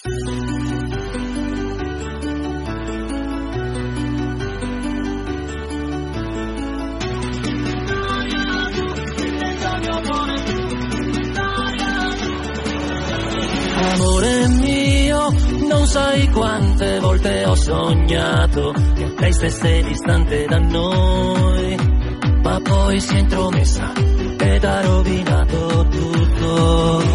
Amore mio, non sai quante volte ho sognato che lei stesse distante da noi, ma poi si è intromessa ed ha rovinato tutto.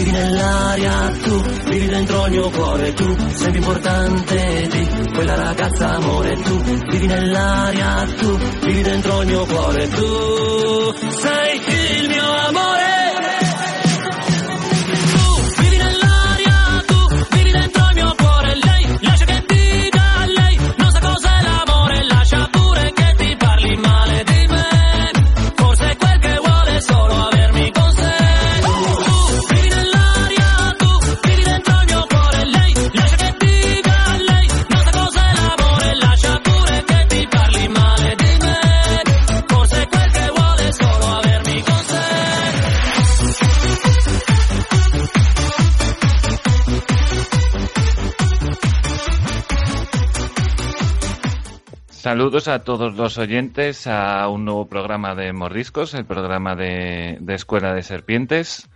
Vivi nell'aria, tu vivi dentro il mio cuore, tu sei più importante di quella ragazza amore, tu. Vivi nell'aria, tu vivi dentro il mio cuore, tu Saludos a todos los oyentes a un nuevo programa de Morriscos, el programa de, de Escuela de Serpientes.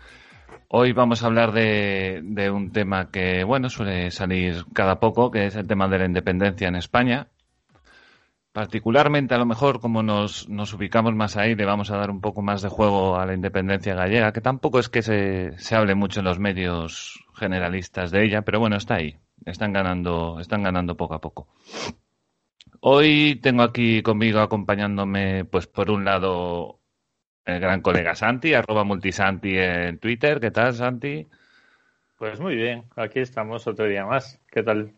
Hoy vamos a hablar de, de un tema que, bueno, suele salir cada poco, que es el tema de la independencia en España. Particularmente, a lo mejor, como nos, nos ubicamos más ahí, le vamos a dar un poco más de juego a la independencia gallega, que tampoco es que se, se hable mucho en los medios generalistas de ella, pero bueno, está ahí. Están ganando, están ganando poco a poco. Hoy tengo aquí conmigo acompañándome, pues por un lado, el gran colega Santi, arroba multisanti en Twitter. ¿Qué tal, Santi? Pues muy bien, aquí estamos otro día más. ¿Qué tal?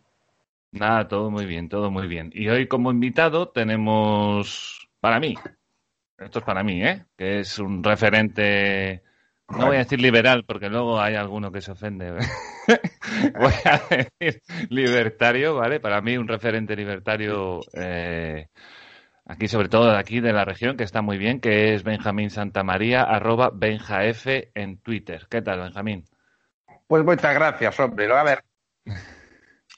Nada, todo muy bien, todo muy bien. Y hoy como invitado tenemos, para mí, esto es para mí, ¿eh? Que es un referente, no voy a decir liberal porque luego hay alguno que se ofende. voy a decir libertario, ¿vale? Para mí un referente libertario, eh, aquí sobre todo de aquí de la región, que está muy bien, que es Benjamín Santamaría, arroba benjaf en Twitter. ¿Qué tal, Benjamín? Pues muchas gracias, hombre. A ver,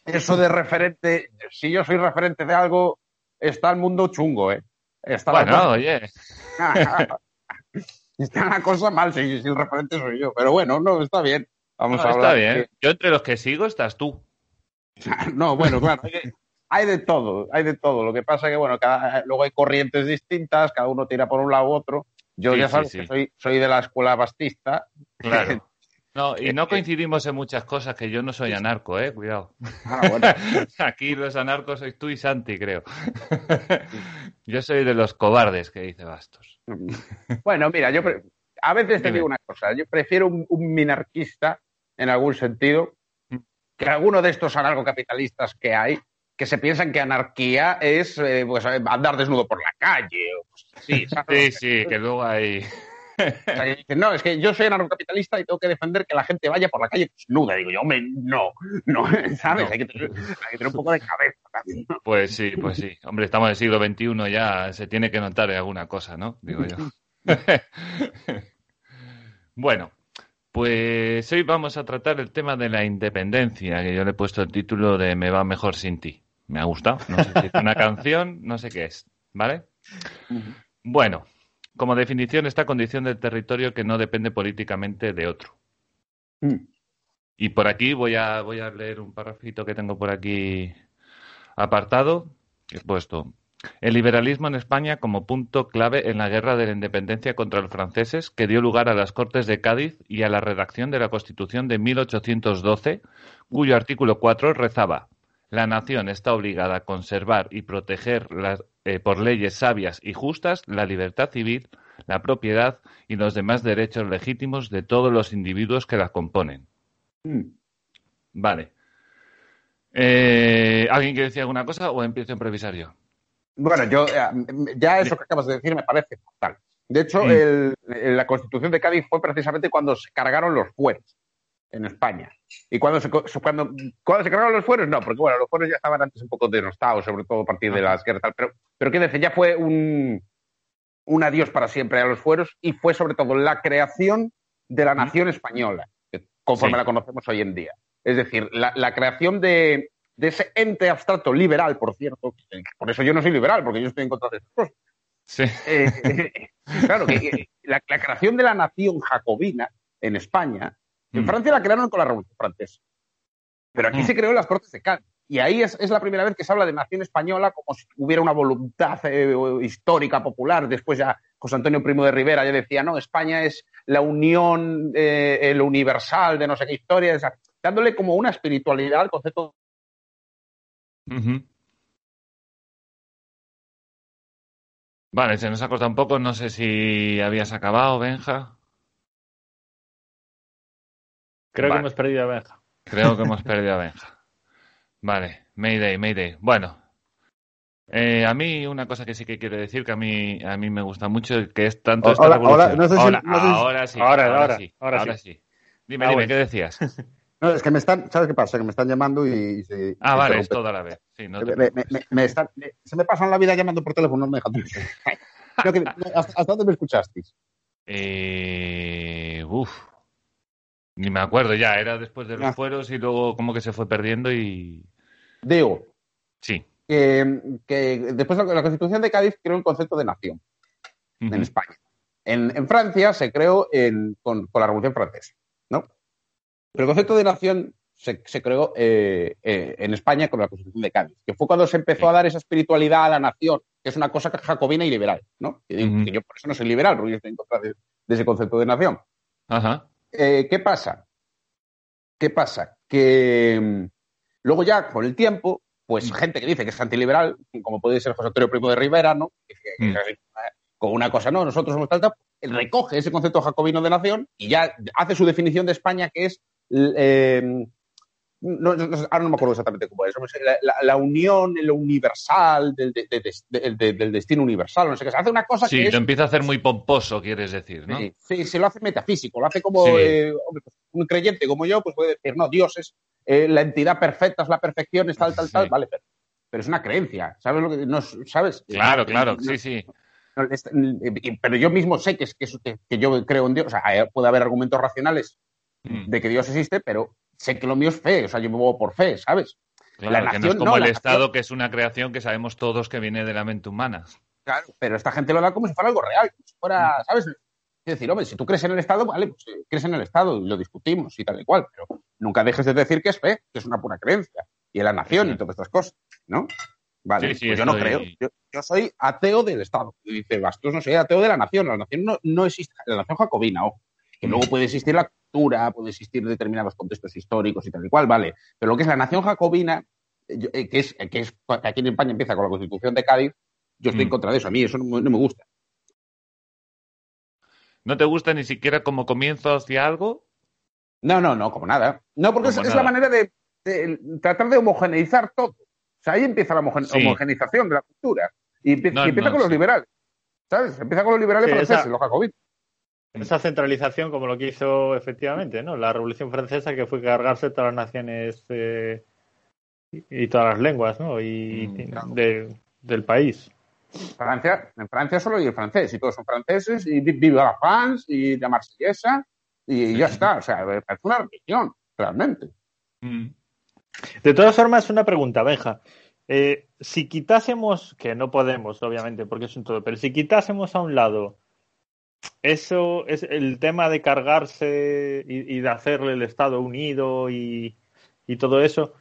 eso de referente, si yo soy referente de algo, está el mundo chungo, ¿eh? Está Bueno, oye, está la cosa mal si, si el referente soy yo. Pero bueno, no, está bien. Vamos no, a está hablar. bien. de- Yo entre los que sigo estás tú. No, bueno, claro. hay de- todo, hay de todo. Lo que pasa es que, bueno, cada- luego hay corrientes distintas, cada uno tira por un lado u otro. Yo Sí, ya sí, sabes sí. que soy, soy de la escuela bastista. Claro. No, y no coincidimos en muchas cosas, que yo no soy anarco, eh, cuidado. Ah, bueno. Aquí los anarcos sois tú y Santi, creo. Yo soy de los cobardes, que dice Bastos. Bueno, mira, yo pre- a veces te digo una cosa, yo prefiero un, un minarquista en algún sentido que alguno de estos anarcocapitalistas que hay que se piensan que anarquía es eh, pues, andar desnudo por la calle. o ¿sabes? Sí, sí, que luego hay... O sea, que dicen, no, es que yo soy anarcocapitalista y tengo que defender que la gente vaya por la calle desnuda. Digo yo, hombre, no, no, ¿sabes? No. Hay, que tener, hay que tener un poco de cabeza también. ¿no? Pues sí, pues sí. Hombre, estamos en el siglo XXI ya, se tiene que notar alguna cosa, ¿no? Digo yo. Bueno, pues hoy vamos a tratar el tema de la independencia, que yo le he puesto el título de Me va mejor sin ti. Me ha gustado. No sé si es una canción, no sé qué es, ¿vale? Bueno, como definición, esta condición del territorio que no depende políticamente de otro. Y por aquí voy a, voy a leer un parrafito que tengo por aquí apartado, que he puesto. El liberalismo en España como punto clave en la guerra de la independencia contra los franceses, que dio lugar a las Cortes de Cádiz y a la redacción de la Constitución de 1812, cuyo artículo 4 rezaba La nación está obligada a conservar y proteger las- eh, por leyes sabias y justas la libertad civil, la propiedad y los demás derechos legítimos de todos los individuos que la componen. Vale. Eh, ¿Alguien quiere decir alguna cosa o empiezo a improvisar yo? Bueno, yo eh, ya eso que acabas de decir me parece fatal. De hecho, Mm. el- la Constitución de Cádiz fue precisamente cuando se cargaron los fueros en España. ¿Y cuando se, cuando, cuando se cargaron los fueros? No, porque bueno, los fueros ya estaban antes un poco denostados, sobre todo a partir de las guerras. tal, Pero, pero quiero decir, ya fue un, un adiós para siempre a los fueros y fue sobre todo la creación de la nación española, conforme Sí. la conocemos hoy en día. Es decir, la, la creación de, de, ese ente abstracto liberal, por cierto, por eso yo no soy liberal, porque yo estoy en contra de estas cosas. Sí. Eh, eh, claro, que la, la, creación de la nación jacobina en España, en mm. Francia la crearon con la Revolución Francesa, pero aquí mm. se creó en las Cortes de Cádiz. Y ahí es, es, la primera vez que se habla de nación española como si hubiera una voluntad eh, histórica, popular. Después ya José Antonio Primo de Rivera ya decía, no, España es la unión, eh, el universal de no sé qué historia, dándole como una espiritualidad al concepto. Uh -huh. Vale, se nos ha cortado un poco, no sé si habías acabado, Benja. Creo vale. que hemos perdido a Benja. Creo que hemos perdido a Benja. Vale, Mayday, Mayday. Bueno, eh, a mí una cosa que sí que quiero decir que a mí a mí me gusta mucho que es tanto esta hola, revolución. Hola, no sé si, ahora, no sé si... ahora, sí, ahora, sí, ahora sí. sí. Dime, Ah, dime, bueno. ¿qué decías? No, es que me están, ¿sabes qué pasa? Que me están llamando y, y se. Ah, vale, interrumpe. es todo a la vez. Sí, no te Me- me- preocupes. me- me están- me- se me pasan la vida llamando por teléfono, no me dejan. No, que- no, ¿hasta, hasta dónde me escuchasteis? Eh, uf. Ni me acuerdo ya, era después de los Ah. fueros y luego como que se fue perdiendo y... Digo, Sí. que, que después de la, Constitución de Cádiz creó el concepto de nación en España. En, en Francia se creó en- con, con la Revolución Francesa, ¿no? Pero el concepto de nación se, se creó eh, eh, en España con la Constitución de Cádiz, que fue cuando se empezó Sí. a dar esa espiritualidad a la nación, que es una cosa jacobina y liberal, ¿no? Que, que yo por eso no soy liberal, porque yo estoy en contra de, de ese concepto de nación. Ajá. Eh, ¿Qué pasa? ¿Qué pasa? Que mm, luego ya, con el tiempo, pues Mm. gente que dice que es antiliberal, como puede ser José Antonio Primo de Rivera, ¿no? Mm. con una cosa, no, nosotros somos tal, tal, él recoge ese concepto jacobino de nación y ya hace su definición de España, que es... eh, no, no- ahora no me acuerdo exactamente cómo es, la, la- la unión, lo universal, del, de- de- de- de- del destino universal, no sé qué. Hace una cosa Sí, que es lo empieza a hacer muy pomposo, quieres decir, ¿no? Sí, sí, se lo hace metafísico, lo hace como Sí. eh, pues, un creyente como yo, pues puede decir, no, Dios es eh, la entidad perfecta, es la perfección, es tal, tal, tal, Sí. vale, pero, pero es una creencia, ¿sabes lo que no es- sabes? Claro, No, claro, no, sí, sí. es- pero yo mismo sé que es que, es- que- que yo creo en Dios, o sea, eh, puede haber argumentos racionales Mm. de que Dios existe, pero sé que lo mío es fe, o sea, yo me muevo por fe, ¿sabes? Claro, la que no es nación, como no, el Estado, nación- que es una creación que sabemos todos que viene de la mente humana. Claro, pero esta gente lo da como si fuera algo real, como si fuera, ¿sabes? Es decir, hombre, si tú crees en el Estado, vale, pues eh, crees en el Estado y lo discutimos y tal y cual, pero nunca dejes de decir que es fe, que es una pura creencia, y en la nación y todas estas cosas, ¿no? Vale, Sí, sí, pues yo no creo. Yo, yo soy ateo del Estado. Y dice Bastos, no soy ateo de la nación. La nación no, no existe, la nación jacobina, ojo. Que luego puede existir la cultura, puede existir determinados contextos históricos y tal y cual, vale. Pero lo que es la nación jacobina, eh, eh, que es, que es que aquí en España empieza con la Constitución de Cádiz, yo estoy en Mm. contra de eso. A mí eso no, me- no me gusta. ¿No te gusta ni siquiera como comienzo hacia algo? No, no, no, como nada. No, porque es, la manera de, de tratar de homogeneizar todo. O sea, ahí empieza la homogen- Sí. homogeneización de la cultura. Y, empie- No, y empieza no, con los liberales. ¿Sabes? Empieza con los liberales Sí, franceses, esa- los jacobinos. Esa centralización, como lo que hizo efectivamente, ¿no? La Revolución Francesa, que fue cargarse todas las naciones eh, y, y todas las lenguas, ¿no? Y Mm, claro. de- del país. Francia, en Francia solo hay el francés, y todos son franceses, y vi- viva la France, y la marsellesa, y ya está. O sea, me parece una religión, realmente. Mm. De todas formas, una pregunta, Benja. Eh, si quitásemos, que no podemos, obviamente, porque es un todo, pero si quitásemos a un lado eso es el tema de cargarse y, y de hacerle el Estado unido y, y todo eso,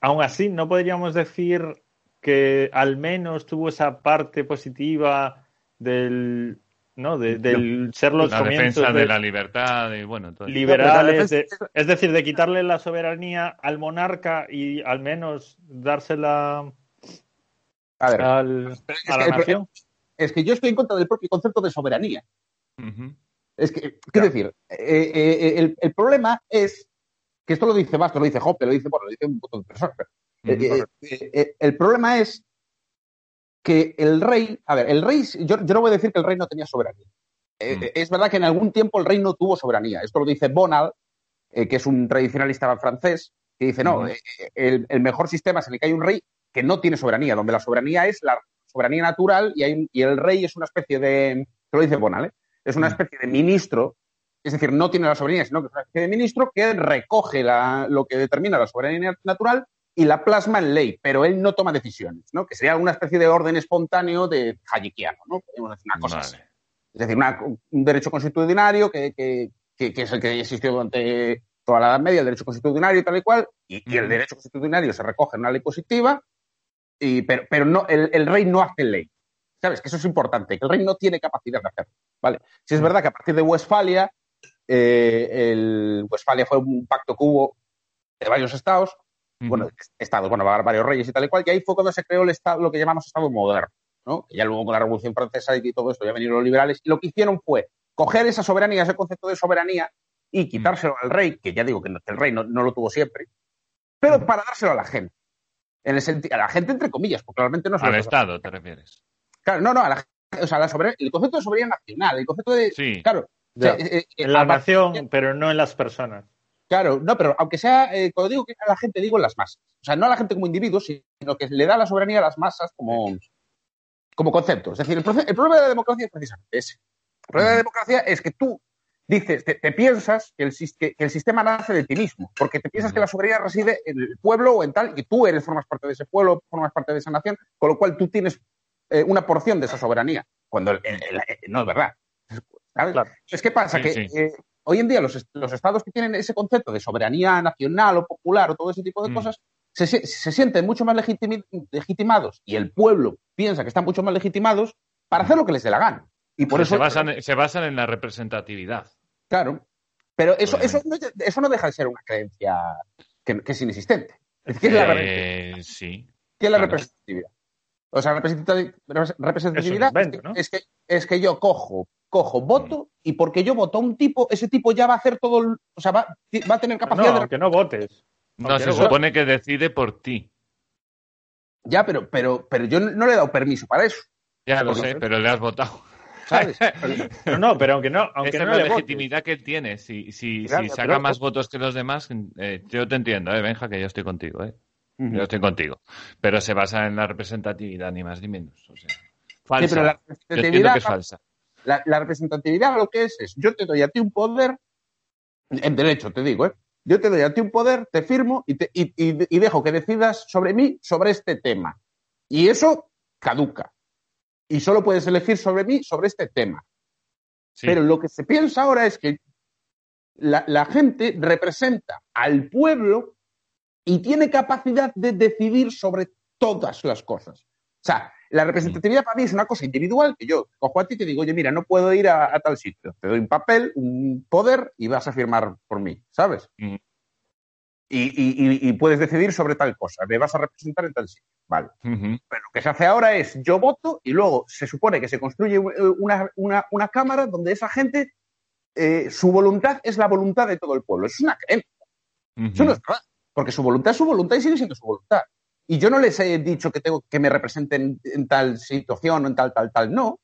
aún así no podríamos decir que al menos tuvo esa parte positiva del, ¿no? De- del ser los La comienzos defensa de de- la libertad y bueno, todo eso. liberales, de- es decir, de quitarle la soberanía al monarca y al menos dársela A ver, al, a la el nación. Es que yo estoy en contra del propio concepto de soberanía. Es que, quiero decir, eh, eh, el, el problema es que esto lo dice Bastos, lo dice Hoppe, lo dice, bueno, lo dice un montón de personas. eh, el problema es que el rey, a ver, el rey, yo, yo no voy a decir que el rey no tenía soberanía. Mm. Es verdad que en algún tiempo el rey no tuvo soberanía. Esto lo dice Bonald, eh, que es un tradicionalista francés, que dice, no, el, el mejor sistema es en el que hay un rey que no tiene soberanía, donde la soberanía es la soberanía natural y, hay y el rey es una especie de, esto lo dice Bonald, ¿eh? es una Mm. especie de ministro es decir, no tiene la soberanía, sino que es una especie de ministro que recoge la- lo que determina la soberanía natural y la plasma en ley, pero él no toma decisiones, ¿no? Que sería una especie de orden espontáneo de Hayekiano, ¿no? Podemos decir una cosa así. Es decir, una- un derecho constitucionario que, que- que- que es el que existió durante toda la Edad Media, el derecho constitucionario y tal y cual, y, y el Ujú. derecho constitucionario se recoge en una ley positiva, y, pero, pero no, el, el rey no hace ley. ¿Sabes? Que eso es importante, que el rey no tiene capacidad de hacerlo. ¿vale? Si es verdad que a partir de Westfalia, eh, el Westfalia fue un pacto que hubo de varios estados, Ujú. bueno, estados, bueno, varios reyes y tal y cual, y ahí fue cuando se creó el estado, lo que llamamos Estado moderno, ¿no? Que ya luego con la Revolución Francesa y todo esto ya vinieron los liberales, y lo que hicieron fue coger esa soberanía, ese concepto de soberanía, y quitárselo al rey, que ya digo que que el rey no, no lo tuvo siempre, pero para dárselo a la gente. En el senti- a la gente entre comillas, porque realmente no se Al Estado, te refieres. Claro, no, no, a la, o sea, la el concepto de soberanía nacional, el concepto de. Sí. Claro, Ya. o sea, eh, eh, En la nación, pero no en las personas. Claro, no, pero aunque sea, eh, cuando digo que a la gente, digo en las masas. O sea, no a la gente como individuo, sino que le da la soberanía a las masas como, como concepto. Es decir, el, el problema de la democracia es precisamente ese. El problema de la democracia es que tú dices, te, te piensas que el, sis- que- que el sistema nace de ti mismo, porque te piensas que la soberanía reside en el pueblo o en tal, y tú eres, formas parte de ese pueblo, formas parte de esa nación, con lo cual tú tienes eh, una porción de esa soberanía, cuando el- no es verdad. ¿sabes? Claro. Es que pasa Sí, que sí. eh, hoy en día los, est- los estados que tienen ese concepto de soberanía nacional o popular o todo ese tipo de Mm. cosas se, si- se sienten mucho más legitimi- legitimados y el pueblo piensa que están mucho más legitimados para hacer lo que les dé la gana. Y por eso, se, basan, se basan en la representatividad. Claro. Pero eso, eso, Obviamente. no, eso no deja de ser una creencia que, que es inexistente. Es que es la, Eh, sí. ¿Qué es la claro. representatividad? O sea, representati- representatividad Es un invento, es, ¿no? que, es, que, es que yo cojo, cojo, voto y porque yo voto a un tipo, ese tipo ya va a hacer todo, el- o sea, va, va a tener No, capacidad de... aunque no votes. No, se no- supone que decide por ti. Ya, pero, pero, pero yo no le he dado permiso para eso, Ya lo sé, pero le has votado. ¿Sabes? No, no, pero aunque no, aunque Esa no es la le votes. legitimidad que él tiene. Si, si, Claro, si saca pero- más votos que los demás, eh, yo te entiendo, eh, Benja, que yo estoy contigo. Eh. Yo estoy contigo. Pero se basa en la representatividad, ni más ni menos. O sea, falsa. Sí, pero la Yo representatividad, que es falsa. la, la representatividad lo que es es, yo te doy a ti un poder, en derecho te digo, ¿eh? yo te doy a ti un poder, te firmo y, te- y- y- y dejo que decidas sobre mí, sobre este tema. Y eso caduca. Y solo puedes elegir sobre mí, sobre este tema. Sí. Pero lo que se piensa ahora es que la, la gente representa al pueblo y tiene capacidad de decidir sobre todas las cosas. O sea, la representatividad para mí es una cosa individual que yo cojo a ti y te digo, oye, mira, no puedo ir a, a tal sitio. Te doy un papel, un poder y vas a firmar por mí, ¿sabes? Mm. Y- y- y puedes decidir sobre tal cosa. Me vas a representar en tal sitio. Vale. Pero lo que se hace ahora es yo voto y luego se supone que se construye eh, una, una- una cámara donde esa gente, eh, su voluntad es la voluntad de todo el pueblo. Es una creencia. Eso no es verdad. Porque su voluntad es su voluntad y sigue siendo su voluntad. Y yo no les he dicho que tengo que me representen en tal situación o en tal, tal, tal. No.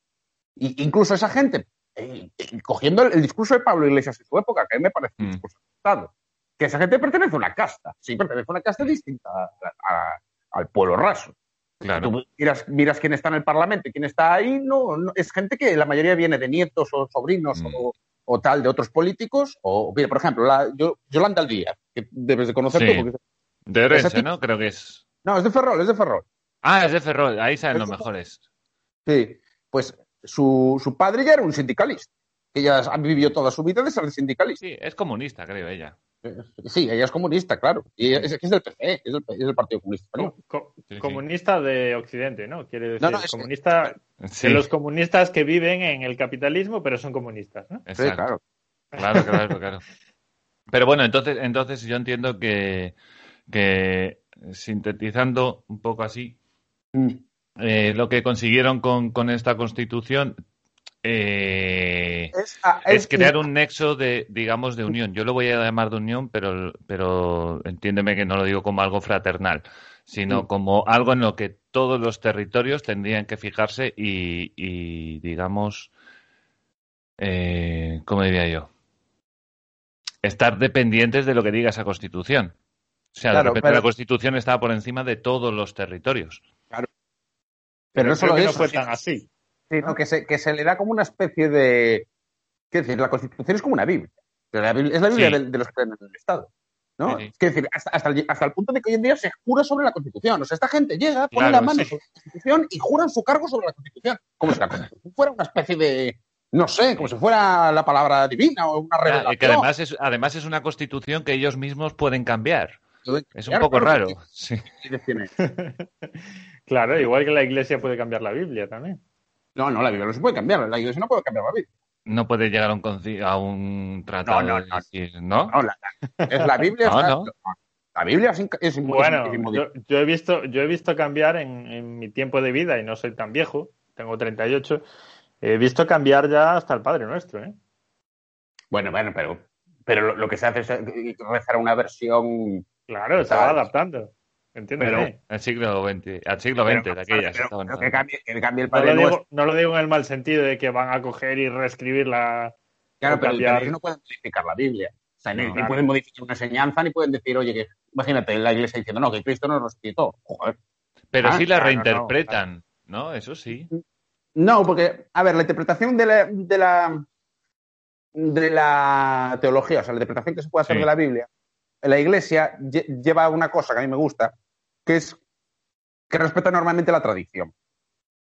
Y incluso esa gente, eh, cogiendo el, el discurso de Pablo Iglesias en su época, que a mí me parece un Mm. discurso acertado, que esa gente pertenece a una casta. Sí, pertenece a una casta distinta a- a- al pueblo raso. Claro. Tú miras, miras quién está en el Parlamento y quién está ahí, no, no- es gente que la mayoría viene de nietos o sobrinos Mm. o, o tal de otros políticos. O, mira, por ejemplo, la, yo- Yolanda Díaz, que debes de conocer Sí. tú. Porque, De Orense, ¿no? Creo que es. no, es de Ferrol, es de Ferrol. Ah, es de Ferrol. Ahí salen los mejores. Sí, pues su, su padre ya era un sindicalista, que ella ha vivido toda su vida de ser sindicalista. Sí, es comunista, creo ella. Sí, ella es comunista, claro. Y es, es del PC, es del, es del Partido Comunista Español. Co- Sí, sí. comunista de Occidente, ¿no? Quiere decir, No, no, es- comunista Sí, de los comunistas que viven en el capitalismo, pero son comunistas, ¿no? Sí, exacto. claro. Claro, claro, claro. Pero bueno, entonces, entonces yo entiendo que, que sintetizando un poco así, Mm. eh, lo que consiguieron con, con esta constitución eh, Es, ah, es crear un nexo de, digamos, de unión. Yo lo voy a llamar de unión, pero, pero entiéndeme que no lo digo como algo fraternal, sino como algo en lo que todos los territorios tendrían que fijarse y, y, digamos, eh, ¿cómo diría yo? Estar dependientes de lo que diga esa constitución. O sea, Claro, de repente pero- la constitución está por encima de todos los territorios. Pero no solo que no eso, fue tan así. Sino que se, que se le da como una especie de, Quiero decir, la Constitución es como una Biblia. La Biblia- es la Biblia Sí. de, de los que creen en el Estado. ¿no? Sí, sí. Quiero decir, hasta, hasta, el, hasta el punto de que hoy en día se jura sobre la Constitución. O sea, esta gente llega, pone Claro, la mano sí. sobre la Constitución y juran su cargo sobre la Constitución. Como si la Constitución fuera una especie de, no sé, como si fuera la palabra divina o una revelación. y que además es, además es una constitución que ellos mismos pueden cambiar. Es un poco claro, raro. Sí. Claro, igual que la iglesia puede cambiar la Biblia también. No, no, la Biblia no se puede cambiar. La Iglesia no puede cambiar la Biblia. No puede llegar a un, a un tratado. No, no, de no. decir, ¿no? No, la, es la Biblia. No, está- no. La Biblia es, Bueno, yo, yo he visto, yo he visto cambiar en, en mi tiempo de vida y no soy tan viejo, tengo 38, he visto cambiar ya hasta el Padre Nuestro, ¿eh? Bueno, bueno, pero, pero lo, lo que se hace es eh, rezar una versión. Claro, se va adaptando. Entiéndeme. Al siglo XX, al siglo XX, pero- de aquellas. pero- estaban pero que, usando. cambie, que cambie el No lo, digo, Nuestro. no lo digo en el mal sentido de que van a coger y reescribir la. Claro, pero, cambiar- pero ellos no pueden modificar la Biblia. O sea, ni, No, ni claro. pueden modificar una enseñanza, ni pueden decir, oye, que imagínate la iglesia diciendo, no, que Cristo no nos quitó. Joder. Pero Ah, sí la claro, no, reinterpretan, ¿no? Eso sí. No, porque, a ver, la interpretación de la, de la, de la teología, o sea, la interpretación que se puede hacer Sí. de la Biblia, la iglesia lle- lleva una cosa que a mí me gusta, que es que respeta normalmente la tradición.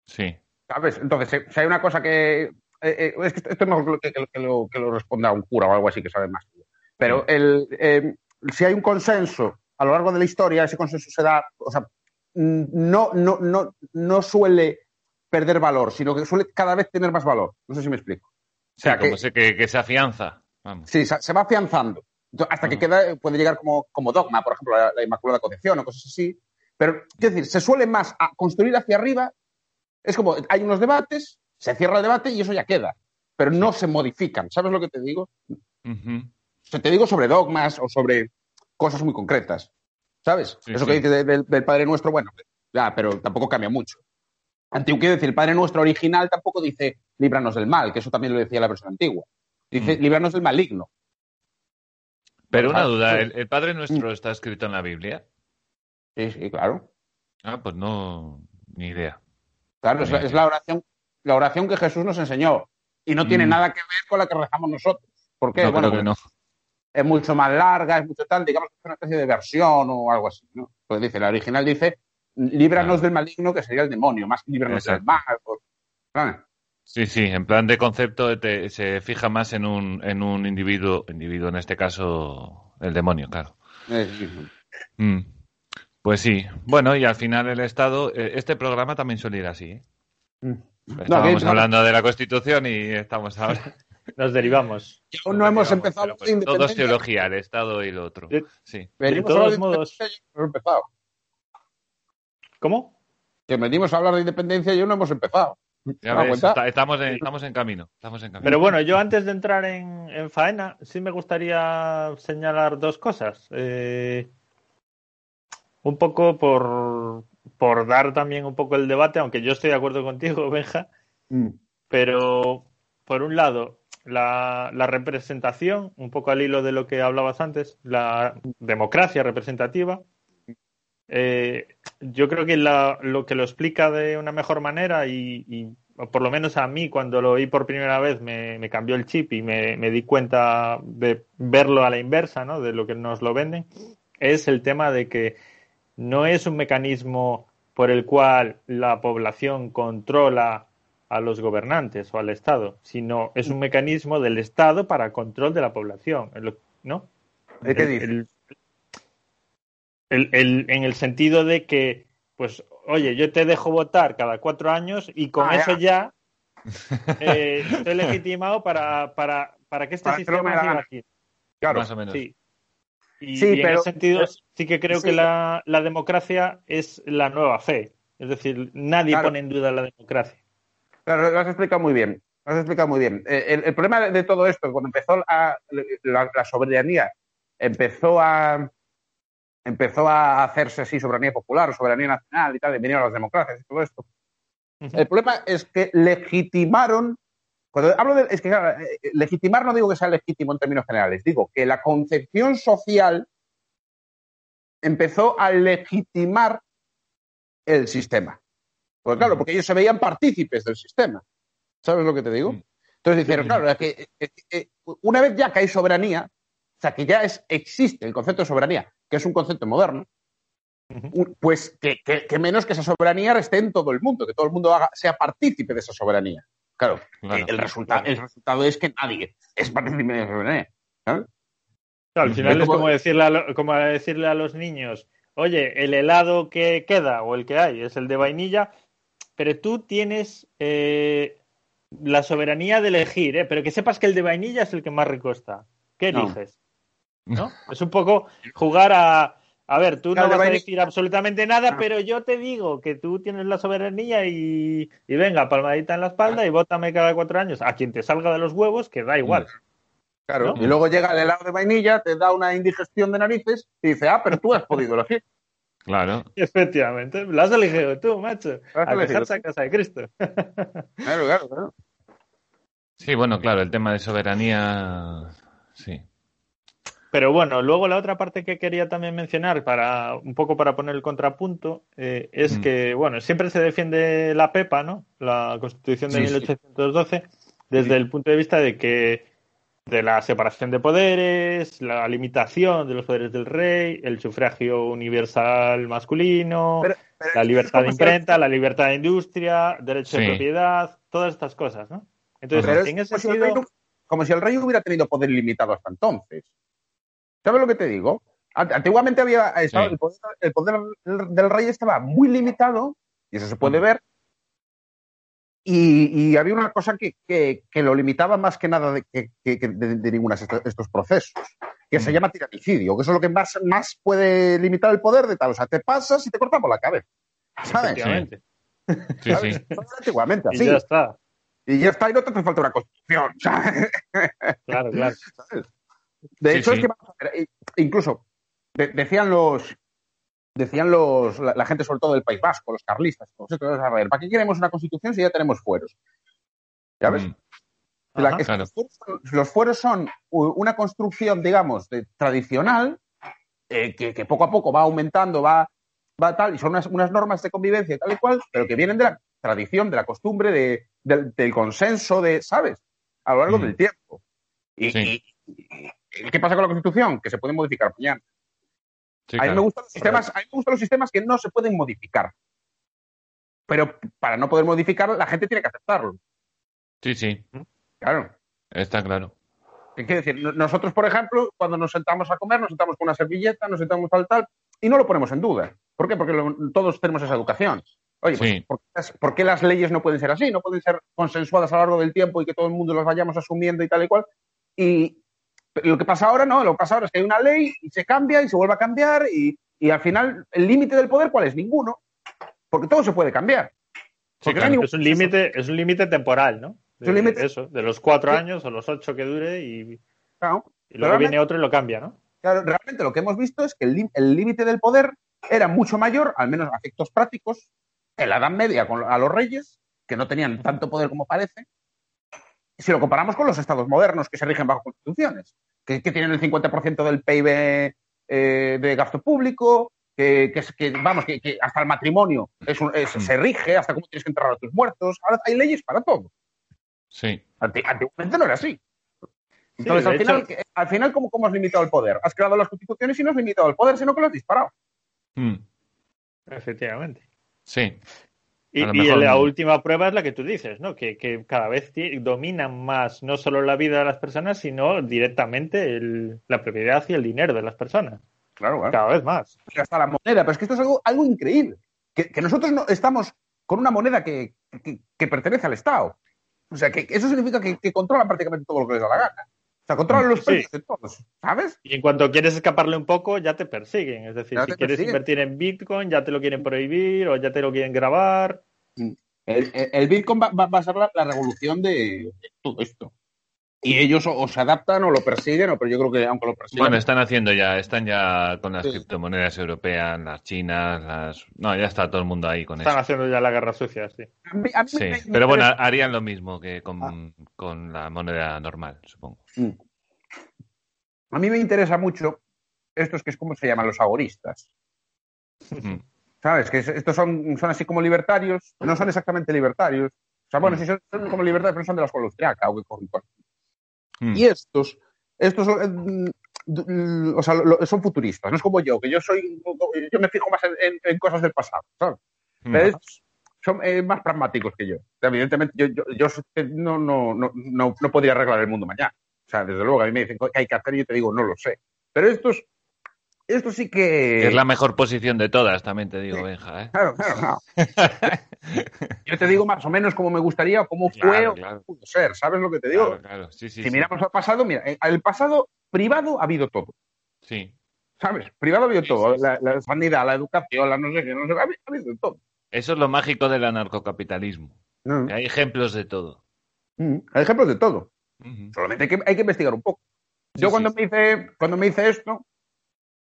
Sí. ¿Sabes? Entonces, si hay una cosa que. eh, eh, es que esto es mejor que, que- que lo, que lo responda un cura o algo así que sabe más. Pero el, eh, si hay un consenso a lo largo de la historia, ese consenso se da. O sea, mm, no, no, no, no suele perder valor, sino que suele cada vez tener más valor. No sé si me explico. O sea, Sí, como que, se, que, que se afianza. Vamos. sí, se, se va afianzando. Hasta que Ujú. queda, puede llegar como, como dogma, por ejemplo, la, la Inmaculada Concepción o cosas así. Pero, quiero decir, se suele más a construir hacia arriba. Es como, hay unos debates, se cierra el debate y eso ya queda. Pero no se modifican. ¿Sabes lo que te digo? Ujú. O sea, te digo sobre dogmas o sobre cosas muy concretas. ¿Sabes? Sí, eso sí. que dice de- del, del Padre Nuestro, bueno, ya, pero tampoco cambia mucho. Antiguo quiero decir, el Padre Nuestro original tampoco dice líbranos del mal, que eso también lo decía la versión antigua. Dice Mm. líbranos del maligno. Pero una duda. ¿el, el Padre Nuestro está escrito en la Biblia? Sí, sí, claro. Ah, pues no, ni idea. Claro, es la, es la oración, la oración que Jesús nos enseñó. Y no tiene Mm. nada que ver con la que rezamos nosotros. ¿Por qué? No, bueno, creo que no. es mucho más larga, es mucho tal, digamos que es una especie de versión o algo así, ¿no? Pues dice, la original dice, líbranos Claro. del maligno, que sería el demonio, más que líbranos del mal. claro. Sí, sí, en plan de concepto te- se fija más en un, en un individuo, individuo en este caso el demonio, claro. Eh, sí. Mm. Pues sí, bueno, y al final el Estado, eh, este programa también suele ir así, ¿eh? No, Estábamos que- hablando de la Constitución y estamos ahora. Nos derivamos. Aún no hemos empezado pues todo es teología, el Estado y lo otro. De- Sí. De todos modos- y no hemos empezado. ¿Cómo? Que venimos a hablar de independencia y aún no hemos empezado. Estamos, en, estamos en camino. Estamos en camino. Pero bueno, yo antes de entrar en, en faena, sí me gustaría señalar dos cosas. Eh, un poco por, por dar también un poco el debate, aunque yo estoy de acuerdo contigo, Benja, Mm. pero por un lado, la, la representación, un poco al hilo de lo que hablabas antes, la democracia representativa, eh, yo creo que la- lo que lo explica de una mejor manera y, por lo menos a mí cuando lo oí por primera vez me, me cambió el chip y me, me di cuenta de verlo a la inversa, ¿no? De lo que nos lo venden, es el tema de que no es un mecanismo por el cual la población controla a los gobernantes o al Estado, sino es un mecanismo del Estado para control de la población, ¿no? ¿De qué dices? el- el- el- en el sentido de que, pues, oye, yo te dejo votar cada cuatro años y con Ah, eso ya eh, estoy legitimado para, para, para que este Para sistema siga aquí. Claro. Más o menos. Sí. Y, Sí, y en pero- ese sentido sí que creo sí. que la, la democracia es la nueva fe. Es decir, nadie Claro. pone en duda la democracia. Claro, lo has explicado muy bien. Lo has explicado muy bien. Eh, El, el problema de, todo esto, cuando empezó a- la, la soberanía, empezó a empezó a hacerse así soberanía popular, soberanía nacional y tal, y vinieron las democracias y todo esto. El problema es que legitimaron. Cuando hablo de. Es que, claro, eh, legitimar no digo que sea legítimo en términos generales, digo que la concepción social empezó a legitimar el sistema. Porque, claro, porque ellos se veían partícipes del sistema. ¿Sabes lo que te digo? Entonces dijeron, claro, es que eh, eh, una vez ya que hay soberanía, o sea, que ya es, existe el concepto de soberanía, que es un concepto moderno, pues que, que- que menos que esa soberanía esté en todo el mundo, que todo el mundo haga- sea partícipe de esa soberanía. Claro, Claro. el, resultado, el resultado es que nadie es partícipe de soberanía. ¿sabes? Claro, al final Es como- como decirle, a lo- como decirle a los niños, oye, el helado que queda o el que hay es el de vainilla, pero tú tienes eh, la soberanía de elegir, ¿eh? pero que sepas que el de vainilla es el que más rico está. ¿Qué No. eliges? ¿No? Es un poco jugar a... A ver, tú Claro, no vas a decir absolutamente nada, Ah. pero yo te digo que tú tienes la soberanía y, y venga, palmadita en la espalda y bótame cada cuatro años a quien te salga de los huevos, que da igual. Claro. ¿No? Y luego llega el helado de vainilla, te da una indigestión de narices y dice, ah, pero tú has podido elegir. Claro. Efectivamente, lo has elegido tú, macho. Has A dejarse a casa de Cristo. Claro, claro, claro. Sí, bueno, claro, el tema de soberanía. Sí. Pero bueno, luego la otra parte que quería también mencionar, para un poco para poner el contrapunto, eh, es Mm. que, bueno, siempre se defiende la PEPA, ¿no? La Constitución de Sí, sí. 1812, desde Sí. el punto de vista de que de la separación de poderes, la limitación de los poderes del rey, el sufragio universal masculino, Pero- pero la libertad de imprenta, la libertad de industria, derecho Sí. de propiedad, todas estas cosas, ¿no? Entonces, Pero es en ese como si, el sentido, rey, como si el rey hubiera tenido poder ilimitado hasta entonces. ¿Sabes lo que te digo? Ant- Antiguamente había estaba- Sí. el, poder, el poder del rey estaba muy limitado, y eso se puede Mm. ver. Y, y había una cosa que, que- que lo limitaba más que nada de, que, de, de ninguno de estos, procesos, que se Mm. llama tiranicidio, que eso es lo que más, más puede limitar el poder de tal. O sea, te pasas y te cortamos la cabeza. ¿Sabes? Sí, ¿Sabes? sí. Antiguamente, Y así. ya está. Y ya está, y no te hace falta una constitución. ¿sabes? Claro, claro. De Sí, hecho, sí. es que vamos a ver, eh, incluso de- decían los decían los la, la gente sobre todo del País Vasco, los carlistas, todos estos, a ver, ¿para qué queremos una constitución si ya tenemos fueros? ¿Sabes? Mm, La- Ajá. es que Claro. los, fueros son, los fueros son u- una construcción, digamos, de- tradicional eh, que, que poco a poco va aumentando, va, va tal, y son unas, unas normas de convivencia tal y cual, pero que vienen de la tradición, de la costumbre, de, del, del consenso, de, ¿sabes? A lo largo Mm. del tiempo. Y, Sí. y ¿qué pasa con la Constitución? Que se puede modificar mañana. sí, a, mí me gustan los sistemas, a mí me gustan los sistemas que no se pueden modificar. Pero para no poder modificar, la gente tiene que aceptarlo. Sí, sí, Claro. está claro. ¿Qué quiere decir? No- Nosotros, por ejemplo, cuando nos sentamos a comer, nos sentamos con una servilleta, nos sentamos tal, tal, y no lo ponemos en duda. ¿Por qué? Porque lo- todos tenemos esa educación. Oye, pues, Sí. ¿por, qué las, por qué las leyes no pueden ser así? No pueden ser consensuadas a lo largo del tiempo y que todo el mundo las vayamos asumiendo y tal y cual. Y lo que pasa ahora, no, lo que pasa ahora es que hay una ley y se cambia y se vuelve a cambiar y, y al final, ¿el límite del poder cuál es? Ninguno. Porque todo se puede cambiar. Sí, no ningún- Es un límite, es un límite temporal, ¿no? Es De- Eso, de los cuatro Sí. años o los ocho que dure y, Claro. y luego viene otro y lo cambia, ¿no? Claro, realmente lo que hemos visto es que el límite del poder era mucho mayor, al menos a efectos prácticos, en la Edad Media con, a los reyes, que no tenían tanto poder como parece, si lo comparamos con los estados modernos que se rigen bajo constituciones, que, que tienen el 50% del PIB eh, de gasto público, que, que es- que, vamos, que, que hasta el matrimonio es un- es- se rige, hasta cómo tienes que enterrar a tus muertos. Ahora hay leyes para todo. Sí, Anti- Antiguamente no era así. Entonces, al, final, hecho- ¿qué- al final, ¿cómo, ¿cómo has limitado el poder? Has creado las constituciones y no has limitado el poder, sino que lo has disparado. Mm, Efectivamente. sí, Y, la no. última prueba es la que tú dices, ¿no? Que, que cada vez dominan más no solo la vida de las personas, sino directamente el- la propiedad y el dinero de las personas. Claro, claro. Cada vez más. Y hasta la moneda. Pero es que esto es algo, algo increíble. Que, que nosotros no estamos con una moneda que, que- que pertenece al Estado. O sea, que eso significa que, que controlan prácticamente todo lo que les da la gana. O sea, controlan los Sí. precios de todos, ¿sabes? Y en cuanto quieres escaparle un poco, ya te persiguen. Es decir, Ya si quieres persiguen. invertir en Bitcoin, ya te lo quieren prohibir o ya te lo quieren grabar. El, el- el Bitcoin va, va- va a ser la, la revolución de todo esto. Y ellos o, o se adaptan o lo persiguen, o, pero yo creo que aunque lo persigan... Bueno, están haciendo ya, están ya con las Sí. criptomonedas europeas, las chinas, las... No, ya está todo el mundo ahí con Están eso. haciendo ya la guerra sucia, sí. a mí- a mí Sí, me- me pero bueno, harían lo mismo que con, Ah. con la moneda normal, supongo. Mm. A mí me interesa mucho estos que es como se llaman los agoristas. Mm. ¿Sabes? Que es- estos son, son así como libertarios, no son exactamente libertarios, sea, bueno, si son, son como libertad de expresión de la escuela austriaca o que. Mm. Y estos, estos eh, d- o sea, son futuristas, no es como yo, que yo soy, yo me fijo más en, en- cosas del pasado, ¿sabes? Mm. Pero estos son eh, más pragmáticos que yo. Evidentemente, yo, yo, yo que no, no, no, no, podría arreglar el mundo mañana. O sea, desde luego, a mí me dicen qué hay que hacer y yo te digo, no lo sé. Pero estos, estos sí que... Es la mejor posición de todas, también te digo, Benja. ¿eh? Claro, claro, claro. Yo te digo más o menos cómo me gustaría o cómo fue Claro, o cómo pudo ser. ¿Sabes lo que te digo? Claro, claro. Sí, sí, si miramos al pasado, mira, el pasado privado ha habido todo. Sí. ¿Sabes? Privado ha habido todo. La, la sanidad, la educación, la no sé qué, no sé qué, ha habido- ha habido todo. Eso es lo mágico del anarcocapitalismo. Mm. Hay ejemplos de todo. Mm. Hay ejemplos de todo. Solamente hay que, hay que investigar un poco. Yo cuando, Me hice, cuando me hice esto,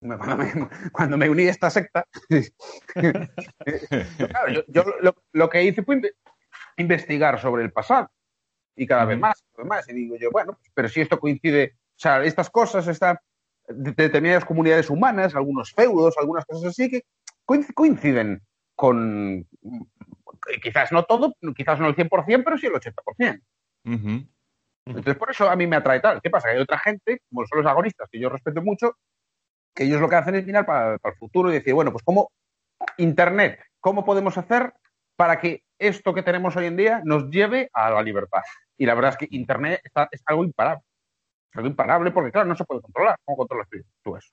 cuando me, cuando me uní a esta secta, claro, yo, yo lo, lo que hice fue inve- investigar sobre el pasado. Y cada vez más, cada vez más. Y digo yo, bueno, pues, pero si esto coincide, o sea, estas cosas, esta, de- determinadas comunidades humanas, algunos feudos, algunas cosas así, que coinc- coinciden con, quizás no todo, quizás no el 100%, pero sí el 80%. Ujú. Entonces, por eso a mí me atrae tal. ¿Qué pasa? Que hay otra gente, como son los agonistas, que yo respeto mucho, que ellos lo que hacen es mirar para, para el futuro y decir, bueno, pues cómo Internet, ¿cómo podemos hacer para que esto que tenemos hoy en día nos lleve a la libertad? Y la verdad es que Internet está- es algo imparable. Es algo imparable porque, claro, no se puede controlar. ¿Cómo controlas tú- eso?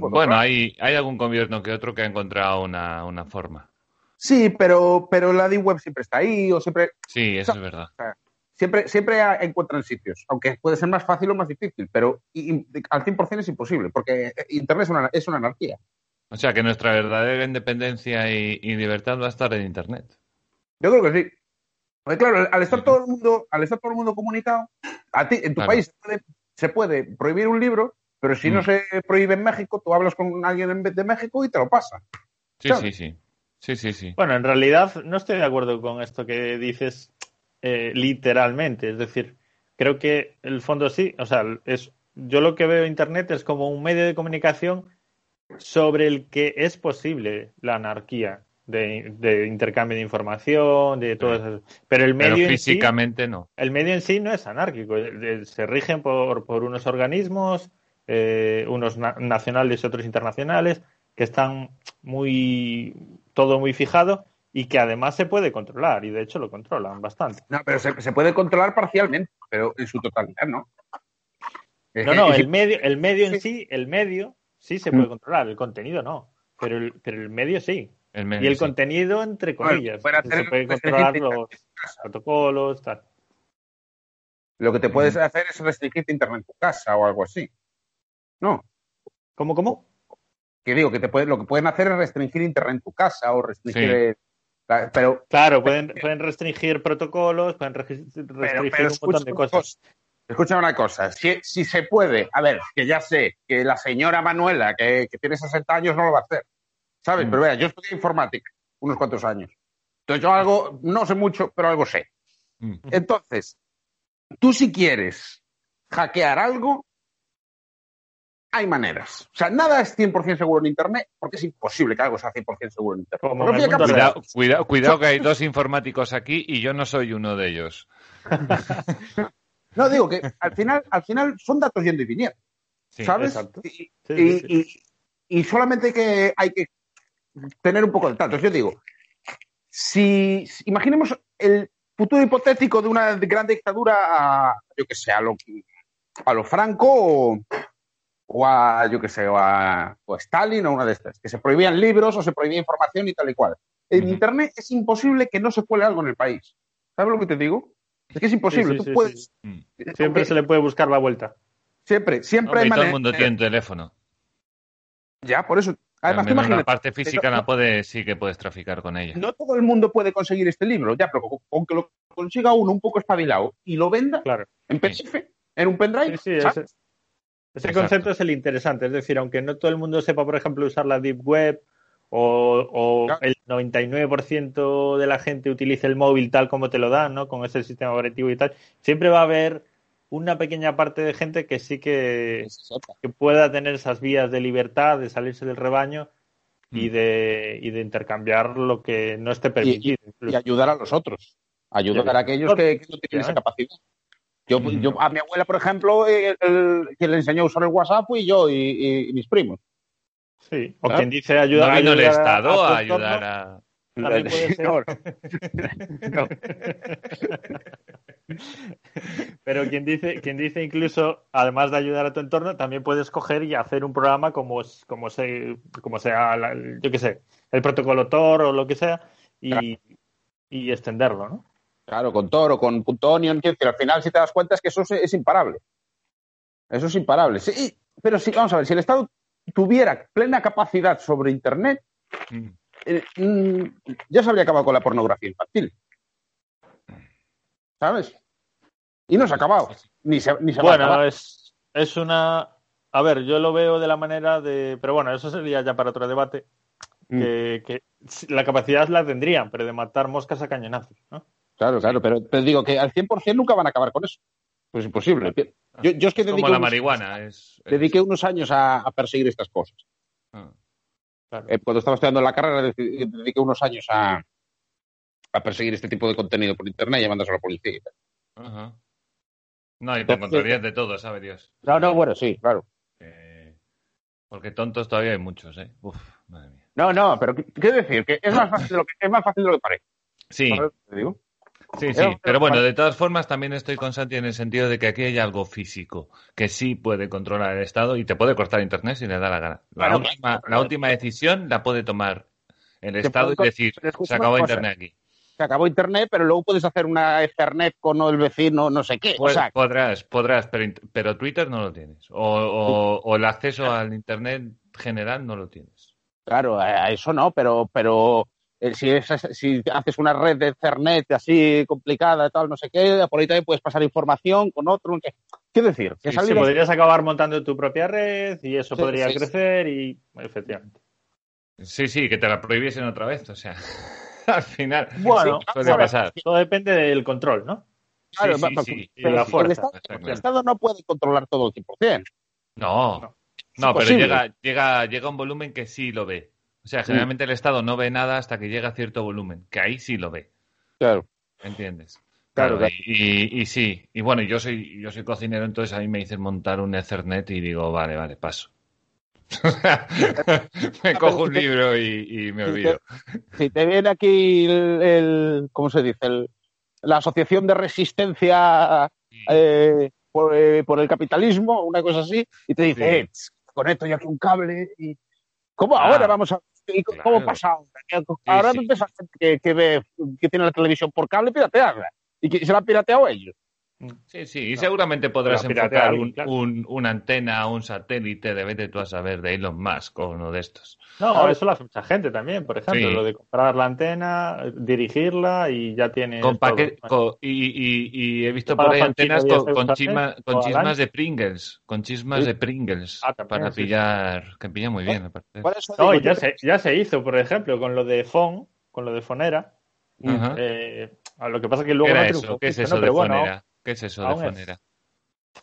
puede Bueno, hay, hay algún gobierno que otro que ha encontrado una, una forma. Sí, pero, pero la Deep Web siempre está ahí o siempre, Sí, eso es verdad. Siempre, siempre encuentran sitios, aunque puede ser más fácil o más difícil, pero y- y- al 100% es imposible, porque Internet es una, es una anarquía. O sea que nuestra verdadera independencia y, y libertad va a estar en Internet. Yo creo que sí. Porque claro, al estar todo el mundo, al estar todo el mundo comunicado, a ti, en tu Claro. país se puede, se puede prohibir un libro, pero si no Mm. se prohíbe en México, tú hablas con alguien en- de México y te lo pasa. Sí, sí, sí. Sí, sí, sí. Bueno, en realidad no estoy de acuerdo con esto que dices eh, literalmente. Es decir, creo que el fondo sí. O sea, es, yo lo que veo Internet es como un medio de comunicación sobre el que es posible la anarquía de, de intercambio de información, de todo eso. Pero el Pero medio en sí, físicamente no. el medio en sí no es anárquico. Eh, Se rigen por, por unos organismos, eh, unos na- nacionales y otros internacionales, que están muy todo muy fijado y que además se puede controlar y de hecho lo controlan bastante. No, pero se, se puede controlar parcialmente, pero en su totalidad no. No, no, el medio, el medio en sí. el medio sí se Mm. puede controlar, el contenido no, pero el, pero el medio sí. El Y medio, el sí. contenido entre Bueno, comillas, se puede controlar los protocolos, tal. Lo que te puedes Mm. hacer es restringirte internet en tu casa o algo así. No, ¿Cómo, cómo? que digo que te puede, lo que pueden hacer es restringir internet en tu casa o restringir. Sí. Pero, Claro, pueden, pueden restringir protocolos, pueden pero, restringir pero un montón de cosas. cosa. Escucha una cosa, si, si se puede, a ver, que ya sé que la señora Manuela, que, que tiene 60 años, no lo va a hacer. ¿Sabes? Mm. Pero vea, yo estudié informática unos cuantos años. Entonces yo algo, no sé mucho, pero algo sé. Mm. Entonces, tú si quieres hackear algo, hay maneras. O sea, nada es 100% seguro en Internet, porque es imposible que algo sea 100% seguro en Internet. Como Cuidado, cuidado, cuidado que hay dos informáticos aquí y yo no soy uno de ellos. No, digo que al final, al final son datos yendo y viniendo, Sí, ¿sabes? exacto. Y, Sí, y- sí, sí. y- y solamente que hay que tener un poco de tanto. Yo digo, si, si- imaginemos el futuro hipotético de una gran dictadura a, yo que sé, a lo, a lo Franco o, o a, yo que sé, o a, o a Stalin o una de estas, que se prohibían libros o se prohibía información y tal y cual. En. Internet es imposible que no se cuele algo en el país. ¿Sabes lo que te digo? Es que es imposible. Sí, sí, Tú sí, puedes. Mm. Siempre aunque- se le puede buscar la vuelta. siempre, siempre Hombre, hay y todo el mundo tiene un teléfono. Ya, por eso. Además, tú menos la imagínate, parte física no- la puede, sí que puedes traficar con ella. no todo el mundo puede conseguir este libro, ya, pero con- con que lo consiga uno un poco espabilado y lo venda Claro. en PDF, en un pendrive, Sí, sí, ¿sabes? Ese, Exacto. concepto es el interesante. Es decir, aunque no todo el mundo sepa, por ejemplo, usar la Deep Web o, o Claro. el 99% de la gente utilice el móvil tal como te lo dan, ¿no? Con ese sistema operativo y tal, siempre va a haber una pequeña parte de gente que sí que, que pueda tener esas vías de libertad, de salirse del rebaño y Mm. de, y de intercambiar lo que no esté permitido. y ayudar a los otros. Ayudar a aquellos que, que no tienen esa capacidad. Yo, yo, a mi abuela, por ejemplo, el, el- quien le enseñó a usar el WhatsApp fui yo y, y- y mis primos. Sí. O quien dice ayudar, No vino el ayudar Estado a ayudar a... También puede ser. No, Pero quien dice, quien dice incluso, además de ayudar a tu entorno, también puedes coger y hacer un programa como, es- como, se, como sea, la- yo qué sé, el protocolo Tor o lo que sea, y, y extenderlo, ¿no? Claro, con Toro, con punto .onion, decir, al final, si te das cuenta, es que eso es, es imparable. Eso es imparable. Sí, pero sí, vamos a ver, si el Estado tuviera plena capacidad sobre Internet, Mm. eh, mm, ya se habría acabado con la pornografía infantil. ¿Sabes? Y no se ha acabado. Ni se, ni se va a Bueno, acabar. es, es una... A ver, yo lo veo de la manera de... Pero bueno, eso sería ya para otro debate. Mm. Que, que la capacidad la tendrían, pero de matar moscas a cañonazos, ¿no? Claro, claro, pero te digo que al 100% nunca van a acabar con eso. Pues imposible. Yo, yo es que Es como dediqué la unos- marihuana. Es, es- dediqué unos años a, a perseguir estas cosas. Ah. Claro. Eh, cuando estaba estudiando la carrera, dediqué dediqué unos años a, a perseguir este tipo de contenido por internet llamándose a la policía. y. Ajá. No, y te encontrarías de todo, sabe Dios. No, no, bueno, sí, claro. Eh, porque tontos todavía hay muchos, ¿eh? Uf, madre mía. No, no, pero ¿qué- quiero decir que es más fácil de lo que, es más fácil de lo que parece. Sí, ¿sabes lo que te digo? Sí, sí. Pero- bueno, de todas formas también estoy con Santi en el sentido de que aquí hay algo físico que sí puede controlar el Estado y te puede cortar Internet si le da la gana. La, Claro, última, claro. la última decisión la puede tomar el Estado y decir, se acabó. Internet aquí. Se acabó internet, pero luego puedes hacer una Ethernet con el vecino, no sé qué. O Pues sea, podrás, podrás, pero, Twitter no lo tienes. O, o- o el acceso al Internet general no lo tienes. claro, a eso no, pero, pero si, es- si haces una red de Ethernet así complicada, tal, no sé qué, por ahí también puedes pasar información con otro. no sé. Quiero decir, que Sí, podrías acabar montando tu propia red y eso Sí, podría sí, sí. crecer y efectivamente. Sí, sí, que te la prohibiesen otra vez. O sea, al final Bueno, ver, pasar. Todo depende del control, ¿no? Claro, Sí, va- sí, va- sí. de la el fuerza. Estado- el. Estado no puede controlar todo el 100%. No, No. no, pero llega, llega, llega un volumen que sí lo ve. O sea, generalmente el Estado no ve nada hasta que llega a cierto volumen, que ahí sí lo ve. Claro. ¿Entiendes? Claro, Claro. Y, y- y sí, y bueno, yo soy, yo soy cocinero, entonces a mí me dicen montar un Ethernet y digo, vale, vale, paso. me cojo un libro y, y me olvido. Si te viene aquí el, el- ¿cómo se dice? El- la Asociación de Resistencia eh, por, eh, por el Capitalismo, una cosa así, y te dice, Sí. eh, conecto yo aquí un cable y... ¿Cómo Ah, ahora vamos a...? ¿Cómo claro. pasa ahora? Ahora sí. que, que ve, que tiene la televisión por cable piratearla. Y que se la han pirateado ellos. Sí, sí, y seguramente podrás enfocar un, claro. un- una antena o un satélite de vete tú a saber de Elon Musk o uno de estos. No, Claro. eso lo hace mucha gente también, por ejemplo, Sí. lo de comprar la antena, dirigirla y ya tienes Con y, y- y he visto por ahí antenas con, 10 con, chisma- con chismas de Pringles, con chismas Sí. de Pringles, Ah, también, para sí, sí. pillar, que pilla muy bien, eso No, ya se, ya se hizo, por ejemplo, con lo de Fon, con lo de Fonera. Ajá. Eh, a lo que pasa es que ¿Qué luego era no triunfó ¿Qué es eso ¿no? de Pero bueno, fonera? ¿Qué es eso de aún es. fonera?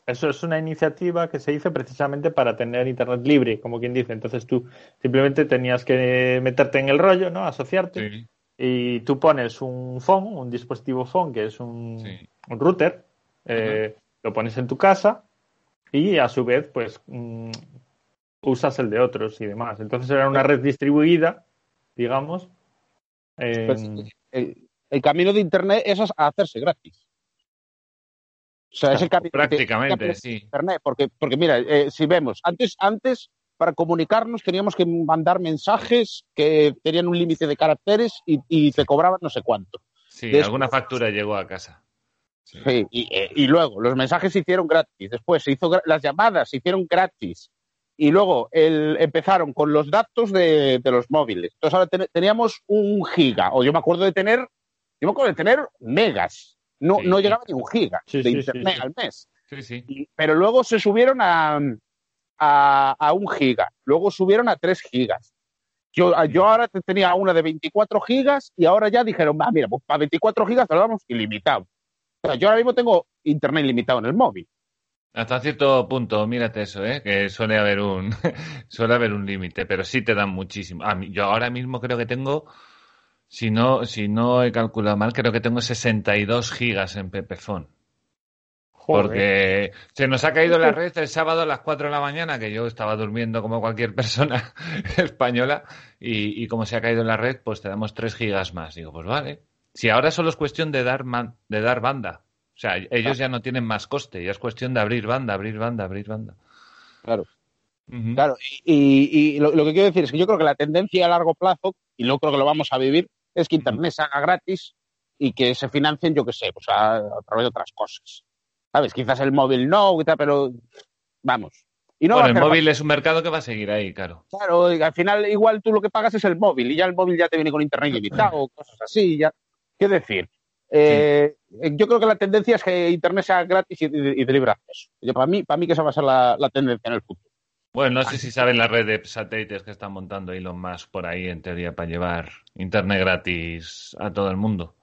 Eso es una iniciativa que se hizo precisamente para tener Internet libre, como quien dice. Entonces tú simplemente tenías que meterte en el rollo, ¿no? Asociarte. Sí, Y tú pones un phone, un dispositivo phone, que es un, sí. un router, eh, lo pones en tu casa y a su vez, pues, mm, usas el de otros y demás. Entonces era una red distribuida, digamos. Pues, el, el camino de Internet es a hacerse gratis. O sea, es el camino Prácticamente, sí. Internet, porque, porque mira, eh, si vemos, antes, antes para comunicarnos teníamos que mandar mensajes que tenían un límite de caracteres y, y te cobraban no sé cuánto. Sí, Después- alguna factura llegó a casa. Sí. Sí, y, eh, y luego los mensajes se hicieron gratis, después se hizo las llamadas se hicieron gratis y luego el, empezaron con los datos de, de los móviles. Entonces ahora ten- teníamos un giga, o yo me acuerdo de tener, yo me acuerdo de tener megas. No, Sí. no llegaba ni un giga Sí, de internet al mes. Sí, sí. Y- pero luego se subieron a, a, a un giga, luego subieron a tres gigas. Yo, yo ahora te- tenía una de 24 gigas y ahora ya dijeron, ah, mira, pues para 24 gigas te lo damos ilimitado. O sea, yo ahora mismo tengo internet ilimitado en el móvil. Hasta cierto punto, mírate eso, ¿eh? que suele haber un suele haber un límite, pero sí te dan muchísimo. A mí- yo ahora mismo creo que tengo Si no, si no he calculado mal, creo que tengo 62 gigas en Pepefon. Joder. Porque se nos ha caído la red el sábado a las 4 de la mañana, que yo estaba durmiendo como cualquier persona española, y, y como se ha caído la red, pues te damos 3 gigas más. Digo, pues vale. Si ahora solo es cuestión de dar, man- de dar banda. O sea, ellos ya no tienen más coste, ya es cuestión de abrir banda, abrir banda, abrir banda. Claro. Claro, y, y lo, lo que quiero decir es que yo creo que la tendencia a largo plazo, y no creo que lo vamos a vivir, es que Internet se haga gratis y que se financien, yo qué sé, pues a, a través de otras cosas. ¿Sabes? Quizás el móvil no, pero vamos. Y no bueno, el móvil es un mercado que va a seguir ahí, claro. Claro, y al final igual tú lo que pagas es el móvil y ya el móvil ya te viene con internet ilimitado o cosas así. Ya. ¿Qué decir? Eh, Yo creo que la tendencia es que internet sea gratis y, y- y de libre acceso. Yo, para, mí, para mí que esa va a ser la, la tendencia en el futuro. Bueno, no sé si saben la red de satélites que están montando Elon Musk por ahí, en teoría, para llevar internet gratis a todo el mundo.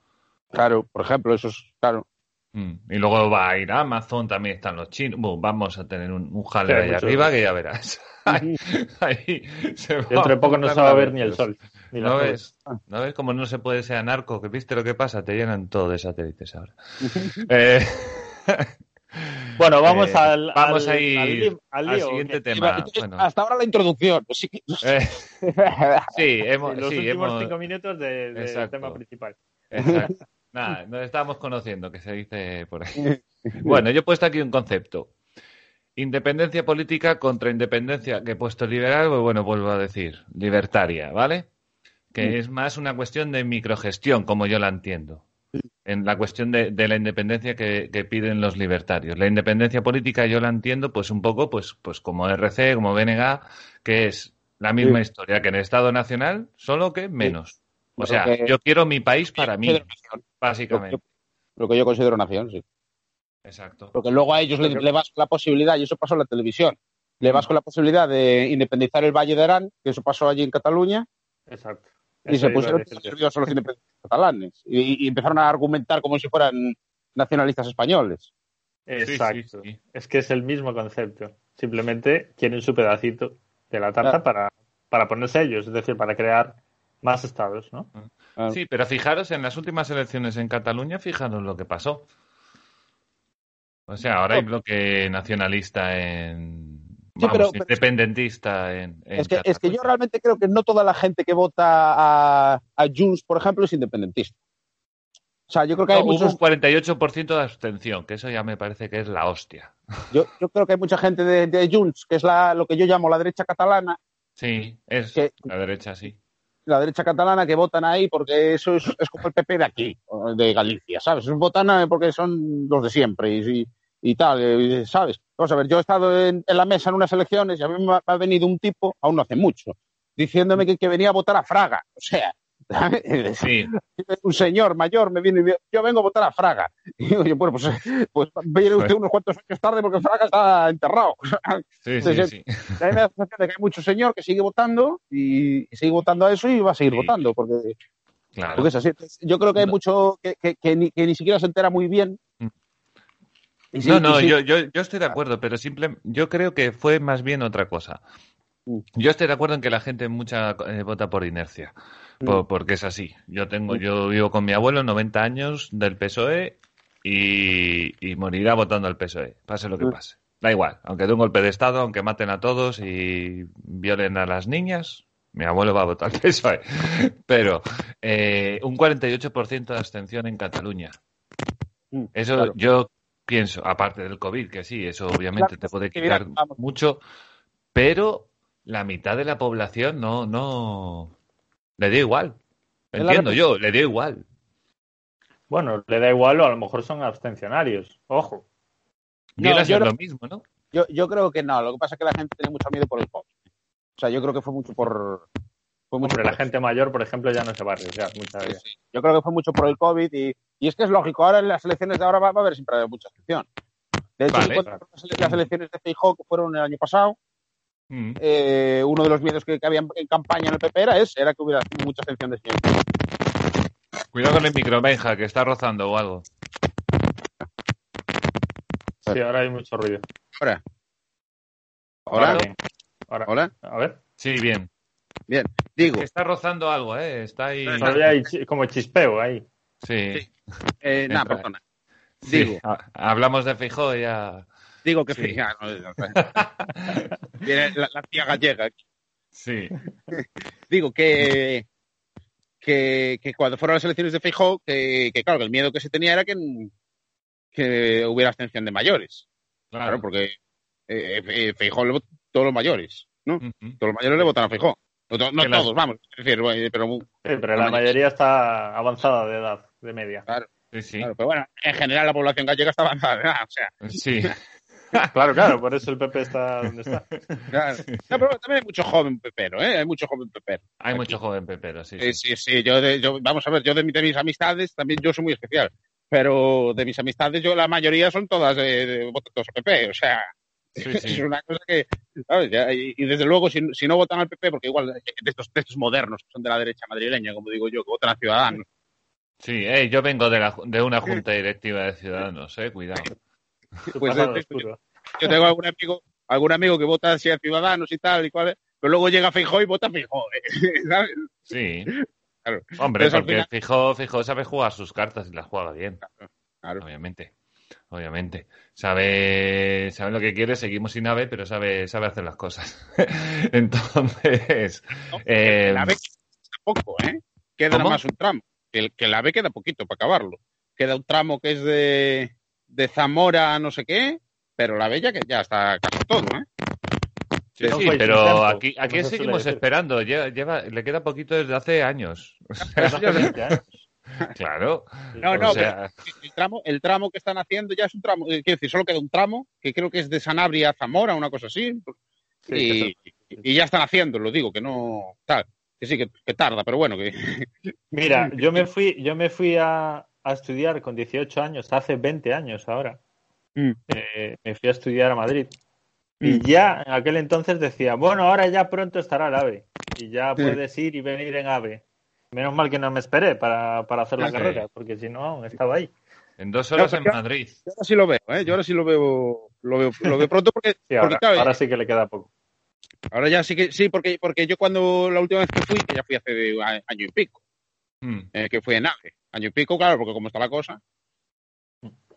Claro, por ejemplo, eso es, claro. Mm. Y luego va a ir a Amazon, también están los chinos. Bueno, vamos a tener un, un jaleo Sí, ahí arriba que ya verás. ahí, ahí se va Dentro de poco no se va a ver ni el sol. Ni ¿No ves? ¿No ves cómo no se puede ser anarco? ¿Que viste lo que pasa? Te llenan todo de satélites ahora. Eh, Bueno, vamos Eh, al, vamos al, a ir al lío, siguiente que- tema. Bueno. Hasta ahora la introducción. pues sí eh, sí, hemos, los sí, últimos hemos- cinco minutos de- del Exacto. tema principal. Exacto. Nada, nos estamos conociendo, que se dice por ahí. Bueno, yo he puesto aquí un concepto. Independencia política contra independencia, que he puesto liberal, pues bueno, vuelvo a decir, libertaria, ¿vale? Que Mm. es más una cuestión de microgestión, como yo la entiendo. En la cuestión de, de la independencia que, que piden los libertarios. La independencia política yo la entiendo, pues un poco, pues, pues como RC, como BNG, que es la misma Sí. historia que en el Estado Nacional, solo que menos. O sea, que- yo quiero mi país para mí. Lo básicamente. lo que yo considero nación, sí. Exacto. Porque luego a ellos le, le vas con la posibilidad, y eso pasó en la televisión, le vas con la posibilidad de independizar el Valle de Arán, que eso pasó allí en Cataluña, Exacto. Y Eso se a pusieron nerviosos los independentistas catalanes. Y, y empezaron a argumentar como si fueran nacionalistas españoles. Exacto. Sí, sí, sí. Es que es el mismo concepto. Simplemente quieren su pedacito de la tarta Claro. para, para ponerse ellos, es decir, para crear más estados, ¿no? Claro. Sí, pero fijaros en las últimas elecciones en Cataluña, fijaros lo que pasó. O sea, ahora hay bloque nacionalista en. Sí, Vamos, pero- pero- independentista en. en Es que, es que yo realmente creo que no toda la gente que vota a, a Junts, por ejemplo, es independentista. O sea, yo creo que hay No, hubo muchos, un 48% de abstención, que eso ya me parece que es la hostia. yo, yo creo que hay mucha gente de, de Junts, que es la, lo que yo llamo la derecha catalana, Sí, es Que- la derecha, sí. la derecha catalana que votan ahí porque eso es, es como el PP de aquí, de Galicia, ¿sabes? Votan porque son los de siempre y, y- y tal, ¿sabes? Vamos a ver, yo he estado en, en la mesa en unas elecciones y a mí me ha, me ha venido un tipo, aún no hace mucho, diciéndome que, que venía a votar a Fraga. O sea, un señor mayor me viene y dice, yo vengo a votar a Fraga. Y digo yo, bueno, pues, pues viene usted unos cuantos años tarde porque Fraga está enterrado. sí, Sí, sí, sí. sí. A mí me da la sensación de que hay mucho señor que sigue votando y, sigue votando a eso y va a seguir Sí. votando, porque, Claro. porque es así. Entonces, Yo creo que hay mucho que, que- que ni, que ni siquiera se entera muy bien. Sí- No, no, sí- yo, yo, yo estoy de acuerdo, pero simple, yo creo que fue más bien otra cosa. Mm. Yo estoy de acuerdo en que la gente mucha eh, vota por inercia, por- Mm. porque es así. Yo tengo, Mm. yo vivo con mi abuelo, 90 años del PSOE y, y morirá votando al PSOE, pase lo que pase. Da igual, aunque dé un golpe de estado, aunque maten a todos y violen a las niñas, mi abuelo va a votar al PSOE. Pero eh, un 48% de abstención en Cataluña. Eso claro. yo pienso, aparte del COVID, que sí, eso obviamente Claro, te puede mira, quitar mucho, pero la mitad de la población no, no, le da igual. Entiendo yo, le da igual. Bueno, le da igual o a lo mejor son abstencionarios. Ojo. No, Viene a yo no- lo mismo, ¿no? Yo, yo creo que no, lo que pasa es que la gente tenía mucho miedo por el COVID. O sea, yo creo que fue mucho por... Fue mucho Hombre, la gente mayor, por ejemplo, ya no se va a arriesgar muchas Sí, veces. sí. Yo creo que fue mucho por el COVID y, y es que es lógico. Ahora en las elecciones de ahora va, va a haber siempre mucha excepción. De hecho, Vale. las elecciones de Feijóo que fueron el año pasado, Mm. eh, uno de los miedos que, que había en campaña en el PP era, ese, era que hubiera mucha excepción de señor. Cuidado con el micro, Benja, que está rozando o algo. Sí, ahora hay mucho ruido. Ahora, Hola. Ahora. hola. A ver. Sí, bien. Digo, Que está rozando algo, ¿eh? Está ahí. Todavía hay como chispeo ahí. Sí. Sí. eh, nada, perdona. Digo, Ha- Hablamos de Fijó ya. digo que Sí. ah, no, no, no. Viene la, la tía gallega. Sí. Digo que, que, que cuando fueron las elecciones de Feijóo, que, que claro, que el miedo que se tenía era que, que hubiera abstención de mayores. Claro, Claro. porque eh, eh, Feijóo le votó todos los mayores, ¿no? Todos los mayores le votan a Feijóo. No, las- todos, vamos. Es decir, eh, pero Sí, pero La mayoría- está avanzada de edad, de media. Sí, sí. Claro, pero bueno, en general la población gallega está avanzada, ¿verdad? O sea, Sí. Claro, claro, por eso el PP está donde está. claro. No, pero también hay mucho joven pepero, ¿eh? Hay mucho joven pepero. Hay Aquí. mucho joven pepero, sí. Sí, sí. sí, sí. Yo, de- yo, vamos a ver, yo de, mi- de mis amistades, también yo soy muy especial. Pero de mis amistades, yo la mayoría son todas de, de votan todos a PP. O sea, Sí, es una cosa que, y, y desde luego, si, si no votan al PP, porque igual de estos, de estos modernos que son de la derecha madrileña, como digo yo, que votan a Ciudadanos. Sí, eh, yo vengo de, la, de una junta directiva de ciudadanos, eh, cuidado. Pues, eh, oscuro. Yo tengo algún amigo, algún amigo que vota así a Ciudadanos y tal, y cual, pero luego llega Feijóo y vota a Feijóo, ¿eh? ¿sabes? Sí. Claro. Hombre, Entonces, porque final- Fijó, Fijó sabe jugar sus cartas y las juega bien, Claro. obviamente. Obviamente. Sabe, sabe lo que quiere, seguimos sin AVE, pero sabe, sabe hacer las cosas. Entonces, ¿no? eh, la AVE queda poco, ¿eh? Queda más un tramo. Que, el- que la AVE queda poquito para acabarlo. Queda un tramo que es de, de Zamora a no sé qué, pero la ya, que ya está casi todo, ¿eh? sí, fue pero aquí, aquí seguimos esperando. Lleva, lleva- le queda poquito desde hace años. Desde hace 20 años. Claro. No, no, o sea, El tramo, el tramo que están haciendo ya es un tramo, eh, quiero decir, solo queda un tramo, que creo que es de Sanabria a Zamora, una cosa así, Sí, y, y ya están haciendo, lo digo, que no, tal, que sí, que, que tarda, pero bueno, que Mira, yo me fui, yo me fui a, a estudiar con 18 años, hace 20 años ahora. Mm. Eh, me fui a estudiar a Madrid. Mm. Y ya en aquel entonces decía, bueno, ahora ya pronto estará el AVE. Y ya puedes ir y venir en AVE. Menos mal que no me esperé para, para hacer la Sí. carrera, porque si no, aún estaba ahí. en dos horas No, en Madrid. yo ahora sí lo veo, ¿eh? Yo ahora sí lo veo, lo veo, lo veo pronto porque, Sí, ahora, porque claro, ahora sí que le queda poco. Ahora ya sí que sí, porque, porque yo cuando la última vez que fui, que ya fui hace año y pico, Mm. eh, que fui en AVE, año y pico, claro, porque como está la cosa,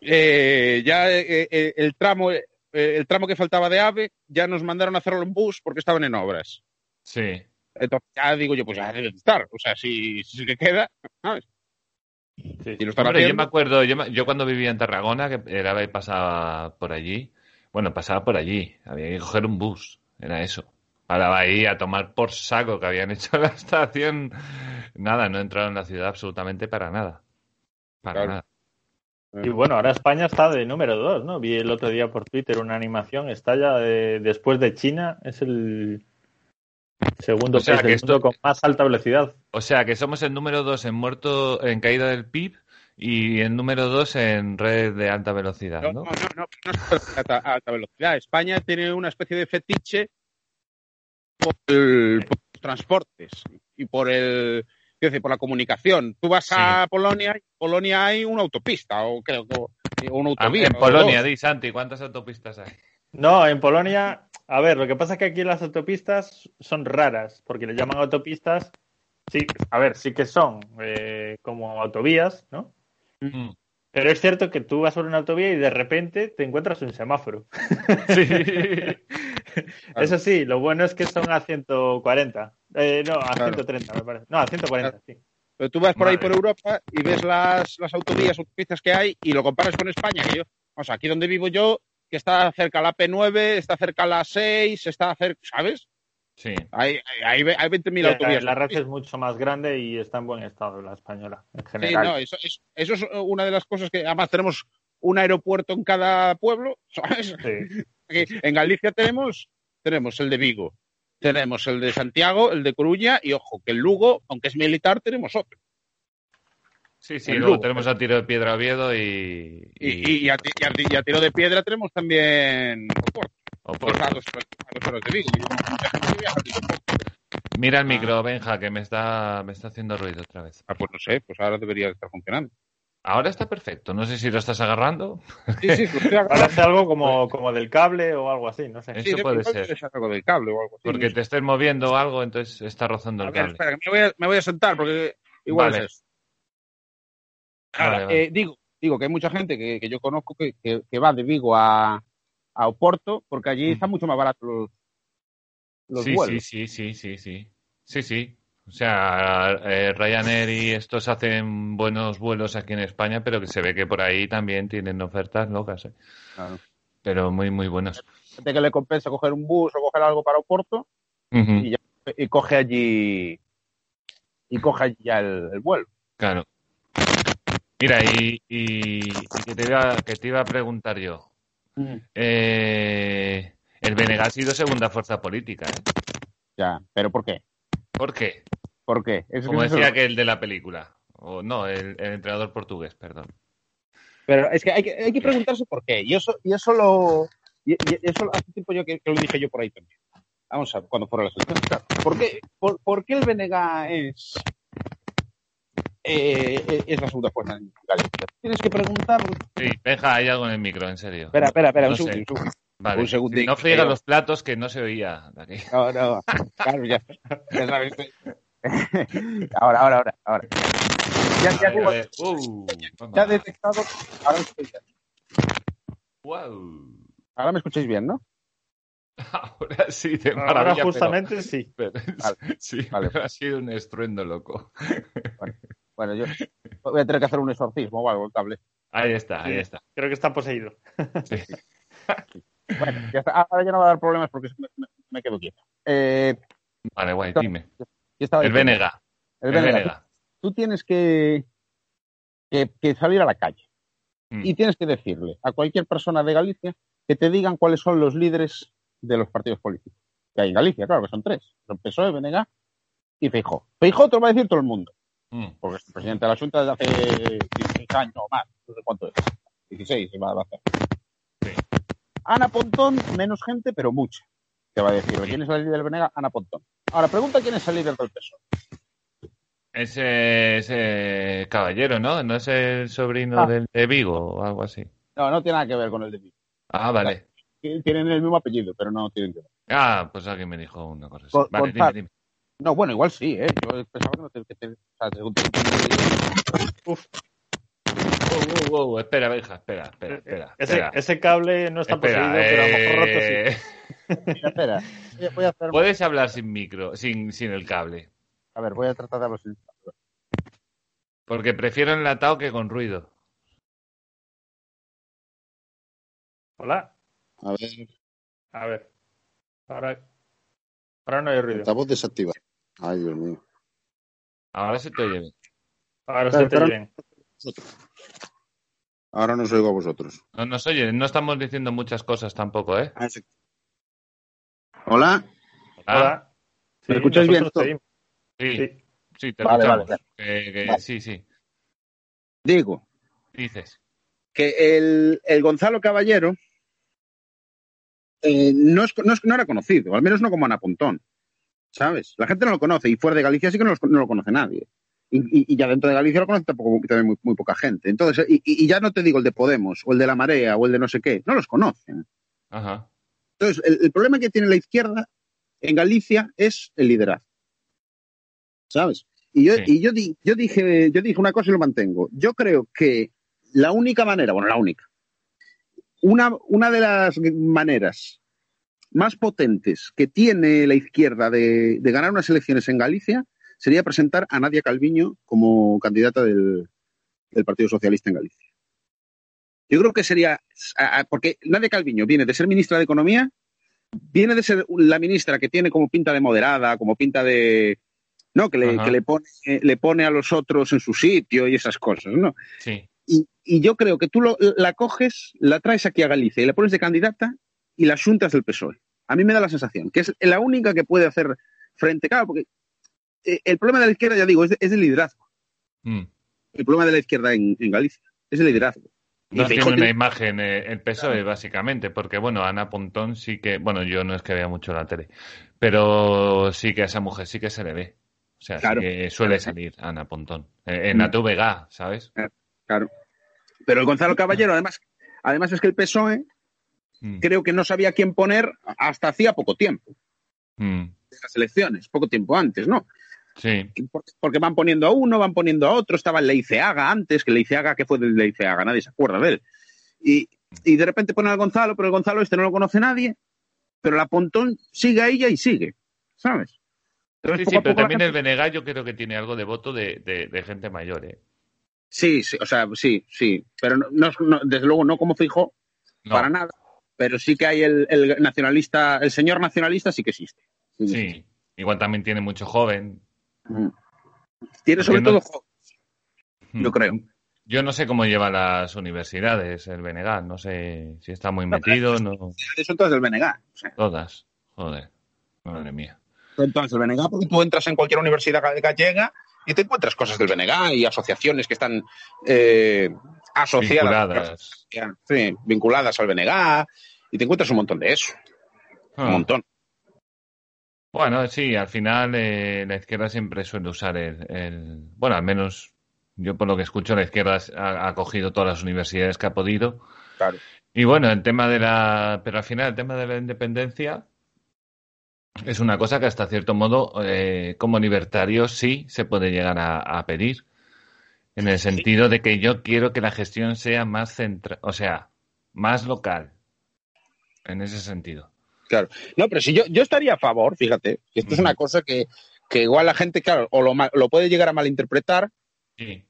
eh, ya eh, eh, el tramo eh, el tramo que faltaba de AVE ya nos mandaron a hacerlo en bus porque estaban en obras. Sí. Entonces ya digo yo, pues ya debe de estar, o sea, si, si que queda, ¿sabes? Sí, Y Hombre, yo me acuerdo, yo, me- yo cuando vivía en Tarragona, que el AVE pasaba por allí, bueno, pasaba por allí, había que coger un bus, era eso. Paraba ahí a tomar por saco que habían hecho la estación. Nada, no entraron en la ciudad absolutamente para nada. Para Claro. nada. Y bueno, ahora España está de número 2, ¿no? Vi el otro día por Twitter una animación, está ya de- después de China, es el segundo O sea, país que del esto- mundo con más alta velocidad. O sea, que somos el número dos en muerto, en caída del PIB y el número dos en red de alta velocidad, No, ¿no? no, no, no, no es alta, alta velocidad. España tiene una especie de fetiche por, el- por los transportes y por el decir, por la comunicación. Tú vas a Polonia, y en Polonia hay una autopista o creo que una autovía. en Polonia, di Santi, ¿cuántas autopistas hay? No, en Polonia, a ver, lo que pasa es que aquí las autopistas son raras, porque le llaman autopistas, sí, a ver, sí que son eh, como autovías, ¿no? Mm. Pero es cierto que tú vas por una autovía y de repente te encuentras un semáforo. Sí. Eso sí, lo bueno es que son a 140. Eh, no, a Claro. 130 me parece. No, a 140, sí. Pero tú vas por ahí por Europa y ves las, las autovías, autopistas que hay y lo comparas con España, que yo, o sea, aquí donde vivo yo, que está cerca la P9, está cerca la 6, está cerca, ¿sabes? Sí. Hay, hay, hay, hay 20.000 La, autovías. la red es mucho más grande y está en buen estado la española, en Sí, general. no, eso, eso, eso es una de las cosas que además tenemos un aeropuerto en cada pueblo, ¿sabes? Sí. En Galicia tenemos, tenemos el de Vigo, tenemos el de Santiago, el de Coruña y ojo, que el Lugo, aunque es militar, tenemos otro. Sí, sí, luego Lugo. tenemos a tiro de piedra Oviedo y. Y, y- y a, ti- y a ti- y a tiro de piedra tenemos también Oporto, Oporto. pues a a de Vigo. Mira el micro, Benja, que me está, me está haciendo ruido otra vez. Ah, pues no sé, pues ahora debería estar funcionando. Ahora está perfecto. No sé si lo estás agarrando. Sí, sí, estoy agarrando. Parece algo como, como del cable o algo así, no sé. Eso puede ser. Es algo del cable o algo así. Porque te estés moviendo o algo, entonces está rozando A el ver, cable. espera, que me voy a, me voy a sentar porque igual Vale. es eso. Ahora, Vale, vale. eh, digo, digo que hay mucha gente que, que yo conozco que, que- que va de Vigo a, a Oporto porque allí Mm. están mucho más baratos los, los sí, vuelos. sí, sí, sí, sí, sí. Sí, sí. O sea, eh, Ryanair y estos hacen buenos vuelos aquí en España, pero que se ve que por ahí también tienen ofertas locas, ¿eh? Claro. Pero muy, muy buenos. Gente que le compensa coger un bus o coger algo para Oporto y, ya- y coge allí y coge allí ya el, el vuelo. Claro. Mira, y, y- y que, te iba, que te iba a preguntar yo. Eh, el BNG ha sido segunda fuerza política, ¿eh? Ya, pero ¿por qué? ¿Por qué? ¿Por qué? Es- Como decía que el de la película. O no, el, el entrenador portugués, perdón. Pero es que hay que, hay que preguntarse por qué. Y eso, y eso lo. Y, y eso hace tiempo yo que, que lo dije yo por ahí también. Vamos a ver, cuando fueron las elecciones. Claro. ¿Por qué, por, por qué el BNG es. Eh, es la segunda fuerza en Galicia? Tienes que preguntar. Sí, Benja, hay algo en el micro, en serio. Espera, espera, espera, No un segundo. un segundo. Vale. un no friega creo. los platos que no se oía de aquí. No, no. Claro, ya. ya sabes. ahora, ahora, ahora. ahora. Ya, ya, ver. Uh, ya detectado. Ahora me escucháis bien. Wow. Ahora me escucháis bien, ¿no? Ahora sí, de Ahora maravilla. pero- justamente sí. pero- Vale. sí, Vale. pero ha sido un estruendo loco. Bueno, yo voy a tener que hacer un exorcismo o algo, el cable. Ahí está, ahí está. Creo que está poseído. Sí. Bueno, ya está. Ahora ya no va a dar problemas porque me, quedo quieto. Eh, Vale, guay, dime. ¿qué estaba El? Venega. El Venega. Venega. Tú, tú tienes que, que, que salir a la calle Mm. y tienes que decirle a cualquier persona de Galicia que te digan cuáles son los líderes de los partidos políticos. Que hay en Galicia, claro, que son tres. Son PSOE, Venega y Feijó. Feijó te lo va a decir todo el mundo, Mm. porque es presidente de la Junta desde hace 16 años o más. No sé cuánto es. 16 se va a hacer. Sí. Ana Pontón, menos gente, pero mucha. Te va a decir, ¿quién es el líder del Venega? Ana Pontón. Ahora, pregunta quién es el líder del PSOE. Ese, ese caballero, ¿no? ¿No es el sobrino Ah. del de Vigo o algo así? No, no tiene nada que ver con el de Vigo. Ah, vale. Tienen el mismo apellido, pero no tienen que ver. Ah, pues alguien me dijo una cosa así. Vale, dime, dime. No, bueno, igual sí, ¿eh? Yo pensaba que no te... Que te o sea, según te- Wow, wow, wow, espera, Benja, espera, espera, espera. Ese, espera. ese cable no está Espera, poseído, pero a lo mejor roto sí. eh, Mira, espera, voy a- voy a hacer... Puedes hablar sin micro, sin, sin el cable. A ver, voy a tratar de hablar sin... Porque prefiero enlatado que con ruido. Hola. A ver, A ver. Ahora, ahora no hay ruido. altavoz desactivado. Ay, Dios mío. Ahora se te oye bien. Ahora se te oye bien. Ahora no os oigo a vosotros. No nos oye, no estamos diciendo muchas cosas tampoco, ¿eh? Ah, sí. Hola. Hola. ¿Me escucháis bien? Sí, Sí. sí, te Vale, escuchamos. vale, Que- que- Vale. Sí, sí, Digo, dices. que el, el Gonzalo Caballero eh, no, es- no es- no era conocido, al menos no como Ana Pontón, ¿sabes? La gente no lo conoce y fuera de Galicia sí que no, los- no lo conoce nadie. Y, y- y ya dentro de Galicia lo conoce tampoco, también muy, muy poca gente. Entonces, y, y- y ya no te digo el de Podemos o el de la Marea o el de no sé qué, no los conocen. Ajá. Entonces, el, el problema que tiene la izquierda en Galicia es el liderazgo. ¿Sabes? Y yo, Sí. y yo, di- yo, dije, yo dije una cosa y lo mantengo. Yo creo que la única manera, bueno, la única, una, una de las maneras más potentes que tiene la izquierda de, de ganar unas elecciones en Galicia sería presentar a Nadia Calviño como candidata del, del Partido Socialista en Galicia. Yo creo que sería, porque Nadia Calviño viene de ser ministra de Economía, viene de ser la ministra que tiene como pinta de moderada, como pinta de, ¿no? Que le, que le pone, le pone a los otros en su sitio y esas cosas, ¿no? Sí. Y, y yo creo que tú lo- la coges, la traes aquí a Galicia y la pones de candidata y la juntas del PSOE. A mí me da la sensación que es la única que puede hacer frente, claro, porque eh, el problema de la izquierda, ya digo, es de liderazgo. Mm. El problema de la izquierda en, en Galicia es el liderazgo. No tiene una imagen eh, el PSOE, básicamente, porque, bueno, Ana Pontón sí que, bueno, yo no es que vea mucho la tele, pero sí que a esa mujer sí que se le ve. O sea, Claro. sí que suele salir Ana Pontón. Eh, En Mm. la TVG, ¿sabes? Claro. Pero el Gonzalo Caballero, además, además es que el PSOE Mm, creo que no sabía quién poner hasta hacía poco tiempo, mm, de las elecciones, poco tiempo antes, ¿no? Sí, Porque- van poniendo a uno, van poniendo a otro, estaba el Leiceaga antes, que Leiceaga, ¿qué fue del Leiceaga? Nadie se acuerda de él. Y, y de repente ponen al Gonzalo, pero el Gonzalo este no lo conoce nadie, pero la Pontón sigue a ella y sigue, ¿sabes? Entonces, sí, sí, pero también gente- el Benegal yo creo que tiene algo de voto de, de- de gente mayor, ¿eh? Sí, sí, o sea, sí, sí, pero no, no- no- desde luego no como fijo, No, para nada, pero sí que hay el, el nacionalista, el señor nacionalista sí que existe. Sí, igual también tiene mucho joven. Mm. Tiene sobre no- todo jóvenes, yo creo. Yo no sé cómo lleva las universidades el Benegal, no sé si está muy metido, no. Son todas del BNG. O sea, Todas, joder, madre mía. son todas del BNG porque tú entras en cualquier universidad ga- gallega y te encuentras cosas del BNG y asociaciones que están eh, asociadas, Vinculadas. sí, vinculadas al BNG y te encuentras un montón de eso, Ah. un montón. Bueno, sí, al final eh, la izquierda siempre suele usar el, el- Bueno, al menos yo por lo que escucho, la izquierda ha, ha cogido todas las universidades que ha podido. Claro. Y bueno, el tema de la... Pero al final el tema de la independencia es una cosa que hasta cierto modo, eh, como libertario, sí se puede llegar a, a pedir. En el sentido de que yo quiero que la gestión sea más central, o sea, más local. En ese sentido. Claro. No, pero si yo, yo estaría a favor, fíjate, que esto es una cosa que, que igual la gente, claro, o lo, lo puede llegar a malinterpretar Sí.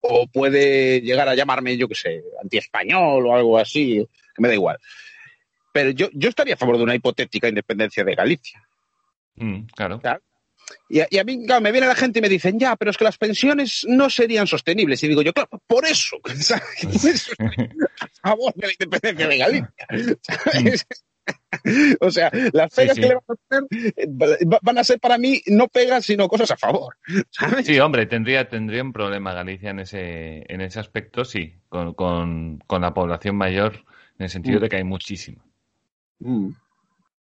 o puede llegar a llamarme, yo qué sé, antiespañol o algo así, que me da igual. Pero yo, yo estaría a favor de una hipotética independencia de Galicia. Mm, claro. Y a, y a mí claro, me viene la gente y me dicen, ya, pero es que las pensiones no serían sostenibles. Y digo yo, claro, por eso, ¿sabes? a favor de la independencia de Galicia. ¿sabes? o sea, las pegas sí. que le van a poner eh, va- van a ser para mí no pegas, sino cosas a favor. ¿sabes? Sí, hombre, tendría, tendría un problema Galicia en ese, en ese aspecto, sí, con, con, con la población mayor, en el sentido Mm. de que hay muchísima. Mm,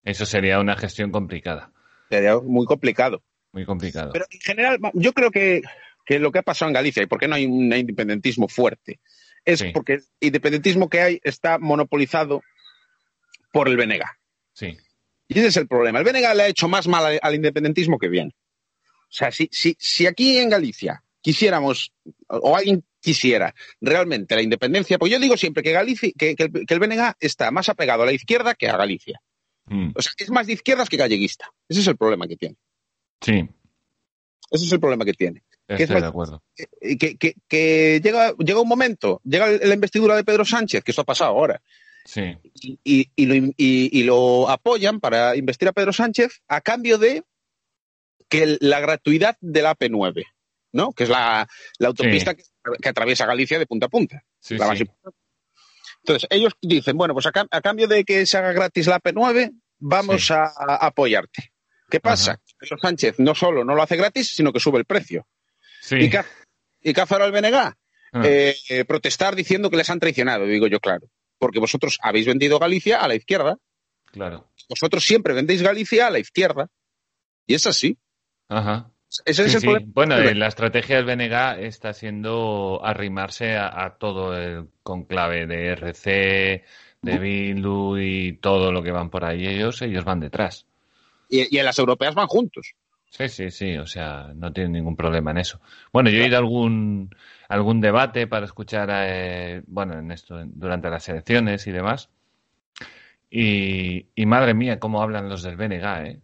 Eso sería una gestión complicada, sería muy complicado. muy complicado. Pero en general, yo creo que, que lo que ha pasado en Galicia y por qué no hay un independentismo fuerte es Sí. porque el independentismo que hay está monopolizado por el BNG. Sí, Y ese es el problema. El BNG le ha hecho más mal al, al independentismo que bien. O sea, si, si, si aquí en Galicia quisiéramos, o alguien quisiera realmente la independencia, pues yo digo siempre que, Galicia, que, que el, que el BNG está más apegado a la izquierda que a Galicia. Mm, O sea, es más de izquierdas que galleguista. Ese es el problema que tiene. sí, Ese es el problema que tiene. es estoy más- de acuerdo. Que, que- que llega, llega un momento, llega la investidura de Pedro Sánchez, que esto ha pasado ahora, Sí, y, y- y lo, y- lo apoyan para investir a Pedro Sánchez a cambio de que la gratuidad de la AP9, ¿no? Que es la, la autopista que, que atraviesa Galicia de punta a punta. sí, la más sí. Entonces, ellos dicen, bueno, pues a, cam- a cambio de que se haga gratis la AP9, vamos Sí. a, a apoyarte. ¿Qué pasa? Ajá. Pedro Sánchez no solo no lo hace gratis, sino que sube el precio. Sí. ¿Y hace- ¿Y ahora el BNG? Eh, protestar diciendo que les han traicionado, digo yo, claro. Porque vosotros habéis vendido Galicia a la izquierda. claro. Vosotros siempre vendéis Galicia a la izquierda. Y es así. Ajá. Ese es Sí, el sí. problema. Bueno, eh, la estrategia del BNG está siendo arrimarse a, a todo el conclave de RC, de Bildu y todo lo que van por ahí. Ellos, ellos van detrás. Y, y en las europeas van juntos. Sí, sí, sí, o sea, no tienen ningún problema en eso. Bueno, yo he ido a algún, algún debate para escuchar, eh, bueno, en esto, durante las elecciones y demás. Y, y madre mía, cómo hablan los del BNG, ¿eh?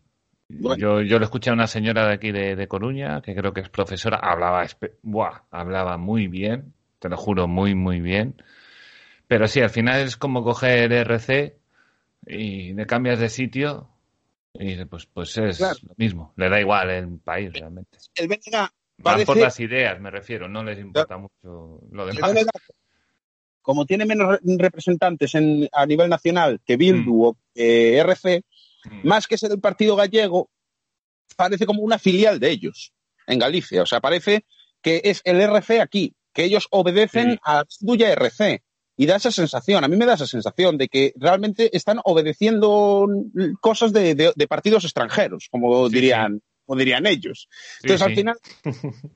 Bueno. Yo, yo le escuché a una señora de aquí de, de Coruña, que creo que es profesora, hablaba, buah, hablaba muy bien, te lo juro, muy, muy bien. Pero sí, al final es como coger RC y le cambias de sitio y pues, pues es Claro. lo mismo. Le da igual el país realmente. El Van por las ideas, me refiero, no les importa mucho lo el demás. Como tiene menos re- representantes en- a nivel nacional que Bildu o que RC, Mm. Más que ser el partido gallego, parece como una filial de ellos en Galicia. O sea, parece que es el RC aquí, que ellos obedecen Sí. a Tuya RC. Y da esa sensación, a mí me da esa sensación de que realmente están obedeciendo cosas de, de- de partidos extranjeros, como Sí, dirían, como dirían ellos. Entonces, al final,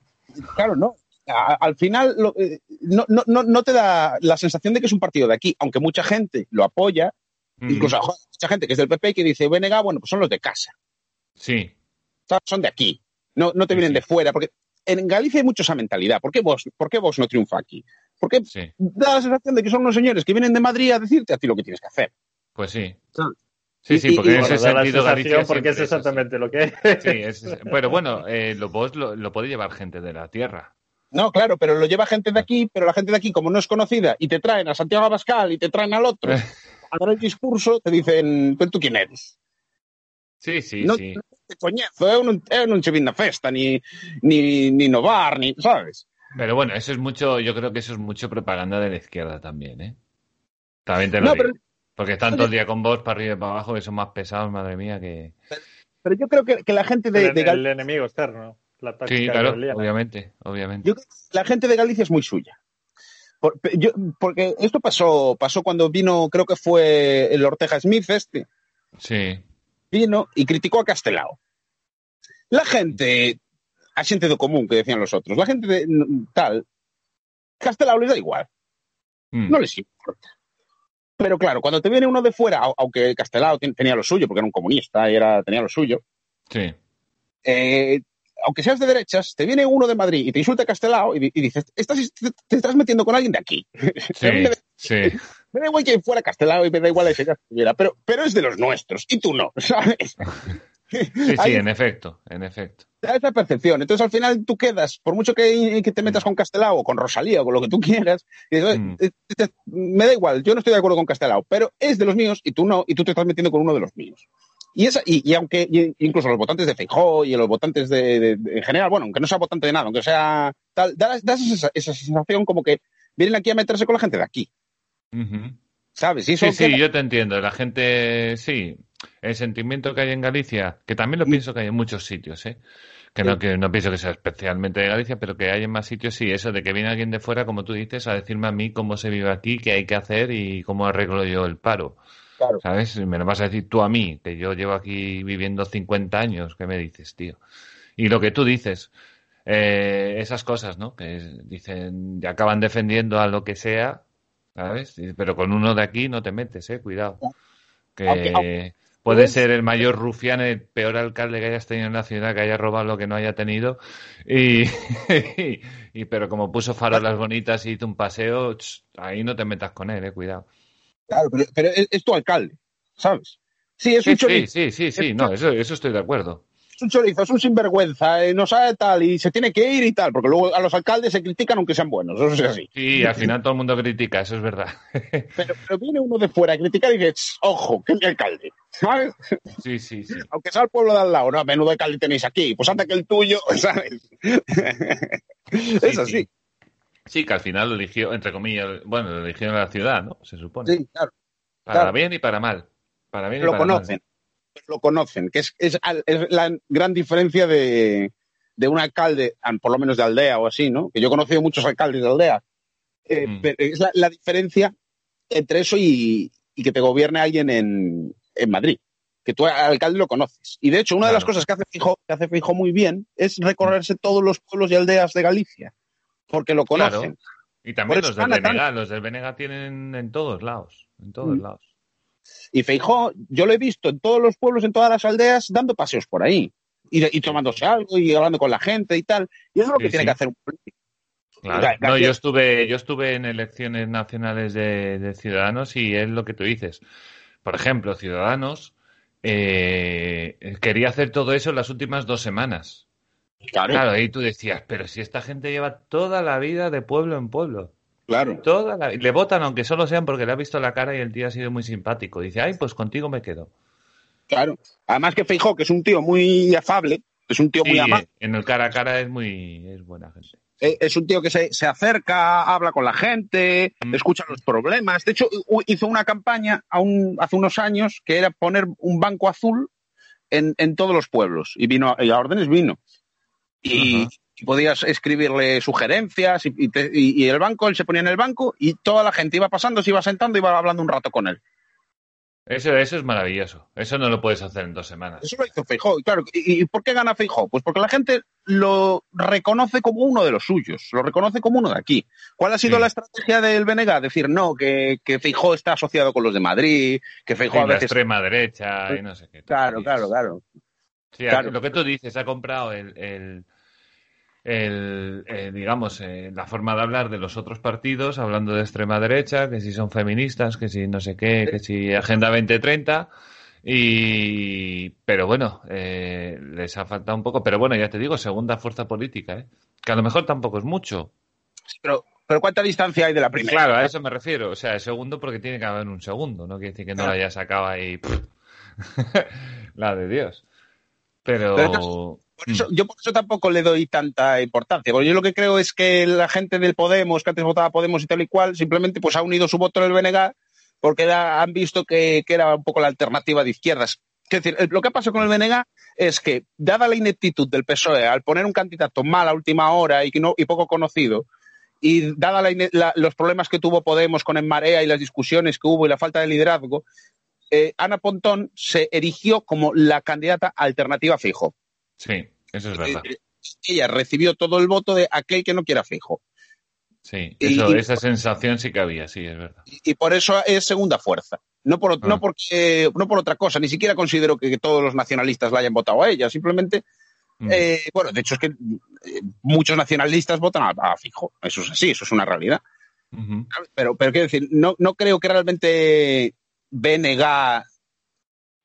claro, no. a- al final lo- eh, no, no, no te da la sensación de que es un partido de aquí, aunque mucha gente lo apoya, Mm, incluso joder, mucha gente que es del PP que dice, Venega, bueno, pues son los de casa, Sí, son de aquí, no, no te Sí, vienen sí. de fuera, porque en Galicia hay mucho esa mentalidad. ¿Por qué Vox, por qué Vox no triunfa aquí? Porque sí. da la sensación de que son unos señores que vienen de Madrid a decirte a ti lo que tienes que hacer. Pues sí. Sí, Y- sí, y- porque y ese sentido Galicia porque es exactamente lo que es. Sí, es- pero bueno, eh, lo, vos lo, lo puede llevar gente de la tierra. No, claro, pero lo lleva gente de aquí, pero la gente de aquí, como no es conocida, y te traen a Santiago Abascal y te traen al otro, Eh. a dar el discurso, te dicen, ¿pero tú quién eres? Sí, sí, no, sí. no te coñazo, eu non, eu non che vin na festa, ni, ni, ni no bar, ni, sabes? Pero bueno, eso es mucho, yo creo que eso es mucho propaganda de la izquierda también, ¿eh? También te lo No, digo. pero, Porque están todo el día con vos para arriba y para abajo, que son más pesados, madre mía, que... pero yo creo que, que la gente de, el, de Gal- el enemigo externo. La táctica Sí, claro, obviamente, obviamente. yo creo que la gente de Galicia es muy suya. Por- yo- porque esto pasó, pasó cuando vino, creo que fue el Ortega Smith este, Sí, vino y criticó a Castelao. La gente, a gente do común que decían los otros, la gente de tal, Castelao les da igual, Mm, no les importa. Pero claro, cuando te viene uno de fuera, au- aunque Castelao ten- tenía lo suyo, porque era un comunista y era, tenía lo suyo, sí, eh, aunque seas de derechas, te viene uno de Madrid y te insulta a Castelao y, di- y dices, estás, te, te estás metiendo con alguien de aquí. sí, me, sí. me da igual que fuera Castelao y me da igual ese que estuviera, pero, pero es de los nuestros y tú no, ¿sabes? Sí, sí, en efecto, en efecto. esa percepción. Entonces, al final, tú quedas, por mucho que, que te metas con Castelao o con Rosalía o con lo que tú quieras, y dices, Mm. "Eh, eh, me da igual, yo no estoy de acuerdo con Castelao, pero es de los míos y tú no, y tú te estás metiendo con uno de los míos. Y, esa, y, y aunque y incluso los votantes de Feijó y los votantes de, de- de- en general, bueno, aunque no sea votante de nada, aunque sea tal, da, da esa, esa sensación como que vienen aquí a meterse con la gente de aquí. ¿sabes? Y eso Sí, sí, yo te entiendo. La gente, sí, el sentimiento que hay en Galicia, que también lo pienso que hay en muchos sitios, ¿eh? Que no, que no pienso que sea especialmente de Galicia, pero que hay en más sitios, sí, eso de que viene alguien de fuera, como tú dices, a decirme a mí cómo se vive aquí, qué hay que hacer y cómo arreglo yo el paro. Claro. ¿Sabes? Me lo vas a decir tú a mí, que yo llevo aquí viviendo 50 años, ¿qué me dices, tío? Y lo que tú dices, eh, esas cosas, ¿no? Que dicen, acaban defendiendo a lo que sea, ¿sabes? Pero con uno de aquí no te metes, ¿eh? Cuidado. Que aunque- puede ser el mayor rufián, el peor alcalde que hayas tenido en la ciudad, que haya robado lo que no haya tenido. Y, y pero como puso farolas bonitas y hizo un paseo, ch, ahí no te metas con él, ¿eh? Cuidado. Claro, pero, pero es, es tu alcalde, ¿sabes? Sí, es Sí, un sí, chorizo. sí, sí, sí, no, eso, eso estoy de acuerdo. es un chorizo, es un sinvergüenza, eh, no sabe tal y se tiene que ir y tal, porque luego a los alcaldes se critican aunque sean buenos, eso es así. Sí, al final todo el mundo critica, eso es verdad. Pero, pero viene uno de fuera a criticar y dices, ojo, que es mi alcalde, ¿sabes? Sí, sí, sí. Aunque sea el pueblo de al lado, no, menudo alcalde tenéis aquí, pues anda que el tuyo, ¿sabes? es Sí, así. sí. Sí, que al final lo eligió, entre comillas, bueno, lo eligió la ciudad, ¿no? Se supone. Sí, claro, para claro. bien y para mal. Para bien y lo para mal. conocen, lo conocen, que es, es, es la gran diferencia de, de un alcalde, por lo menos de aldea o así, ¿no? Que yo he conocido muchos alcaldes de aldea. Eh, Mm. pero es la, la diferencia entre eso y, y que te gobierne alguien en, en Madrid. Que tú al alcalde lo conoces. Y de hecho, una de las cosas que hace Fijo, que hace Fijo muy bien es recorrerse todos los pueblos y aldeas de Galicia. Porque lo Claro. conocen. Y también los del. Venega, los del Venega tienen en todos lados, en todos Mm. lados. Y Feijó, yo lo he visto en todos los pueblos, en todas las aldeas, dando paseos por ahí. Y, y tomándose algo y hablando con la gente y tal. Y eso es lo que Sí, tiene sí. que hacer un político. Claro. No, yo estuve, yo estuve en elecciones nacionales de, de Ciudadanos y es lo que tú dices. Por ejemplo, Ciudadanos eh, quería hacer todo eso en las últimas dos semanas. Claro, Claro, ahí tú decías, pero si esta gente lleva toda la vida de pueblo en pueblo. claro. Toda la- Le votan aunque solo sean porque le ha visto la cara y el tío ha sido muy simpático. Dice, ay, pues contigo me quedo. claro. Además que Feijó, que es un tío muy afable, es un tío muy amable, en el cara a cara es muy es buena gente. eh, es un tío que se, se acerca, habla con la gente, Mm. escucha los problemas. De hecho, hizo una campaña un- hace unos años que era poner un banco azul en, en todos los pueblos. Y vino, y a órdenes vino. Y, podías escribirle sugerencias y, y te- y- y el banco, él se ponía en el banco y toda la gente iba pasando, se iba sentando y iba hablando un rato con él. Eso, eso es maravilloso. Eso no lo puedes hacer en dos semanas. Eso lo hizo Feijó. Y claro, ¿y, por qué gana Feijó? Pues porque la gente lo reconoce como uno de los suyos, lo reconoce como uno de aquí. ¿Cuál ha sido Sí. la estrategia del BNG? Decir, no, que, que Feijó está asociado con los de Madrid, que Sí, Feijó a la extrema derecha y no sé qué. Claro, claro, claro. Sí, Claro. lo que tú dices, ha comprado el, el, el, eh, digamos, eh, la forma de hablar de los otros partidos, hablando de extrema derecha, que si son feministas, que si no sé qué, que si Agenda 2030. Y, pero bueno, eh, les ha faltado un poco. Pero bueno, ya te digo, segunda fuerza política, ¿eh? Que a lo mejor tampoco es mucho. Sí, Pero, pero ¿cuánta distancia hay de la primera? Claro, a eso me refiero. O sea, el segundo porque tiene que haber un segundo, no quiere decir que no lo haya sacado ahí. la de Dios. Pero. Pero Por eso- yo por eso tampoco le doy tanta importancia. Porque yo lo que creo es que la gente del Podemos, que antes votaba Podemos y tal y cual, simplemente pues ha unido su voto en el BNG porque era- han visto que, que era un poco la alternativa de izquierdas. Es decir, el- lo que pasa con el BNG es que, dada la ineptitud del PSOE al poner un candidato mal a última hora y, que no, y poco conocido, y dada la la- los problemas que tuvo Podemos con En Marea y las discusiones que hubo y la falta de liderazgo, eh, Ana Pontón se erigió como la candidata alternativa Fijo. Sí, eso es verdad. Ella recibió todo el voto de aquel que no quiera fijo. Sí, eso, y- esa sensación sí que había, sí, es verdad. Y, y por eso es segunda fuerza. No por, Ah. no, porque, no por otra cosa. Ni siquiera considero que, que todos los nacionalistas la hayan votado a ella. Simplemente, Mm. eh, bueno, de hecho es que eh, muchos nacionalistas votan a, a fijo. Eso es así, eso es una realidad. Pero, pero quiero decir, no, no creo que realmente BNG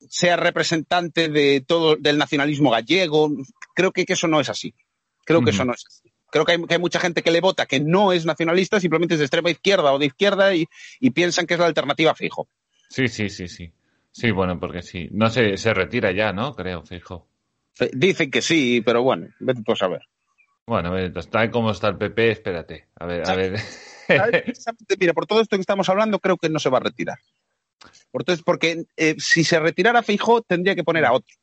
sea representante de todo del nacionalismo gallego. Creo que, que eso no es así. Creo que eso no es así. Creo que hay, que hay mucha gente que le vota que no es nacionalista, simplemente es de extrema izquierda o de izquierda y, y piensan que es la alternativa fijo. Sí, sí, sí, sí. Sí, bueno, porque sí. No sé, se retira ya, ¿no? Creo, fijo. Eh, Dicen que sí, pero bueno, vete tú a saber. Bueno, a ver, está como está el PP, espérate. A ver, a ver. Mira, por todo esto que estamos hablando, creo que no se va a retirar. Esto- porque eh, si se retirara Fijo, tendría que poner a otro.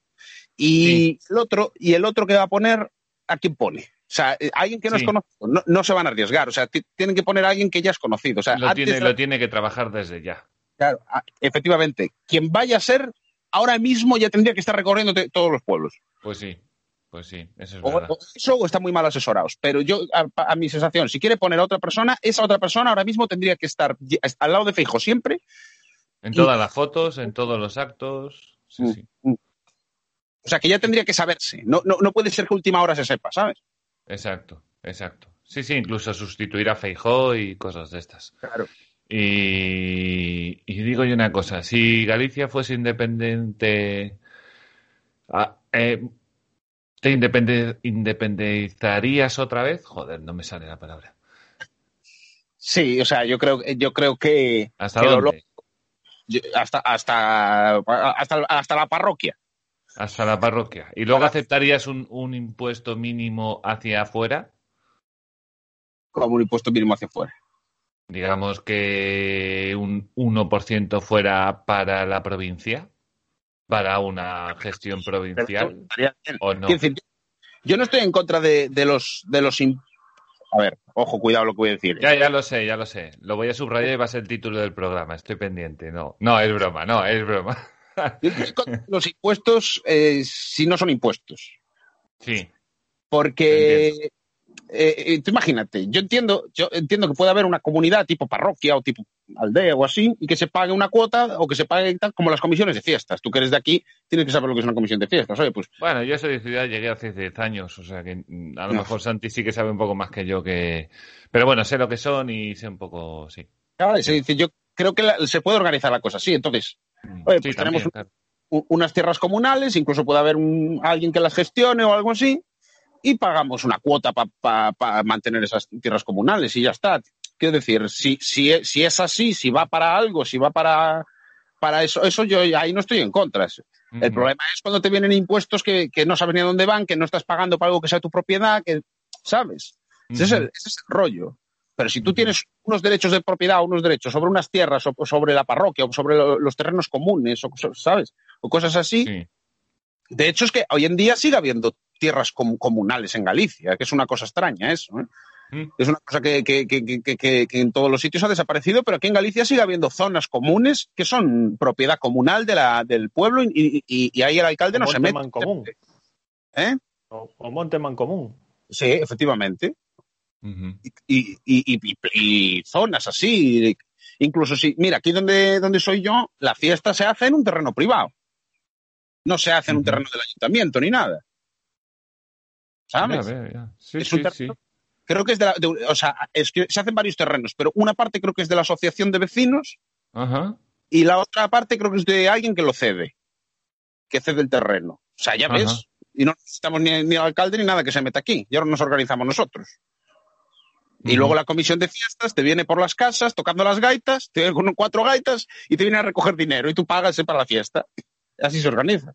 Y el otro, y el otro que va a poner, ¿a quién pone? O sea, eh, alguien que no Sí. es conocido, no, no se van a arriesgar. O sea, ti- tienen que poner a alguien que ya es conocido. O sea, lo, tiene, lo tiene que trabajar desde ya. claro, a- efectivamente, quien vaya a ser, ahora mismo ya tendría que estar recorriendo todos los pueblos. Pues sí, pues sí, eso es O, verdad. o eso o están muy mal asesorados. Pero yo, a, a mi sensación, si quiere poner a otra persona, esa otra persona ahora mismo tendría que estar al lado de Fijo siempre En todas las fotos, en todos los actos. Sí, Mm. sí. O sea, que ya tendría que saberse. No, no, no puede ser que a última hora se sepa, ¿sabes? Exacto, exacto. Sí, sí, incluso sustituir a Feijó y cosas de estas. Claro. Y, y digo yo una cosa, si Galicia fuese independiente, ah, eh, ¿te independe- independizarías otra vez? Joder, no me sale la palabra. Sí, o sea, yo creo, yo creo que, ¿Hasta que dónde? Hasta, hasta, hasta, hasta la parroquia. Hasta la parroquia. ¿Y luego aceptarías un, un impuesto mínimo hacia afuera? como un impuesto mínimo hacia afuera. Digamos que un 1% fuera para la provincia, para una gestión provincial, o no. Decir, yo no estoy en contra de, de los de los im- a ver, ojo, cuidado lo que voy a decir. Ya, ya lo sé, ya lo sé. Lo voy a subrayar y va a ser el título del programa. Estoy pendiente. No, no, es broma, no, es broma. Los impuestos eh, si no son impuestos. Sí, Porque eh, eh, tú imagínate, yo entiendo, yo entiendo que puede haber una comunidad tipo parroquia o tipo aldea o así, y que se pague una cuota o que se pague tal, como las comisiones de fiestas. Tú que eres de aquí, tienes que saber lo que es una comisión de fiestas. Oye, pues Bueno, yo soy de ciudad, llegué hace 10 años, o sea que mm, a lo No. mejor Santi sí que sabe un poco más que yo que... Pero bueno, sé lo que son y sé un poco, sí. Vale, se dice, yo creo que la- se puede organizar la cosa así. Entonces, Mm, Oye, sí, pues también, tenemos- claro. unas tierras comunales, incluso puede haber un, alguien que las gestione o algo así, y pagamos una cuota para mantener esas tierras comunales y ya está. Quiero decir, si, si, es- si es así, si va para algo, si va para, para eso, eso yo ahí no estoy en contra. El problema es cuando te vienen impuestos que, que no sabes ni a dónde van, que no estás pagando para algo que sea tu propiedad, que, ¿sabes? Ese, es el, ese es el rollo. Pero si tú tienes unos derechos de propiedad, unos derechos sobre unas tierras, o sobre la parroquia, o sobre lo- los terrenos comunes, o, ¿sabes? O cosas así. Sí. De hecho, es que hoy en día sigue habiendo tierras com- comunales en Galicia, que es una cosa extraña eso. ¿eh? Es una cosa que, que- que- que- que- que- que en todos los sitios ha desaparecido, pero aquí en Galicia sigue habiendo zonas comunes que son propiedad comunal de la, del pueblo y, y- y ahí el alcalde O no se monte mete. mancomun. ¿Eh? O, o monte común. Sí, efectivamente. Ujú. y, y- y- y- y zonas así. Incluso si, mira, aquí donde, donde soy yo, la fiesta se hace en un terreno privado. No se hace en un terreno del ayuntamiento ni nada. ¿Sabes? Ya veo, ya. Sí, Es sí, un sí. Creo que es de la, de- o sea, es que se hacen varios terrenos, pero una parte creo que es de la asociación de vecinos Ajá. y la otra parte creo que es de alguien que lo cede, que cede el terreno. O sea, ya Ajá. ves, y no necesitamos ni, ni alcalde ni nada que se meta aquí, y ahora nos organizamos nosotros. Y luego la comisión de fiestas te viene por las casas tocando las gaitas, te viene con cuatro gaitas y te viene a recoger dinero y tú pagas eh, para la fiesta. Así se organiza.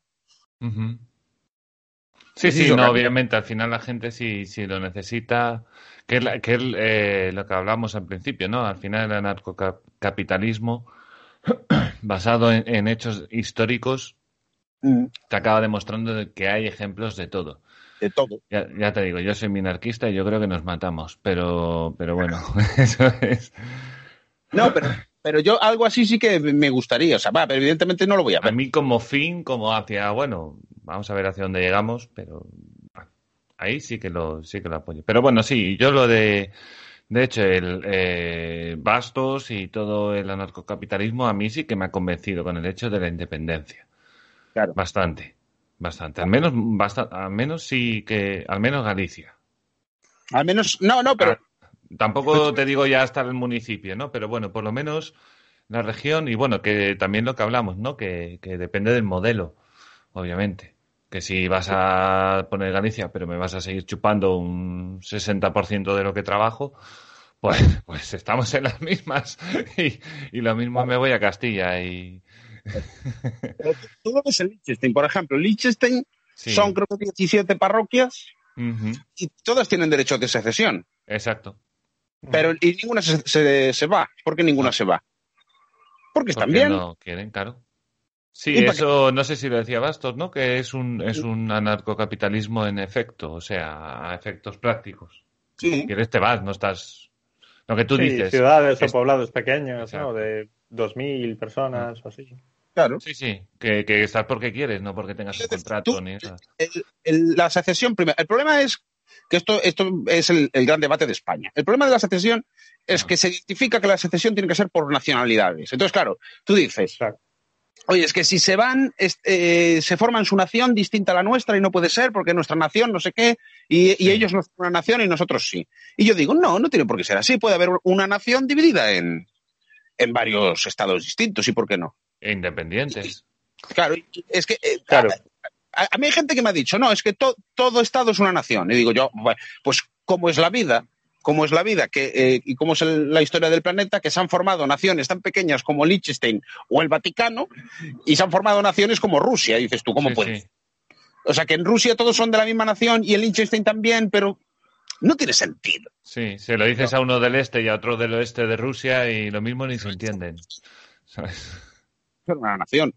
Y sí sí, no, obviamente, al final la gente si, si lo necesita, que es, la- que es eh, lo que hablamos al principio, ¿no? Al final el anarcocapitalismo, basado en, en hechos históricos, Mm, te acaba demostrando de que hay ejemplos de todo. De todo. Ya, ya te digo, yo soy minarquista y yo creo que nos matamos, pero, pero bueno, eso es. No, pero, pero yo algo así sí que me gustaría. O sea, va, pero evidentemente no lo voy a A ver. mí como fin, como hacia, bueno, vamos a ver hacia dónde llegamos, pero ahí sí que lo, sí que lo apoyo. Pero bueno, sí, yo lo de, de hecho, el eh, Bastos y todo el anarcocapitalismo a mí sí que me ha convencido con el hecho de la independencia. Claro. Bastante, bastante. Al menos, basta- al menos sí que, al menos Galicia. Al menos, no, no, pero Ah, Tampoco te digo ya hasta el municipio, ¿no? Pero bueno, por lo menos la región y bueno, que también lo que hablamos, ¿no? Que, que depende del modelo, obviamente. Que si vas a poner Galicia, pero me vas a seguir chupando un 60% de lo que trabajo, pues, pues estamos en las mismas. Y, y lo mismo me voy a Castilla y... tú lo ves en Liechtenstein. Por ejemplo, Liechtenstein Sí. son creo que 17 parroquias y todas tienen derecho de secesión. Exacto. Pero y ninguna se, se, se va. ¿Por qué ninguna se va? Porque están bien. no quieren, claro. Sí, ¿Y para eso no sé si lo decía Bastos, ¿no? Que es un, es un anarcocapitalismo en efecto, o sea, a efectos prácticos. Sí. Si quieres te vas, no estás... Lo que tú Sí, dices. ciudades es- o poblados pequeños, Exacto. ¿no? De 2.000 personas o así. Claro. Sí, sí, que, que estás porque quieres, no porque tengas un Tú- contrato ni nada. el- el- la secesión, primero, el problema es que esto, esto es el, el gran debate de España. El problema de la secesión es Ah. que se identifica que la secesión tiene que ser por nacionalidades. Entonces, claro, tú dices. Oye, es que si se van, es- eh, se forman su nación distinta a la nuestra y no puede ser porque nuestra nación no sé qué, y, y Sí. ellos no son una nación y nosotros sí. Y yo digo, no, no tiene por qué ser así. Puede haber una nación dividida en, en varios estados distintos, ¿y por qué no? E independientes. Claro, es que eh, Claro. a, a mí hay gente que me ha dicho, no, es que to- todo Estado es una nación. Y digo yo, bueno, pues cómo es la vida, cómo es la vida que, eh, y cómo es el- la historia del planeta, que se han formado naciones tan pequeñas como Liechtenstein o el Vaticano, y se han formado naciones como Rusia. Y dices tú, ¿cómo Sí, puede? sí. O sea, que en Rusia todos son de la misma nación y en Liechtenstein también, pero no tiene sentido. Sí, se lo dices a uno del este y a otro del oeste de Rusia y lo mismo ni se entienden. ¿Sabes? Son una nación.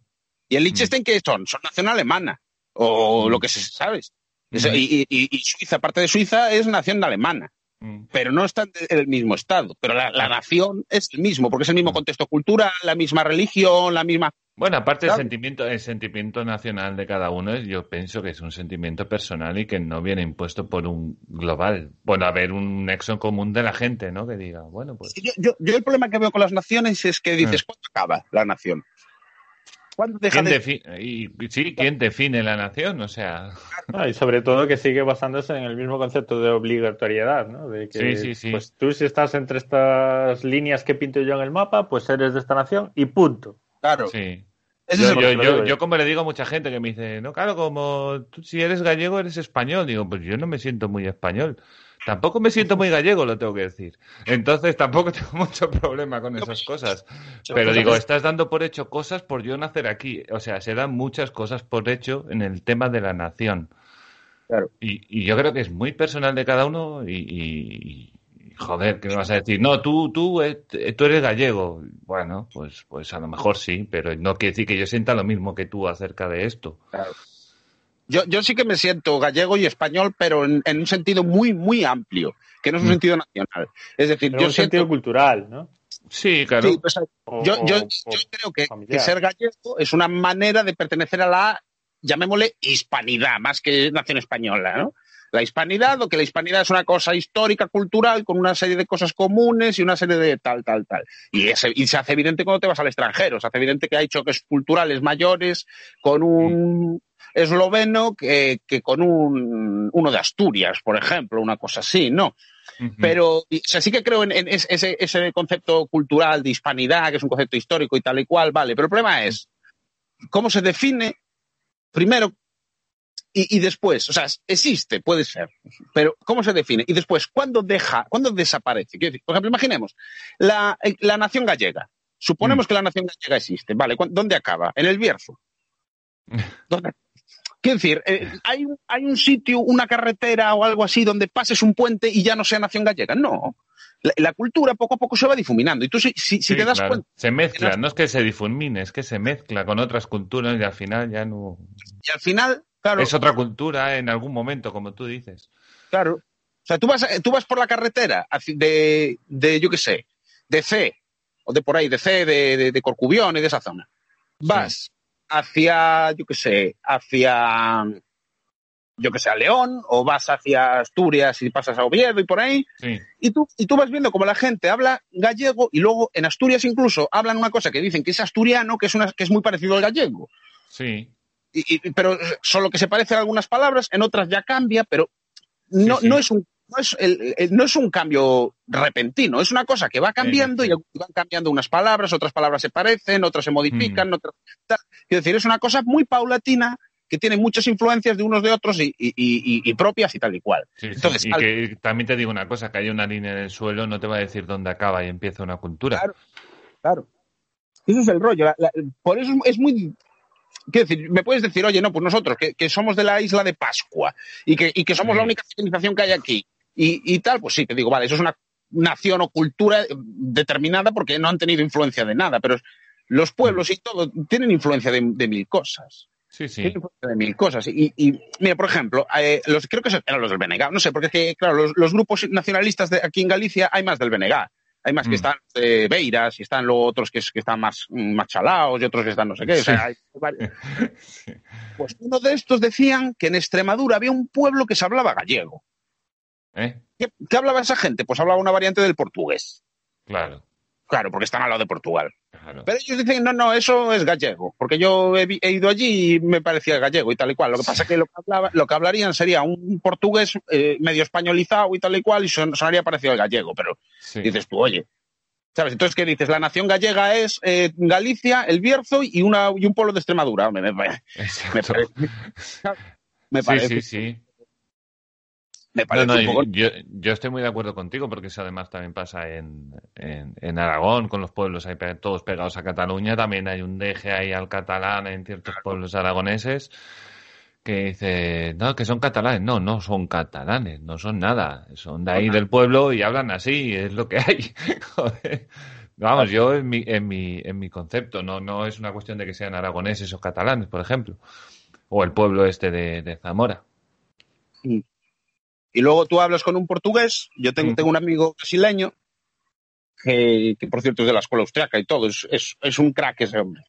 ¿Y en Liechtenstein qué son? Son nación alemana, o lo que se sabes. Y, y- y Suiza, parte de Suiza, es nación alemana. Mm. pero no están en el mismo estado. Pero la, la nación es el mismo, porque es el mismo contexto cultural, la misma religión, la misma. Bueno, aparte el Claro. sentimiento, el sentimiento nacional de cada uno, es- yo pienso que es un sentimiento personal y que no viene impuesto por un global. Bueno, haber un nexo común de la gente, ¿no? Que diga, bueno, pues Yo, yo- yo el problema que veo con las naciones es que dices, ¿cuándo acaba la nación? ¿Cuándo deja ¿quién de.? define, y, sí, ¿quién define la nación? O sea, Ah, y sobre todo que sigue basándose en el mismo concepto de obligatoriedad, ¿no? De que, Sí, sí, sí. pues tú si estás entre estas líneas que pinto yo en el mapa, pues eres de esta nación y punto. Claro. sí. Ese Yo, es yo, yo. yo como le digo a mucha gente que me dice, no, claro, como tú si eres gallego eres español. Digo, pues yo no me siento muy español. Tampoco me siento muy gallego, lo tengo que decir. Entonces tampoco tengo mucho problema con esas cosas. Pero digo, estás dando por hecho cosas por yo nacer aquí. O sea, se dan muchas cosas por hecho en el tema de la nación. Claro. Y, y yo creo que es muy personal de cada uno y, y- y, joder, ¿qué me vas a decir? No, tú, tú, eh, tú eres gallego. Bueno, pues, pues a lo mejor sí, pero no quiere decir que yo sienta lo mismo que tú acerca de esto. Claro. Yo, yo sí que me siento gallego y español, pero en, en un sentido muy, muy amplio, que no es un Mm. sentido nacional. Es decir, En yo un siento... sentido cultural, ¿no? Sí, claro. Sí, pues, O- yo, yo- o- o yo creo que, ser gallego es una manera de pertenecer a la, llamémosle, hispanidad, más que nación española, ¿no? La hispanidad, o que la hispanidad es una cosa histórica, cultural, con una serie de cosas comunes y una serie de tal, tal, tal. Y, y se hace evidente cuando te vas al extranjero, se hace evidente que hay choques culturales mayores con un esloveno que, que con un, uno de Asturias, por ejemplo, una cosa así, ¿no? Pero o sea, sí que creo en, en ese- ese, concepto cultural de hispanidad, que es un concepto histórico y tal y cual, vale. Pero el problema es cómo se define primero y, y después. O sea, existe, puede ser, pero cómo se define. Y después, ¿cuándo deja, cuándo desaparece? Quiero decir, por ejemplo, imaginemos la, la nación gallega. Suponemos Mm. que la nación gallega existe, ¿vale? ¿Cuán- ¿Dónde acaba? En el Bierzo. ¿Dónde? Quiero decir, eh, ¿hay, un- ¿hay un sitio, una carretera o algo así donde pases un puente y ya no sea nación gallega? No. La, la cultura poco a poco se va difuminando. Y tú, si, si, si Sí, te das claro. cuenta, Se mezcla, no es que se difumine, es que se mezcla con otras culturas y al final ya no. y al final, claro, Es otra cultura en algún momento, como tú dices. claro. O sea, tú vas, eh, tú vas por la carretera de, de, yo qué sé, de C, o de por ahí, de C, de, de, de Corcubión y de esa zona. Vas hacia, yo qué sé, hacia, yo qué sé, a León, o vas hacia Asturias y pasas a Oviedo y por ahí, Sí, y tú, y tú vas viendo como la gente habla gallego y luego en Asturias incluso hablan una cosa que dicen que es asturiano, que es, una, que es muy parecido al gallego. sí. Y, y- pero solo que se parece a algunas palabras, en otras ya cambia, pero no, Sí, sí. no es un no es, el- el- no es un cambio repentino, es una cosa que va cambiando sí. y van cambiando unas palabras, otras palabras se parecen, otras se modifican, otras tal. Quiero decir, es una cosa muy paulatina que tiene muchas influencias de unos de otros y, y- y- y propias y tal y cual. sí. Entonces, y al- que también te digo una cosa, que hay una línea en el suelo no te va a decir dónde acaba y empieza una cultura. Claro. Claro. Ese es el rollo. La- la- por eso es muy. Quiero decir, me puedes decir, oye, no, pues nosotros, que, que somos de la isla de Pascua y que, y que somos Sí. la única civilización que hay aquí y, y tal, pues sí, te digo, vale, eso es una nación o cultura eh, determinada porque no han tenido influencia de nada, pero los pueblos y todo tienen influencia de, de mil cosas. Sí, sí. Tienen influencia de mil cosas. Y, y, mira, por ejemplo, eh, los, creo que eran los del BNG, no sé, porque es que, claro, los, los grupos nacionalistas de aquí en Galicia hay más del BNG. Hay más Mm. que están de Beiras y están luego otros que, es- que están más, más chalaos y otros que están no sé qué. O sea, hay varios. Pues uno de estos decían que en Extremadura había un pueblo que se hablaba gallego. ¿Eh? ¿Qué, qué hablaba esa gente? Pues hablaba una variante del portugués. Claro, Claro, porque están al lado de Portugal. claro. Pero ellos dicen, no, no, eso es gallego, porque yo he, ido allí y me parecía gallego y tal y cual. Lo que pasa es que lo que, hablaba- lo que hablarían sería un portugués eh, medio españolizado y tal y cual y son- sonaría parecido al gallego, pero Sí. dices tú, oye, ¿sabes? Entonces, ¿qué dices? La nación gallega es eh, Galicia, el Bierzo y, una, y un pueblo de Extremadura. Me, me- parece, me Sí, parece, sí, sí. Me No, parece no, un poco... yo, yo estoy muy de acuerdo contigo porque eso además también pasa en, en, en Aragón, con los pueblos ahí todos pegados a Cataluña. También hay un deje ahí al catalán en ciertos pueblos aragoneses que dice, no, que son catalanes. No, no son catalanes, no son nada. Son de ahí del pueblo y hablan así, es lo que hay. Joder. Vamos, yo en mi, en mi, en mi concepto, no, no es una cuestión de que sean aragoneses o catalanes, por ejemplo. O el pueblo este de, de Zamora. Y luego tú hablas con un portugués, yo tengo, Mm. tengo un amigo brasileño, que, que por cierto es de la escuela austriaca y todo, es, es, es un crack ese hombre,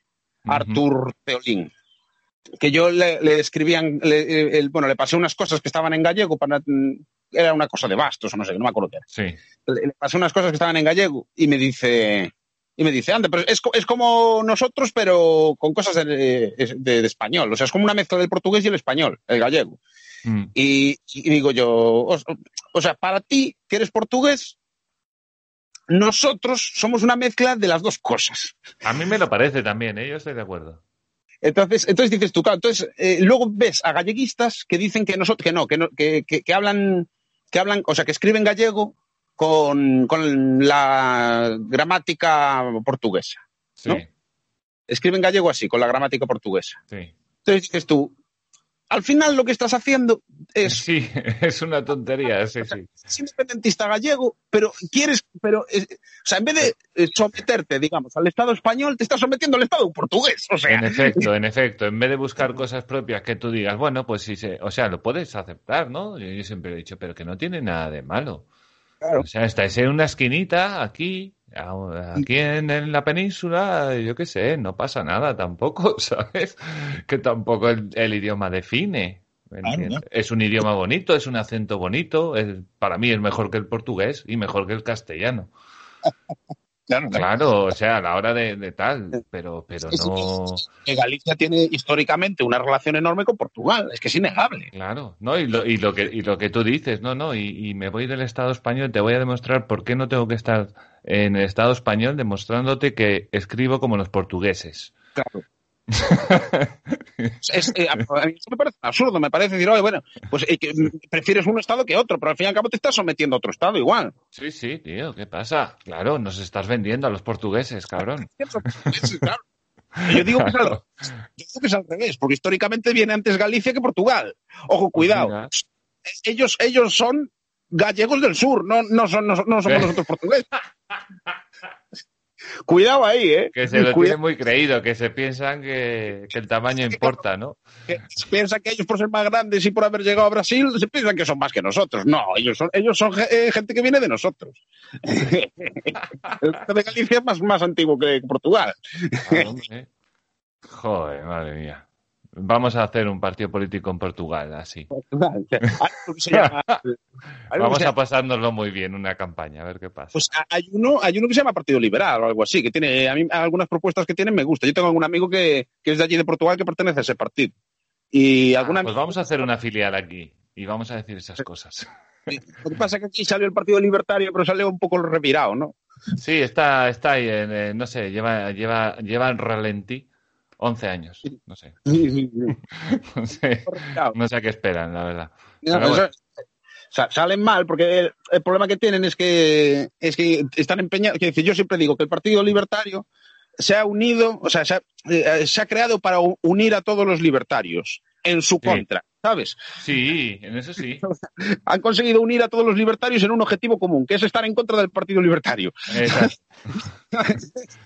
Ujú. Artur Teolín. Que yo le, le escribían, le, el- bueno, le pasé unas cosas que estaban en gallego para. mm, Era una cosa de bastos o no sé, no me acuerdo qué era. Sí. Le, pasé unas cosas que estaban en gallego y me dice. Y me dice, anda, pero es, co- es como nosotros, pero con cosas de, de- de español. O sea, es como una mezcla del portugués y el español, el gallego. Mm. Y, y digo yo, o, o sea, para ti, que eres portugués, nosotros somos una mezcla de las dos cosas. A mí me lo parece también, ¿eh? yo estoy de acuerdo. Entonces, entonces dices tú, claro, entonces eh, luego ves a galleguistas que dicen que nosotros, que no, que no, que, que, que hablan, que hablan, o sea, que escriben gallego con, con la gramática portuguesa. Sí, ¿No? Escriben gallego así, con la gramática portuguesa. sí. Entonces dices tú, al final lo que estás haciendo es Sí, es una tontería, sí, sí. es independentista gallego, pero quieres, pero, eh, o sea, en vez de eh, someterte, digamos, al Estado español, te estás sometiendo al Estado portugués. O sea, En efecto, en efecto, en vez de buscar cosas propias que tú digas, bueno, pues sí, se- o sea, lo puedes aceptar, ¿no? Yo siempre he dicho, pero que no tiene nada de malo. Claro. O sea, estáis en una esquinita aquí, aquí en, en la península, yo qué sé, no pasa nada tampoco, ¿sabes? Que tampoco el, el idioma define. Es un idioma bonito, es un acento bonito, es- para mí es mejor que el portugués y mejor que el castellano. claro, claro. Claro, o sea, a la hora de, de tal, pero, pero Es- no. que Galicia tiene históricamente una relación enorme con Portugal, es que es innegable. Claro, ¿no? Y lo, y lo que y lo que tú dices, no, no, y, y me voy del Estado español, te voy a demostrar por qué no tengo que estar en el Estado español demostrándote que escribo como los portugueses. Claro. Es- eh, a, mí eso me parece absurdo, me parece decir, oye, bueno, pues eh, que, prefieres un Estado que otro, pero al fin y al cabo te estás sometiendo a otro Estado igual. Sí, sí, tío, ¿qué pasa? Claro, nos estás vendiendo a los portugueses, cabrón. Claro. Yo digo, que es al, yo digo que es al revés, porque históricamente viene antes Galicia que Portugal. Ojo, cuidado. Mira. Ellos, ellos son gallegos del sur, no, no, son, no, son- no somos Eh. nosotros portugueses. Cuidado ahí, ¿eh? Que se lo Cuidado. tienen muy creído, que se piensan que, que el tamaño importa, ¿no? que se piensan que ellos por ser más grandes y por haber llegado a Brasil se piensan que son más que nosotros. No, ellos son, ellos son eh, gente que viene de nosotros. El de Galicia es más, más antiguo que Portugal. Ah. Joder, madre mía. Vamos a hacer un partido político en Portugal, así. Vamos a pasárnoslo muy bien, una campaña, a ver qué pasa. Pues hay uno, hay uno que se llama Partido Liberal o algo así, que tiene, a mí algunas propuestas que tienen me gustan. Yo tengo algún amigo que, que es de allí de Portugal que pertenece a ese partido. Y Ah, alguna pues vamos a hacer una filial aquí y vamos a decir esas cosas. Lo que pasa es que aquí salió el Partido Libertario, pero salió un poco revirado, ¿no? Sí, está, está ahí, en, eh, no sé, lleva, lleva, lleva en ralentí 11 años. No sé, no sé, Revirado. no sé a qué esperan, la verdad. No, bueno. salen mal porque el, el problema que tienen es que es que están empeñados. decir, yo siempre digo que el Partido Libertario se ha unido, o sea, se ha, eh, se ha creado para unir a todos los libertarios en su Sí. contra, ¿sabes? Sí, en eso sí. Han conseguido unir a todos los libertarios en un objetivo común, que es estar en contra del Partido Libertario. Exacto.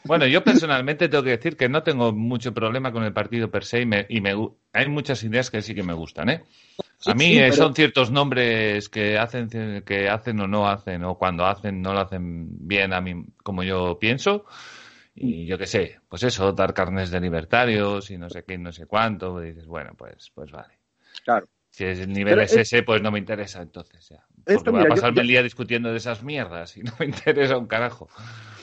Bueno, yo personalmente tengo que decir que no tengo mucho problema con el partido per se y, me, y me hay muchas ideas que sí que me gustan, ¿eh? A mí sí, eh, pero- son ciertos nombres que hacen que hacen o no hacen o cuando hacen no lo hacen bien a mí como yo pienso y yo qué sé, pues eso, dar carnes de libertarios y no sé qué, no sé cuánto, y dices, bueno, pues pues vale. Claro. Si es el nivel es es- ese, pues no me interesa entonces ya. Porque Esto, voy a mira, pasarme yo- el día discutiendo de esas mierdas y no me interesa un carajo.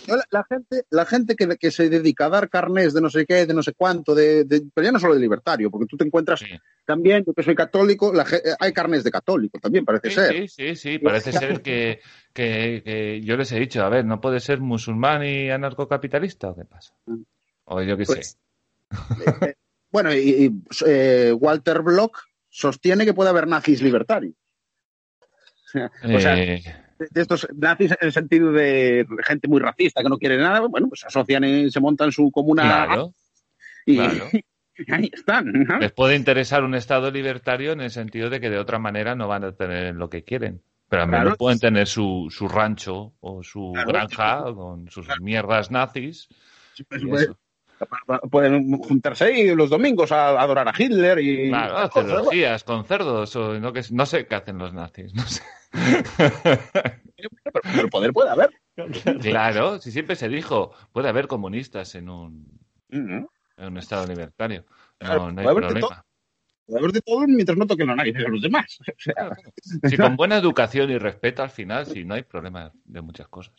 La, la gente, la gente que, que se dedica a dar carnés de no sé qué, de no sé cuánto, de, de- pero ya no solo de libertario, porque tú te encuentras Sí. también, yo que soy católico, la ge- hay carnés de católico también, parece Sí, ser. sí, sí, sí, parece ser que, que, que yo les he dicho, a ver, ¿no puede ser musulmán y anarcocapitalista o qué pasa? O yo qué Pues- sé. Eh, bueno, y, y, eh, Walter Block sostiene que puede haber nazis libertarios. o sea, Eh, de, estos nazis en el sentido de gente muy racista que no quiere nada, bueno, pues se asocian, y se montan su comuna claro, y claro. ahí están. ¿no? les puede interesar un Estado libertario en el sentido de que de otra manera no van a tener lo que quieren. Pero al menos Claro. pueden tener su, su rancho o su granja con sus mierdas nazis. Pues. Pueden juntarse ahí los domingos a, adorar a Hitler y Claro, hacer orgías con cerdos o no, que, no sé qué hacen los nazis. No sé. pero, pero poder puede haber. Claro, si siempre se dijo, puede haber comunistas en un, en un Estado libertario. Claro, No, no hay de problema. Puede haber de todo mientras no toquen la nariz a los demás. O sea, Si con buena educación y respeto al final, sí, no hay problema de muchas cosas.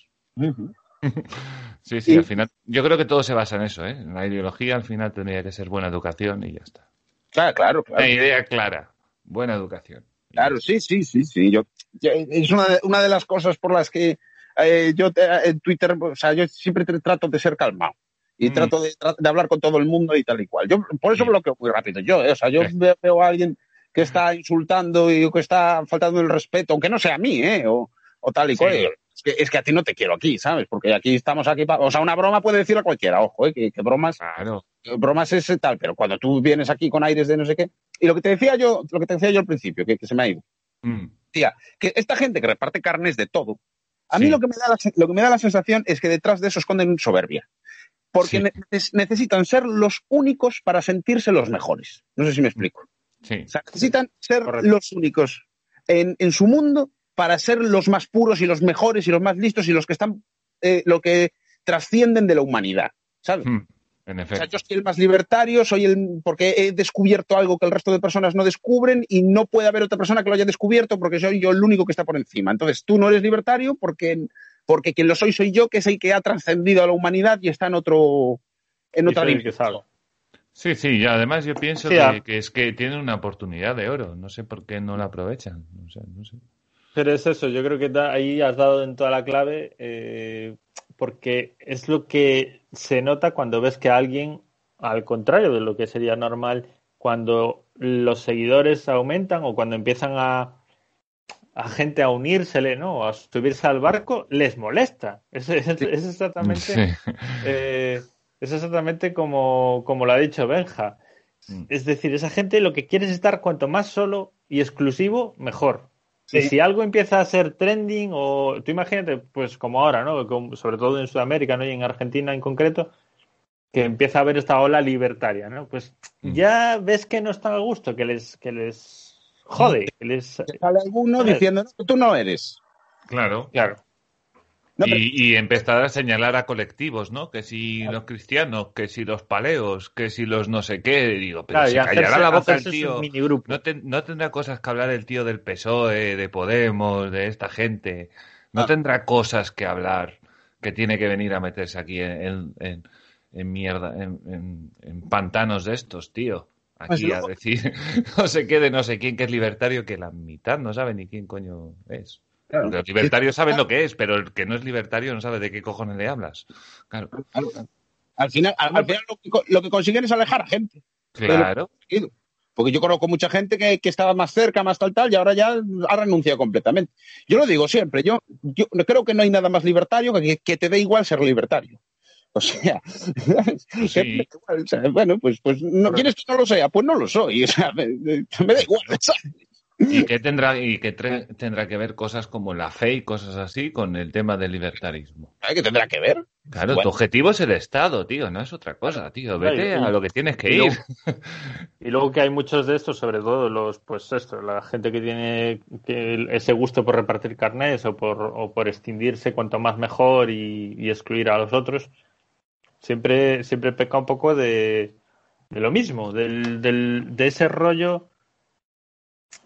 Sí, sí, Y- al final. Yo creo que todo se basa en eso, ¿eh? En la ideología al final tendría que ser buena educación y ya está. Claro, claro, claro. La idea clara, buena educación. Claro, sí, sí, sí, sí. Yo, yo- es una de, una de las cosas por las que eh, yo en Twitter, o sea, yo siempre tra- trato de ser calmado y Mm. trato de, hablar con todo el mundo y tal y cual. Yo por eso Sí. bloqueo muy rápido. Yo, eh, o sea, yo Sí. veo, veo a alguien que está insultando y que está faltando el respeto, aunque no sea a mí, ¿eh? O, o tal y Sí. cual. Es que, es que a ti no te quiero aquí, ¿sabes? Porque aquí estamos aquí para... O sea, una broma puede decir a cualquiera, ojo, ¿eh? que, que bromas, Claro. bromas es tal, pero cuando tú vienes aquí con aires de no sé qué... Y lo que te decía yo, lo que te decía yo al principio, que, que se me ha ido, Mm, tía, que esta gente que reparte carnes de todo, a mí Sí. lo que, me da la, se- lo que me da la sensación es que detrás de eso esconden soberbia. Porque Sí. necesitan ser los únicos para sentirse los mejores. No sé si me explico. Sí. O sea, necesitan ser Correcto. los únicos en, en su mundo para ser los más puros y los mejores y los más listos y los que están, eh, lo que trascienden de la humanidad. ¿Sabes? Mm, En O sea, efecto. yo soy el más libertario, soy el porque he descubierto algo que el resto de personas no descubren y no puede haber otra persona que lo haya descubierto porque soy yo el único que está por encima. Entonces, tú no eres libertario porque, porque quien lo soy soy yo, que es el que ha trascendido a la humanidad y está en otro en Y otra dimensión. Sí, sí, y además yo pienso Sí, que, que es que tienen una oportunidad de oro. No sé por qué no la aprovechan. No sé, no sé. Pero es eso, yo creo que da- ahí has dado en toda la clave, eh, porque es lo que se nota cuando ves que alguien, al contrario de lo que sería normal, cuando los seguidores aumentan o cuando empiezan a, a gente a unírsele, ¿no? A subirse al barco, les molesta. Es, es- es exactamente, Sí. eh, es exactamente como, como lo ha dicho Benja. Mm. Es decir, esa gente lo que quiere es estar cuanto más solo y exclusivo, mejor. Y si algo empieza a ser trending, o tú imagínate, pues como ahora, ¿no? Como- sobre todo en Sudamérica, ¿no? Y en Argentina en concreto, que empieza a haber esta ola libertaria, ¿no? Pues Mm. ya ves que no están a gusto, que les, que les jode, que les... Que sale alguno diciendo, no, tú no eres. Claro. Claro. No, pero- Y, y empezar a señalar a colectivos, ¿no? Que si los cristianos, que si los paleos, que si los no sé qué. Digo, pero Claro, si y callará hacerse- la boca el tío. No, no tendrá cosas que hablar el tío del PSOE, de Podemos, de esta gente. No Ah. tendrá cosas que hablar que tiene que venir a meterse aquí en, en, en- en mierda, en, pantanos de estos, tío. Pues Aquí a luego- decir no sé qué de no sé quién que es libertario, que la mitad no sabe ni quién coño es. Claro. Los libertarios saben lo que es, pero el que no es libertario no sabe de qué cojones le hablas. Claro, Claro, claro. Al final, al, al final lo, que, co- lo que consiguen es alejar a gente. claro. Porque yo conozco mucha gente que, que estaba más cerca, más tal, tal, y ahora ya ha renunciado completamente. Yo lo digo siempre, yo, yo creo que no hay nada más libertario que que te dé igual ser libertario. O sea, sea, bueno, pues, pues no quieres que no lo sea, pues no lo soy. O sea, me, me- me da igual. ¿sabes? Y que tendrá y que tendrá que ver cosas como la fe y cosas así con el tema del libertarismo. ¿Sabes ¿Qué tendrá que ver? Claro, Bueno. tu objetivo es el Estado, tío, no es otra cosa, tío. Vete a lo que tienes que y ir. luego- Y luego que hay muchos de estos, sobre todo los, pues esto, la gente que tiene que ese gusto por repartir carnets o por, o por extinguirse cuanto más mejor y, y excluir a los otros, siempre, siempre peca un poco de, de lo mismo, del, del, de ese rollo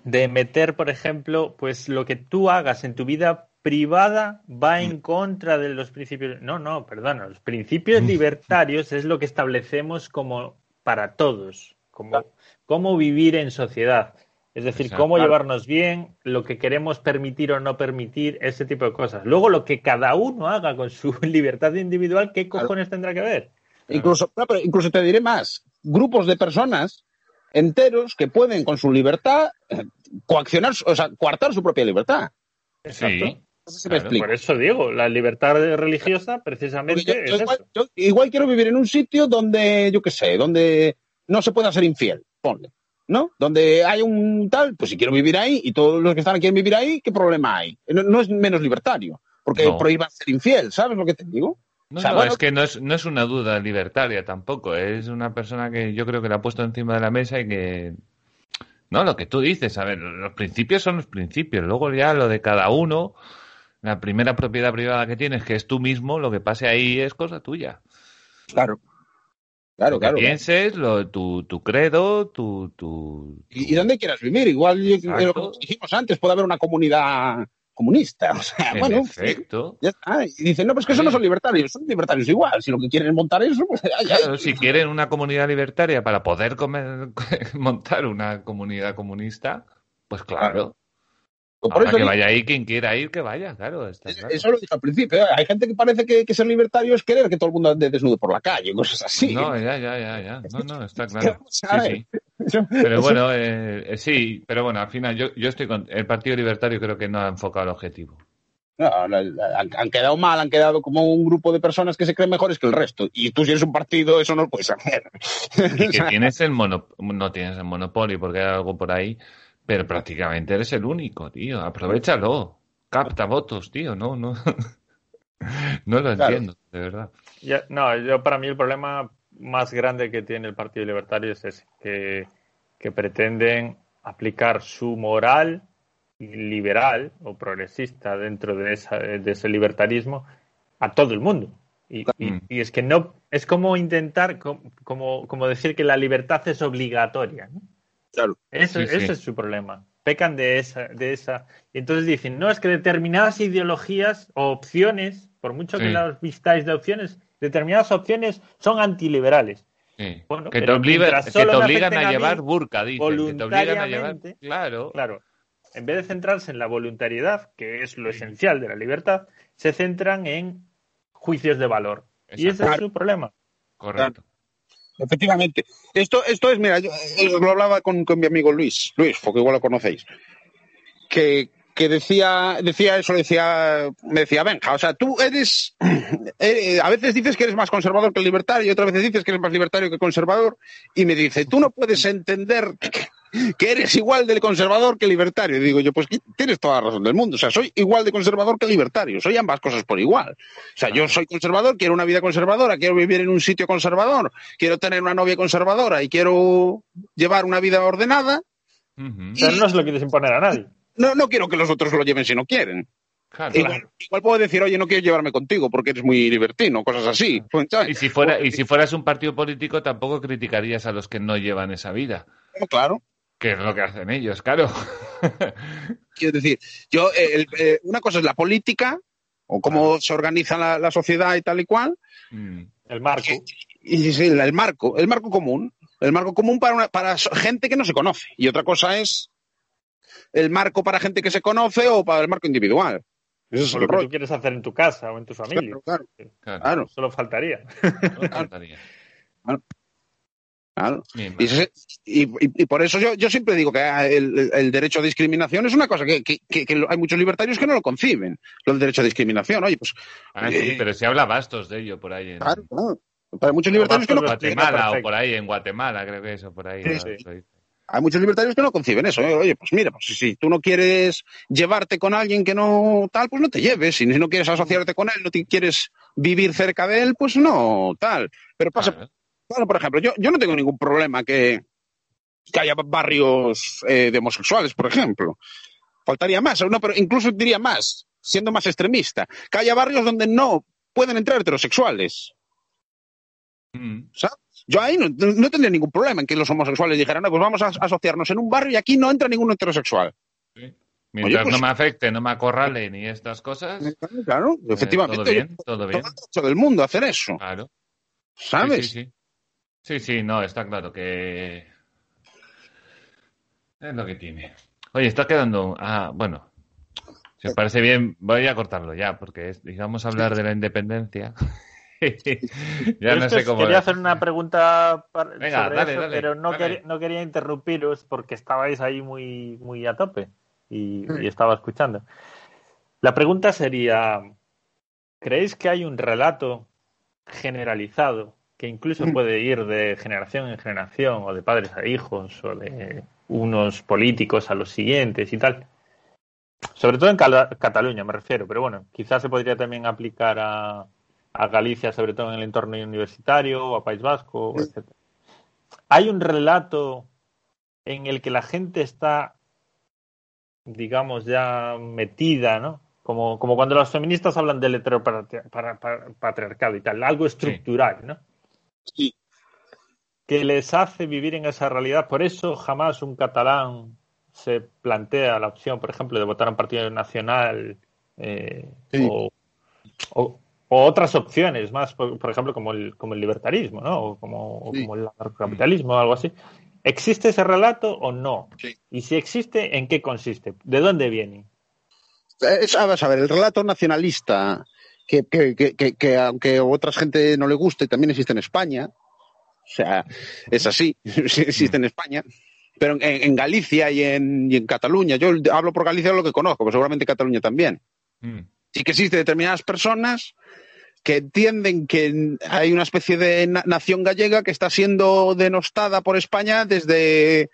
de meter, por ejemplo, pues lo que tú hagas en tu vida privada va en contra de los principios. No, no, perdona, los principios libertarios es lo que establecemos como para todos, como cómo vivir en sociedad. Es decir, Exacto. cómo llevarnos bien, lo que queremos permitir o no permitir, ese tipo de cosas. Luego, lo que cada uno haga con su libertad individual, ¿qué cojones tendrá que ver? Incluso, no, pero incluso te diré más, grupos de personas enteros que pueden con su libertad eh, coaccionar, o sea, coartar su propia libertad. Sí, No sé si me Claro, explico. Por eso digo, la libertad religiosa precisamente yo, es yo igual, eso. yo igual quiero vivir en un sitio donde, yo qué sé, donde no se pueda ser infiel, ponle, ¿no? Donde hay un tal, pues si quiero vivir ahí y todos los que están aquí quieren vivir ahí, ¿qué problema hay? No, no es menos libertario, porque No. prohíban ser infiel, ¿sabes lo que te digo? No, O sea, no, bueno- es que no es, no es una duda libertaria tampoco. Es una persona que yo creo que la ha puesto encima de la mesa y que. No, lo que tú dices, a ver, los principios son los principios. Luego ya lo de cada uno, la primera propiedad privada que tienes, que es tú mismo, lo que pase ahí es cosa tuya. Claro. Claro, lo que claro. pienses, lo, tu, tu credo, tu. tu, ¿Y, y dónde quieras vivir? Igual, lo que dijimos antes, puede haber una comunidad comunista. O sea, en bueno, efecto. ya está. Y dicen, no, pues que eso no son libertarios, son libertarios igual. Si lo que quieren es montar eso, pues ya. Claro, si quieren una comunidad libertaria para poder comer- montar una comunidad comunista, pues claro. Pues Ahora eso que digo- vaya ahí, quien quiera ir, que vaya, claro. Está Eso- claro. Eso lo dije al principio. ¿eh? Hay gente que parece que, que ser libertario es querer que todo el mundo ande desnudo por la calle, cosas así. No, ya, ya, ya, ya. No, no, está claro. Sí, sí. Pero bueno, eh, eh, sí, pero bueno, al final yo, yo estoy con. El Partido Libertario creo que no ha enfocado el objetivo. No, han, han quedado mal, han quedado como un grupo de personas que se creen mejores que el resto. Y tú si eres un partido, eso no lo puedes hacer. Y que tienes el mono, no tienes el monopolio porque hay algo por ahí, pero prácticamente eres el único, tío. Aprovechalo. Capta votos, tío. No, no. No lo Claro. entiendo, de verdad. No, yo para mí el problema más grande que tiene el Partido Libertario es ese, que, que pretenden aplicar su moral liberal o progresista dentro de, esa, de ese libertarismo a todo el mundo. Y, y- y es que no, es como intentar, com- como, como decir que la libertad es obligatoria. ¿no? Claro. Eso- Sí, sí. Ese es su problema. Pecan de esa, de esa. Y entonces dicen, no, es que determinadas ideologías o opciones, por mucho que las vistáis de opciones, determinadas opciones son antiliberales. Sí. Bueno, que te, que obligan a llevar burka, dicen. Que te obligan a llevar. voluntariamente, Claro. Claro, en vez de centrarse en la voluntariedad, que es lo esencial de la libertad, se centran en juicios de valor. Y ese es su problema. Correcto. Efectivamente. Esto, esto es, mira, yo eh, lo hablaba con, con mi amigo Luis, Luis, porque igual lo conocéis, que, que decía, decía eso, decía, me decía, Benja, o sea, tú eres, eh, a veces dices que eres más conservador que libertario, y otras veces dices que eres más libertario que conservador, y me dice, tú no puedes entender que eres igual de conservador que libertario. Y digo yo, pues tienes toda la razón del mundo. O sea, soy igual de conservador que libertario. Soy ambas cosas por igual. O sea, yo soy conservador, quiero una vida conservadora, quiero vivir en un sitio conservador, quiero tener una novia conservadora y quiero llevar una vida ordenada. Pero no se lo quieres imponer a nadie. No, no quiero que los otros lo lleven si no quieren. Claro. Igual, igual puedo decir, oye, no quiero llevarme contigo porque eres muy libertino, cosas así. Pues, ¿sabes? Y si, fuera, y si fueras un partido político, tampoco criticarías a los que no llevan esa vida. Claro. Que es lo que hacen ellos, claro. Quiero decir, yo, eh, el- eh, una cosa es la política, o cómo se organiza la, la sociedad y tal y cual, Mm. El marco. y sí, el marco, el marco común. El marco común para, una- para gente que no se conoce. Y otra cosa es el marco para gente que se conoce o para el marco individual. Eso es o el lo que tú quieres hacer en tu casa o en tu familia. Claro, claro, Solo faltaría. Claro. Y, por eso yo, yo siempre digo que el, el- el derecho a discriminación es una cosa que, que- que- que hay muchos libertarios que no lo conciben, lo del derecho a discriminación. Oye, pues Ah, sí, pero se habla bastos de ello por ahí en claro, claro. Para muchos libertarios que no, Guatemala o por ahí en Guatemala, creo que eso, por ahí. Sí, ¿no? sí. Hay muchos libertarios que no conciben eso. ¿eh? Oye, pues mira, pues si, tú no quieres llevarte con alguien que no tal, pues no te lleves. Si no quieres asociarte con él, no te quieres vivir cerca de él, pues no tal. Pero pasa, Claro. Claro, por ejemplo, yo, yo no tengo ningún problema que, que haya barrios eh, de homosexuales, por ejemplo. Faltaría más, no, pero incluso diría más, siendo más extremista, que haya barrios donde no pueden entrar heterosexuales. Mm. Yo ahí no, no tendría ningún problema en que los homosexuales dijeran, no, pues vamos a asociarnos en un barrio y aquí no entra ningún heterosexual. Mientras pues- no me afecte, no me acorrale ni estas cosas, Claro, eh, efectivamente. todo bien, todo bien. Todo el mundo hacer eso, Claro. ¿sabes? Sí, sí, sí. Sí, sí, no, está claro que es lo que tiene. Oye, está quedando. Ah, bueno. Si os parece bien, voy a cortarlo ya, porque es- digamos hablar de la independencia. ya no sé cómo. Quería hacer una pregunta par- Venga, sobre dale, eso, dale, pero no, dale. quería, no quería interrumpiros porque estabais ahí muy, muy a tope y, y estaba escuchando. La pregunta sería, ¿creéis que hay un relato generalizado que incluso puede ir de generación en generación o de padres a hijos o de unos políticos a los siguientes y tal? Sobre todo en Cala- Cataluña me refiero, pero bueno, quizás se podría también aplicar a, a Galicia, sobre todo en el entorno universitario, o a País Vasco, etc. Hay un relato en el que la gente está, digamos, ya metida, ¿no? Como, como cuando los feministas hablan del heteropatriarcado y tal, algo estructural, ¿no? Sí. Que les hace vivir en esa realidad. Por eso jamás un catalán se plantea la opción, por ejemplo, de votar a un partido nacional eh, Sí. o, o- o otras opciones más, por, por ejemplo, como el, como el libertarismo, ¿no? O como, o Sí. como el anarcocapitalismo o algo así. ¿Existe ese relato o no? Sí. Y si existe, ¿en qué consiste? ¿De dónde viene? Es, a ver, a ver, el relato nacionalista, que, que, que, que, que aunque a otra gente no le guste, también existe en España. O sea, es así, sí existe en España. Pero en, en Galicia y en, y en Cataluña, yo hablo por Galicia lo que conozco, pero seguramente Cataluña también. Mm. sí que existen determinadas personas que entienden que hay una especie de na- nación gallega que está siendo denostada por España desde,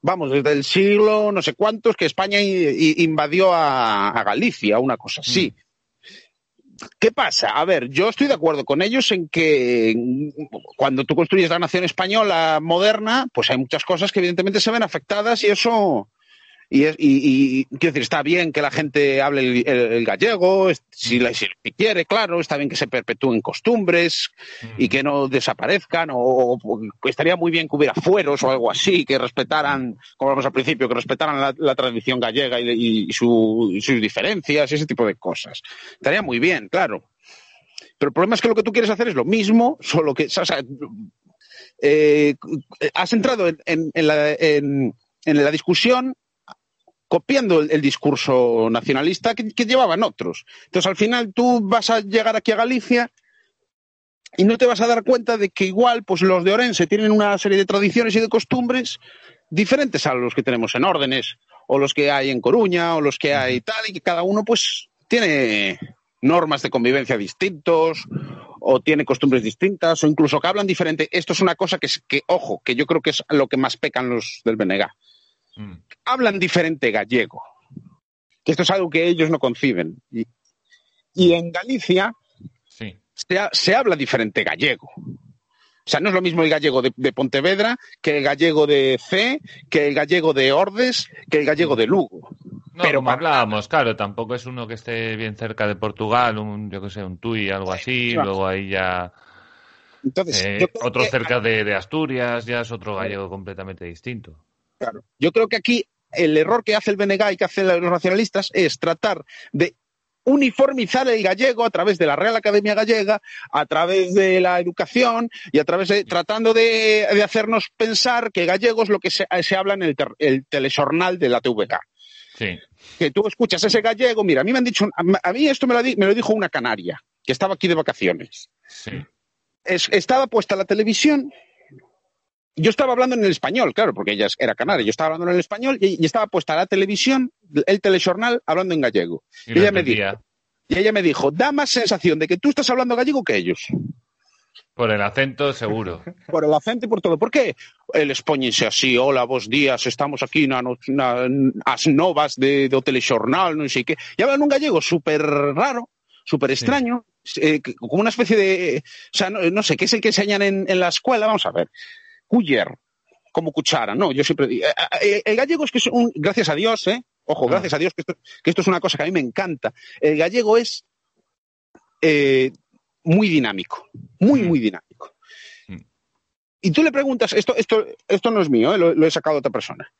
vamos, desde el siglo no sé cuántos, que España invadió a, a Galicia, una cosa así. ¿Qué pasa? A ver, yo estoy de acuerdo con ellos en que mm, cuando tú construyes la nación española moderna, pues hay muchas cosas que evidentemente se ven afectadas y eso. Y, es- y- y- quiero decir, está bien que la gente hable el, el- el gallego, si, la- si quiere, claro, está bien que se perpetúen costumbres y que no desaparezcan, o, o estaría muy bien que hubiera fueros o algo así, que respetaran, como hablamos al principio, que respetaran la, la tradición gallega y, y su- y sus diferencias y ese tipo de cosas. Estaría muy bien, claro. Pero el problema es que lo que tú quieres hacer es lo mismo, solo que, o sea, eh, has entrado en, en- en la, en la discusión copiando el, el discurso nacionalista que, que llevaban otros. Entonces, al final, tú vas a llegar aquí a Galicia y no te vas a dar cuenta de que igual, pues los de Orense tienen una serie de tradiciones y de costumbres diferentes a los que tenemos en órdenes, o los que hay en Coruña, o los que hay tal, y que cada uno, pues, tiene normas de convivencia distintos, o tiene costumbres distintas, o incluso que hablan diferente. Esto es una cosa que, es- que ojo, que yo creo que es lo que más pecan los del BNG Mm. hablan diferente gallego. Que esto es algo que ellos no conciben. Y, y en Galicia Sí. se, ha- se habla diferente gallego. O sea, no es lo mismo el gallego de, de Pontevedra que el gallego de C, que el gallego de Ordes, que el gallego de Lugo. No, Pero como hablábamos, claro, tampoco es uno que esté bien cerca de Portugal, un, yo que sé, un Tui, algo así, Claro. luego ahí ya Entonces, eh, otro que, cerca de, de Asturias, ya es otro gallego completamente distinto. Claro, yo creo que aquí el error que hace el BNG y que hacen los nacionalistas es tratar de uniformizar el gallego a través de la Real Academia Gallega, a través de la educación y a través de tratando de, de hacernos pensar que gallego es lo que se, se habla en el, ter- el telexornal de la TVK. Sí. Que tú escuchas ese gallego, mira, a mí me han dicho, a a mí esto me lo, di- me lo dijo una canaria, que estaba aquí de vacaciones. Sí. Es- estaba puesta la televisión. Yo estaba hablando en el español, claro, porque ella era canaria. Yo estaba hablando en el español y, y estaba puesta la televisión, el telejornal, hablando en gallego. Y ella me entendía Y ella me dijo, da más sensación de que tú estás hablando gallego que ellos. por el acento, seguro. Por el acento y por todo. ¿Por qué? El expóñense así, hola, vos días, estamos aquí na, no- na, as novas de, do telexornal, non sei qué. Y hablan un gallego súper raro, súper extraño, eh, como una especie de... O sea, no, no sé, ¿qué es el que enseñan en, en la escuela? Vamos a ver. Cuyer, como cuchara, ¿no? Yo siempre digo... eh, eh, El gallego es que es un... Gracias a Dios, ¿eh? Ojo, gracias a Dios, que esto, que esto es una cosa que a mí me encanta. El gallego es eh, muy dinámico, muy, muy dinámico. Y tú le preguntas, esto, esto, esto no es mío, ¿eh? lo, lo he sacado de otra persona.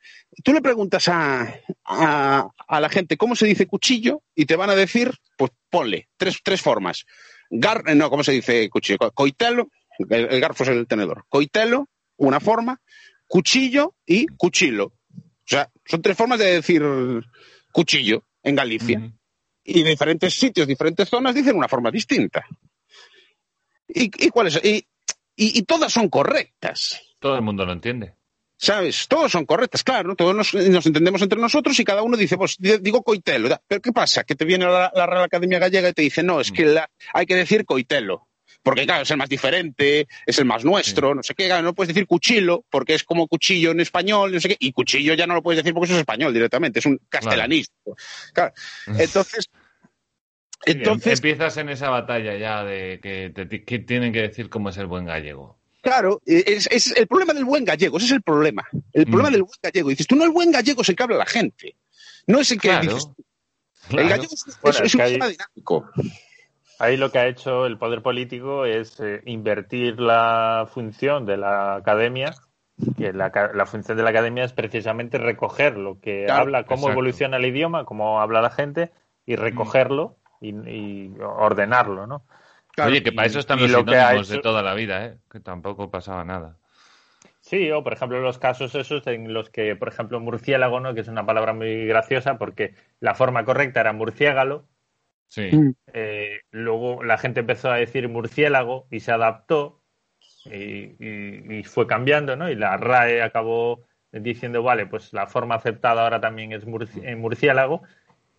Tú le preguntas a, a, a la gente cómo se dice cuchillo y te van a decir, pues ponle tres, tres formas. Gar, eh, no, ¿cómo se dice cuchillo? Co- Coitelo, el, el garfo es el tenedor. Coitelo, una forma, cuchillo y cuchillo. O sea, son tres formas de decir cuchillo en Galicia y diferentes sitios, diferentes zonas dicen una forma distinta. ¿Y, y cuáles? Y, y, y todas son correctas, Todo el mundo lo entiende. ¿sabes? Todas son correctas, claro, todos nos, nos entendemos entre nosotros y cada uno dice, pues di- digo coitelo, pero ¿qué pasa? Que te viene la, la Real Academia Gallega y te dice, no, es que la- hay que decir coitelo. Porque, claro, es el más diferente, es el más nuestro, no sé qué, claro, no puedes decir cuchillo, porque es como cuchillo en español, no sé qué, y cuchillo ya no lo puedes decir porque eso es español directamente, es un castellanístico. Claro. Entonces, entonces, Empiezas en esa batalla ya de que, te- que tienen que decir cómo es el buen gallego. Claro, es, es el problema del buen gallego, ese es el problema. El problema Mm. del buen gallego. Dices, tú no el buen gallego es el que habla la gente. No es el que Claro. dices. El Claro. gallego es, Bueno, es- es es un tema dinámico. Ahí lo que ha hecho el poder político es eh, invertir la función de la academia, que la, ca- la función de la academia es precisamente recoger lo que Claro, habla, cómo exacto. evoluciona el idioma, cómo habla la gente, y recogerlo y, y ordenarlo, ¿no? Claro, Oye, que para eso están y los lo que ha sinónimos de hecho- toda la vida, ¿eh? Que tampoco pasaba nada. Sí, o por ejemplo los casos esos en los que, por ejemplo, murciélago, ¿no? que es una palabra muy graciosa porque la forma correcta era murciégalo, Sí. Mm. eh, luego la gente empezó a decir murciélago y se adaptó y, y- y fue cambiando, ¿no? Y la RAE acabó diciendo, vale, pues la forma aceptada ahora también es murci- eh, murciélago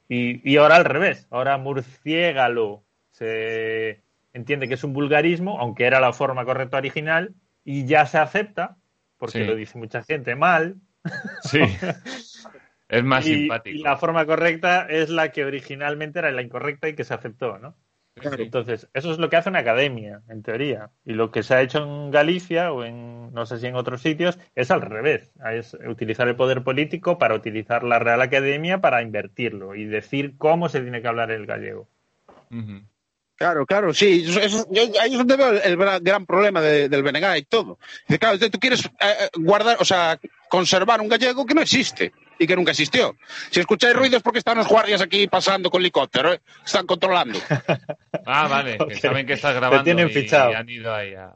Y, y ahora al revés. Ahora murciégalo se entiende que es un vulgarismo, aunque era la forma correcta original, y ya se acepta, porque Sí. lo dice mucha gente mal. Sí. es más y, simpático. y la forma correcta es la que originalmente era la incorrecta y que se aceptó, ¿no? Entonces, eso es lo que hace una academia, en teoría. Y lo que se ha hecho en Galicia o en, no sé si en otros sitios, es al revés. Es utilizar el poder político para utilizar la Real Academia para invertirlo y decir cómo se tiene que hablar el gallego. Claro, claro, sí. Eso- eso- yo, ahí es donde veo el, el gran, problema de- del BNG y todo. Dice, claro, tú quieres eh, eh, guardar, o sea, conservar un gallego que no existe y que nunca existió. Si escucháis ruidos porque están los guardias aquí pasando con helicóptero, ¿eh? están controlando. Ah, vale, que Ok. saben que estás Te grabando tienen y, fichado. y han ido ahí a...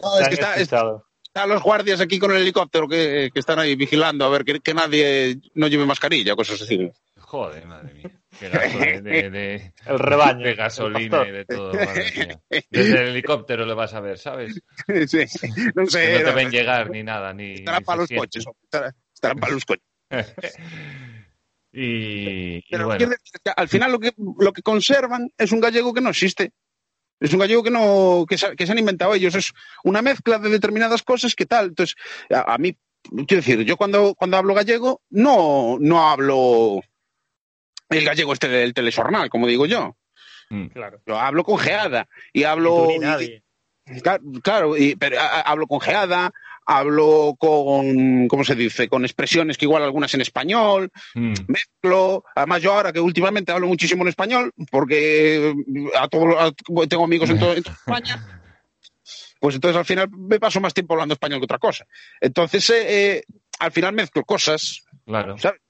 No, es que está- es- escuchado. están los guardias aquí con el helicóptero que, que están ahí vigilando a ver que, que nadie no lleve mascarilla, cosas así. Joder, madre mía. Qué de, de- de- El rebaño. de gasolina y de todo. madre mía. Desde el helicóptero lo vas a ver, ¿sabes? Sí, no sé. Que no te ven llegar ni nada, ni... estarán ni para los coches. hombre, estarán- Estarán para los coches. y, y Pero bueno, quiero decir que al final lo que, lo que conservan es un gallego que no existe. Es un gallego que no que se, que se han inventado ellos. Es una mezcla de determinadas cosas que tal. Entonces, a, a mí, quiero decir, yo cuando, cuando hablo gallego, no, no hablo el gallego este del telexornal, como digo yo. mm, Claro. Yo hablo con geada y hablo. tú ni y- nadie. Claro, claro, y- pero a- a- hablo con geada, hablo con, ¿cómo se dice? Con expresiones que igual algunas en español, mm, mezclo. Además, yo ahora que últimamente hablo muchísimo en español, porque a todos a- tengo amigos en, todo- en toda España, pues entonces al final me paso más tiempo hablando español que otra cosa. Entonces, eh, eh, al final mezclo cosas, claro. ¿sabes?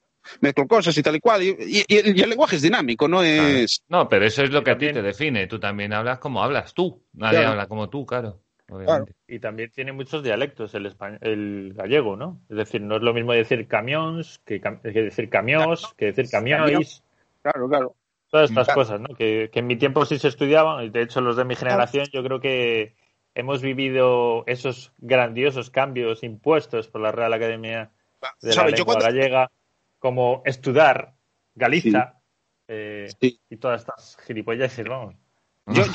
Mezclo cosas y tal y cual. Y, y- y el, lenguaje es dinámico, no es. No, pero eso es lo que a ti te define. Tú también hablas como hablas tú. Nadie Claro. habla como tú, claro. Obviamente. Y también tiene muchos dialectos el, español, el gallego, ¿no? Es decir, no es lo mismo decir camions que, cam- que decir camiós, que decir camiois. Claro, claro. Todas estas Claro. cosas, ¿no? Que, que en mi tiempo sí se estudiaban, y de hecho los de mi generación yo creo que hemos vivido esos grandiosos cambios impuestos por la Real Academia de la Lengua cuando, Gallega, como estudiar Galiza eh, Sí. y todas estas gilipolleces, vamos. yo- yo-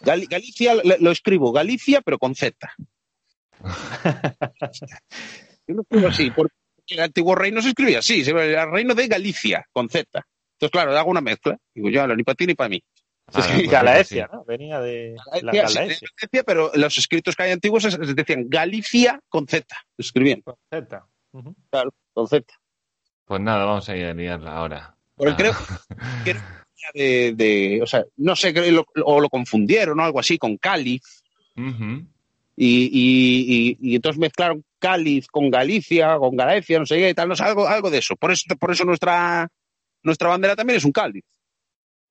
Gal- Galicia lo, lo escribo Galicia, pero con Z. Yo lo escribo así, porque el antiguo reino se escribía así, se el reino de Galicia, con Z. Entonces, claro, hago una mezcla. Digo, ya, ni para ti ni para mí. Ah, pues Galaecia. ¿no? Venía de la Galaecia, sí, pero los escritos que hay antiguos decían Galicia con Z. Escribían, con Z. Claro, con Z. Pues nada, vamos a ir a liarla ahora. Porque Ah. creo que de, de- o sea, no sé, lo- o lo confundieron o algo así con cáliz. Ujú. y, y, y, y entonces mezclaron Cáliz con Galicia, con Galicia, no sé qué, y tal, no sé, algo, algo de eso. Por eso, por eso nuestra, nuestra bandera también es un cáliz.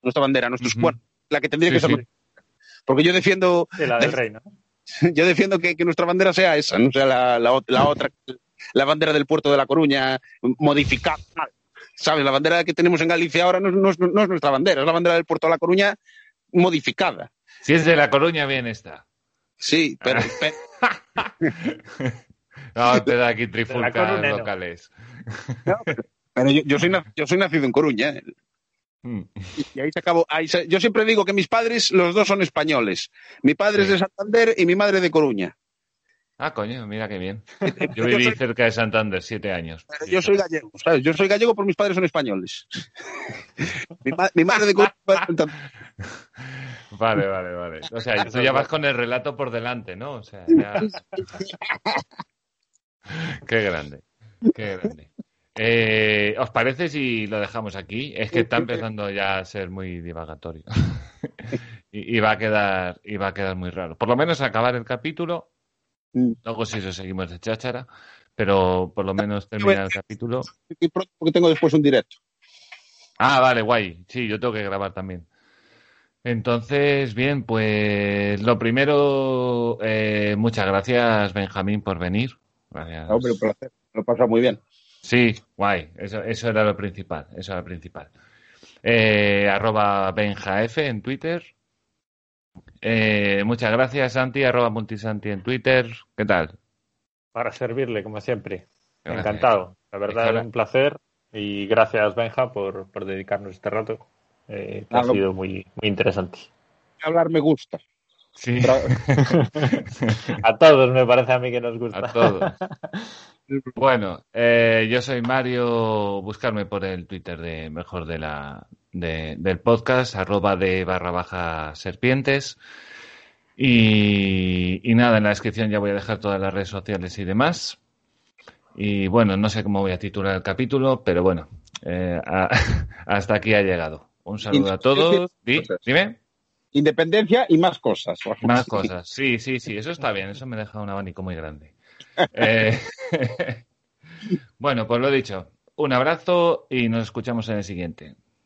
Nuestra bandera, nuestros Ujú. bueno, la que tendría Sí, que ser. sí. Porque yo defiendo, De la del reino. ¿no? yo defiendo que, que nuestra bandera sea esa, no sea la, la, la otra, la bandera del puerto de La Coruña modificada. ¿Sabes? La bandera que tenemos en Galicia ahora no, es- no es- no es nuestra bandera, es la bandera del puerto de La Coruña modificada. Si es de La Coruña, bien está. Sí, pero, Ah. pero- No, te da aquí trifulcas no. locales. pero yo, yo soy, yo soy nacido en Coruña. ¿eh? Mm. Y ahí se acabó. Ahí se- yo siempre digo que mis padres, los dos son españoles. Mi padre es de Santander y mi madre de Coruña. Ah, coño, mira qué bien. Yo Yo viví soy- cerca de Santander siete años. Pero yo soy gallego, ¿sabes? Yo soy gallego, pero mis padres son españoles. mi, ma- mi madre de. Vale, vale, vale. O sea, tú ya vas con el relato por delante, ¿no? O sea, ya... Qué grande, qué grande. Eh, ¿Os parece si lo dejamos aquí? Es que está empezando ya a ser muy divagatorio. y, y va a quedar, y va a quedar muy raro. Por lo menos acabar el capítulo. Mm. Luego si eso seguimos de cháchara. Pero por lo menos terminar el capítulo. Y pronto, porque tengo después un directo. Ah, vale, guay. Sí, yo tengo que grabar también. Entonces, bien, pues lo primero, eh, muchas gracias, Benjamín, por venir. Gracias. Hombre, un placer. Lo he pasado muy bien. Sí, guay. Eso, eso era lo principal. Eso era lo principal. Eh, arroba benjaf en Twitter. Eh, muchas gracias, Santi. Arroba multisanti en Twitter. ¿Qué tal? Para servirle, como siempre. Gracias. Encantado. La verdad, Es un placer Y gracias, Benja, por, por dedicarnos este rato. Eh, ha sido muy, muy interesante. Hablar me gusta. Sí, A todos me parece a mí que nos gusta. a todos. Bueno, eh, yo soy Mario. Buscarme por el Twitter de mejor de la de- del podcast, arroba de barra baja serpientes. Y, y nada, en la descripción ya voy a dejar todas las redes sociales y demás. Y bueno, no sé cómo voy a titular el capítulo, pero bueno, eh, a- hasta aquí ha llegado. Un saludo a todos. Di- dime. Independencia y más cosas. Más cosas. Sí, sí, sí, eso está bien. Eso me deja un abanico muy grande. Eh, bueno, pues lo dicho. Un abrazo y nos escuchamos en el siguiente.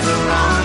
together on.